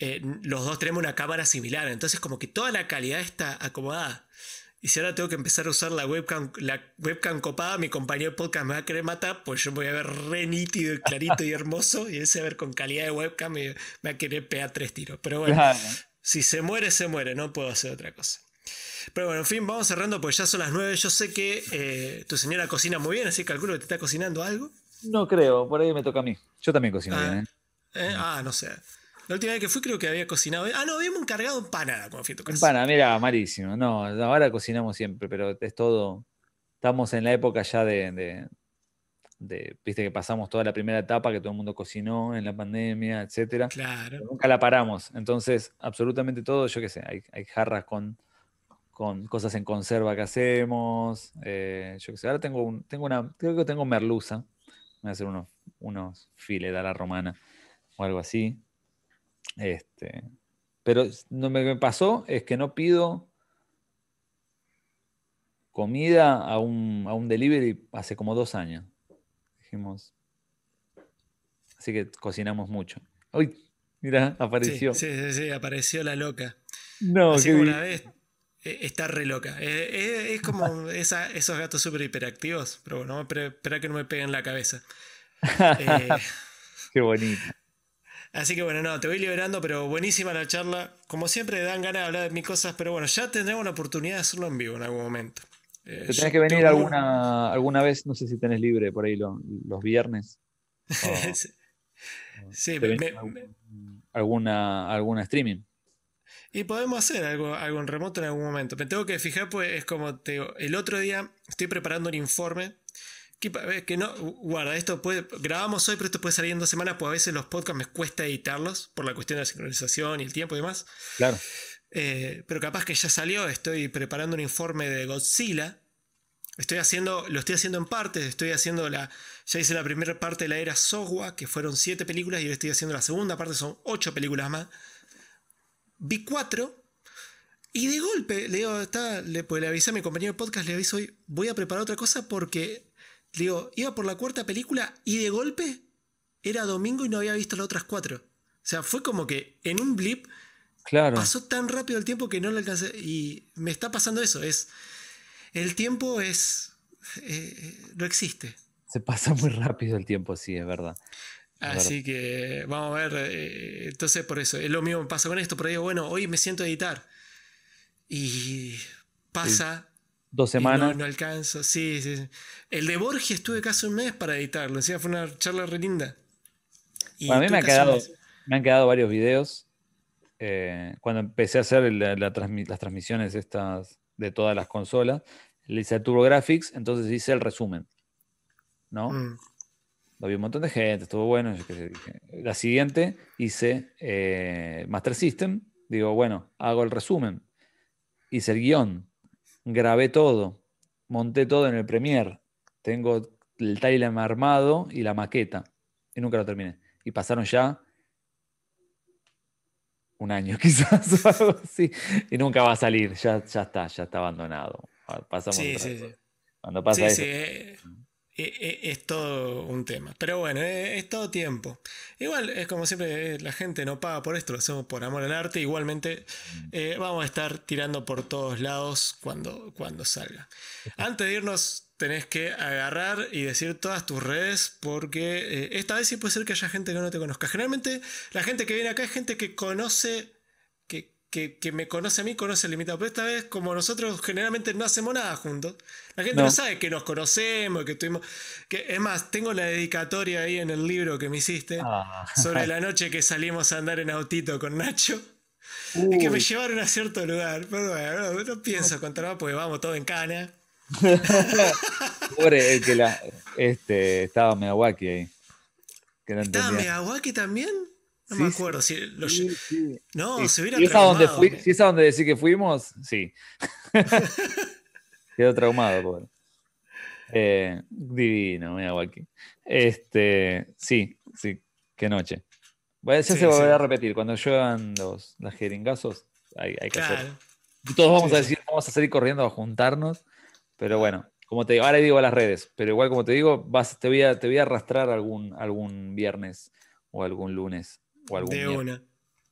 eh, los dos tenemos una cámara similar. Entonces, como que toda la calidad está acomodada. Y si ahora tengo que empezar a usar la webcam, la webcam copada, mi compañero de podcast me va a querer matar, pues yo me voy a ver re nítido, y clarito y hermoso. Y él se va a ver con calidad de webcam y me va a querer pegar tres tiros. Pero bueno, Claro. si se muere, se muere, no puedo hacer otra cosa. Pero bueno, en fin, vamos cerrando porque ya son las 9. Yo sé que eh, tu señora cocina muy bien, así que calculo que te está cocinando algo. No creo, por ahí me toca a mí. Yo también cocino Ah. bien, ¿eh? ¿Eh? Ah, no sé. La última vez que fui creo que había cocinado. Ah, no, habíamos encargado empanada cuando fui a. Pana, mira, malísimo. No, ahora cocinamos siempre, pero es todo. Estamos en la época ya de, de- de- Viste que pasamos toda la primera etapa que todo el mundo cocinó en la pandemia, etcétera. Claro. pero nunca la paramos. Entonces, absolutamente todo, yo qué sé, hay, hay jarras con, con cosas en conserva que hacemos. eh, yo qué sé, ahora tengo, un, tengo una, creo que tengo merluza. Voy a hacer unos, unos filet a la romana o algo así. Este, pero lo que me pasó es que no pido comida a un, a un delivery hace como dos años. Dijimos. Así que cocinamos mucho. Uy, mira, apareció. sí, sí, sí, apareció la loca. No, Así como ves, eh, está re loca. Eh, eh, es como *laughs* esa- esos gatos súper hiperactivos. Pero bueno, vamos a esperar que no me peguen la cabeza. *laughs* Eh, qué bonito. Así que bueno, no, te voy liberando, pero buenísima la charla. Como siempre, dan ganas de hablar de mis cosas, pero bueno, ya tendremos la oportunidad de hacerlo en vivo en algún momento. Eh, Te tenés que venir tengo alguna, alguna vez, no sé si tenés libre por ahí lo- los viernes. *laughs* o- sí, me- alguna, alguna streaming. y podemos hacer algo, algo en remoto en algún momento. Me tengo que fijar, pues es como te digo, el otro día estoy preparando un informe. Que, eh, que no, guarda, esto puede, grabamos hoy, pero esto puede salir en dos semanas, pues a veces los podcasts me cuesta editarlos por la cuestión de la sincronización y el tiempo y demás. Claro. Eh, pero capaz que ya salió, estoy preparando un informe de Godzilla. Estoy haciendo, lo estoy haciendo en partes, estoy haciendo la, ya hice la primera parte de la era Sowa, que fueron siete películas, y ahora estoy haciendo la segunda parte, son ocho películas más. Vi cuatro, y de golpe, le digo, está, le, pues le avisé a mi compañero de podcast, le aviso hoy, voy a preparar otra cosa porque, digo, iba por la cuarta película, y de golpe era domingo y no había visto las otras cuatro. O sea, fue como que en un blip Claro. pasó tan rápido el tiempo que no lo alcancé. Y me está pasando eso. Es, el tiempo es. eh, no existe. Se pasa muy rápido el tiempo, sí, es verdad. Así que vamos a ver. eh, entonces, por eso. Es lo mismo que pasa con esto. Pero digo, bueno, hoy me siento a editar. Y pasa. Dos no- semanas. no, alcanzo. Sí, sí, sí. El de Borges estuve casi un mes para editarlo. Encima fue una charla re linda. Y Bueno, a mí me, ha quedado, me han quedado varios videos. eh, cuando empecé a hacer la- la transmi- las transmisiones estas de todas las consolas, le hice a TurboGrafx, entonces hice el resumen. ¿No? Mm. Lo vi un montón de gente, estuvo bueno. yo qué sé, dije. La siguiente hice eh, Master System. Digo, bueno, hago el resumen. Hice el guion. Grabé todo. Monté todo en el Premiere. Tengo el timeline armado y la maqueta. Y nunca lo terminé. Y pasaron ya un año *laughs* quizás o algo así. Y nunca va a salir. Ya, ya está, ya está abandonado. Pasamos Sí, sí, sí. Cuando pasa Sí, eso. Eh, eh, es todo un tema. Pero bueno, eh, es todo tiempo. Igual, es como siempre, la gente no paga por esto, lo hacemos por amor al arte. Igualmente, eh, vamos a estar tirando por todos lados cuando, cuando salga. Antes de irnos, tenés que agarrar y decir todas tus redes, porque eh, esta vez sí puede ser que haya gente que no te conozca. Generalmente, la gente que viene acá es gente que conoce, que que, me conoce a mí conoce el limitado. Pero esta vez, como nosotros generalmente no hacemos nada juntos, la gente no, sabe que nos conocemos, que estuvimos. Que, es más, tengo la dedicatoria ahí en el libro que me hiciste ah. sobre *laughs* la noche que salimos a andar en autito con Nacho. Y que me llevaron a cierto lugar. Pero bueno, no, pienso contar más porque vamos todos en cana. *laughs* Pobre, el que la, este, estaba Miyawaki ahí. ¿Estaba Miyawaki también? No me acuerdo. Si No, se hubiera si es, a donde si es a donde decir que fuimos, sí. *laughs* Quedó traumado, pobre. Eh, divino, Miyawaki. Este, sí, sí, qué noche. ya se va a repetir. Cuando lluevan los, las jeringazos, hay, hay que hacer. Todos vamos a decir, vamos a salir corriendo a juntarnos. Pero bueno, como te digo, ahora digo a las redes, pero igual como te digo, vas, te, voy a, te voy a arrastrar algún, algún viernes o algún lunes o algún de una.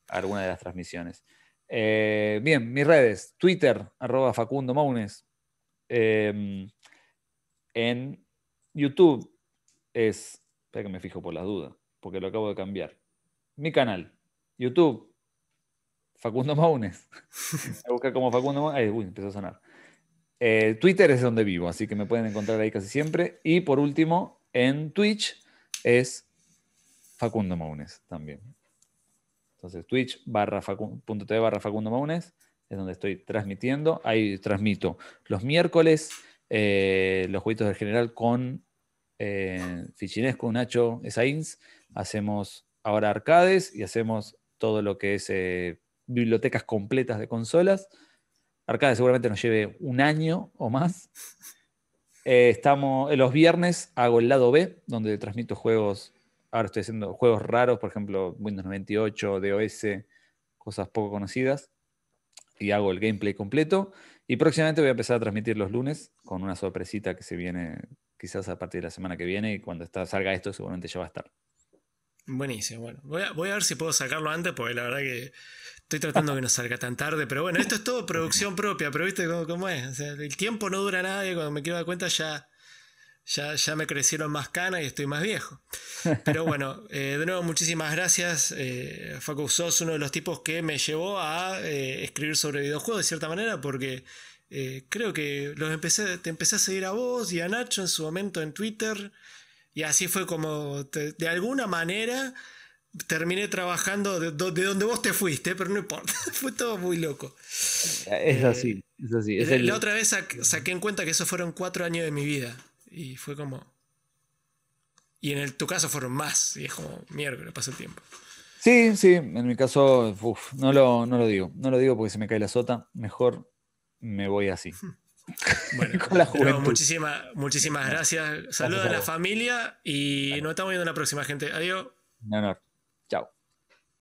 alguna de las transmisiones. Eh, bien, mis redes, Twitter, arroba Facundo Maunes. Em, en YouTube es, espera que me fijo por las dudas, porque lo acabo de cambiar. Mi canal, YouTube, Facundo Maunes. *laughs* a buscar como Facundo Maunes. uy, empezó a sonar. Eh, Twitter es donde vivo, así que me pueden encontrar ahí casi siempre. Y por último, en Twitch es Facundo Maunes también. Entonces, twitch barra barra Facundo Maunes es donde estoy transmitiendo. Ahí transmito los miércoles eh, los jueguitos del general con eh, con Nacho Sainz. Hacemos ahora arcades y hacemos todo lo que es eh, bibliotecas completas de consolas. Arcade seguramente nos lleve un año o más. Eh, estamos, los viernes hago el lado B, donde transmito juegos. Ahora estoy haciendo juegos raros, por ejemplo, Windows 98, DOS, cosas poco conocidas. Y hago el gameplay completo. Y próximamente voy a empezar a transmitir los lunes con una sorpresita que se viene quizás a partir de la semana que viene. Y cuando salga esto, seguramente ya va a estar. Buenísimo, bueno. Voy a, ver si puedo sacarlo antes, porque la verdad que Estoy tratando que no salga tan tarde, pero bueno, esto es todo producción propia, pero viste cómo, es. el tiempo no dura nada y cuando me quiero dar cuenta ya, ya, ya me crecieron más canas y estoy más viejo. Pero bueno, *laughs* eh, de nuevo, muchísimas gracias. Eh, Facu, sos uno de los tipos que me llevó a eh, escribir sobre videojuegos de cierta manera, porque eh, creo que los empecé, te empecé a seguir a vos y a Nacho en su momento en Twitter. Y así fue como, de alguna manera terminé trabajando de, donde vos te fuiste, pero no importa, *laughs* fue todo muy loco. Es así, es así. la otra vez saqué en cuenta que esos fueron cuatro años de mi vida y fue como... Y en el, tu caso fueron más, y es como, mierda, pasó el tiempo. Sí, sí, en mi caso, no, lo, no lo digo, no lo digo porque se me cae la sota, mejor me voy así. *laughs* Bueno, Con la muchísimas, muchísimas gracias. Saludos a la familia y nos estamos viendo en la próxima, gente. Adiós.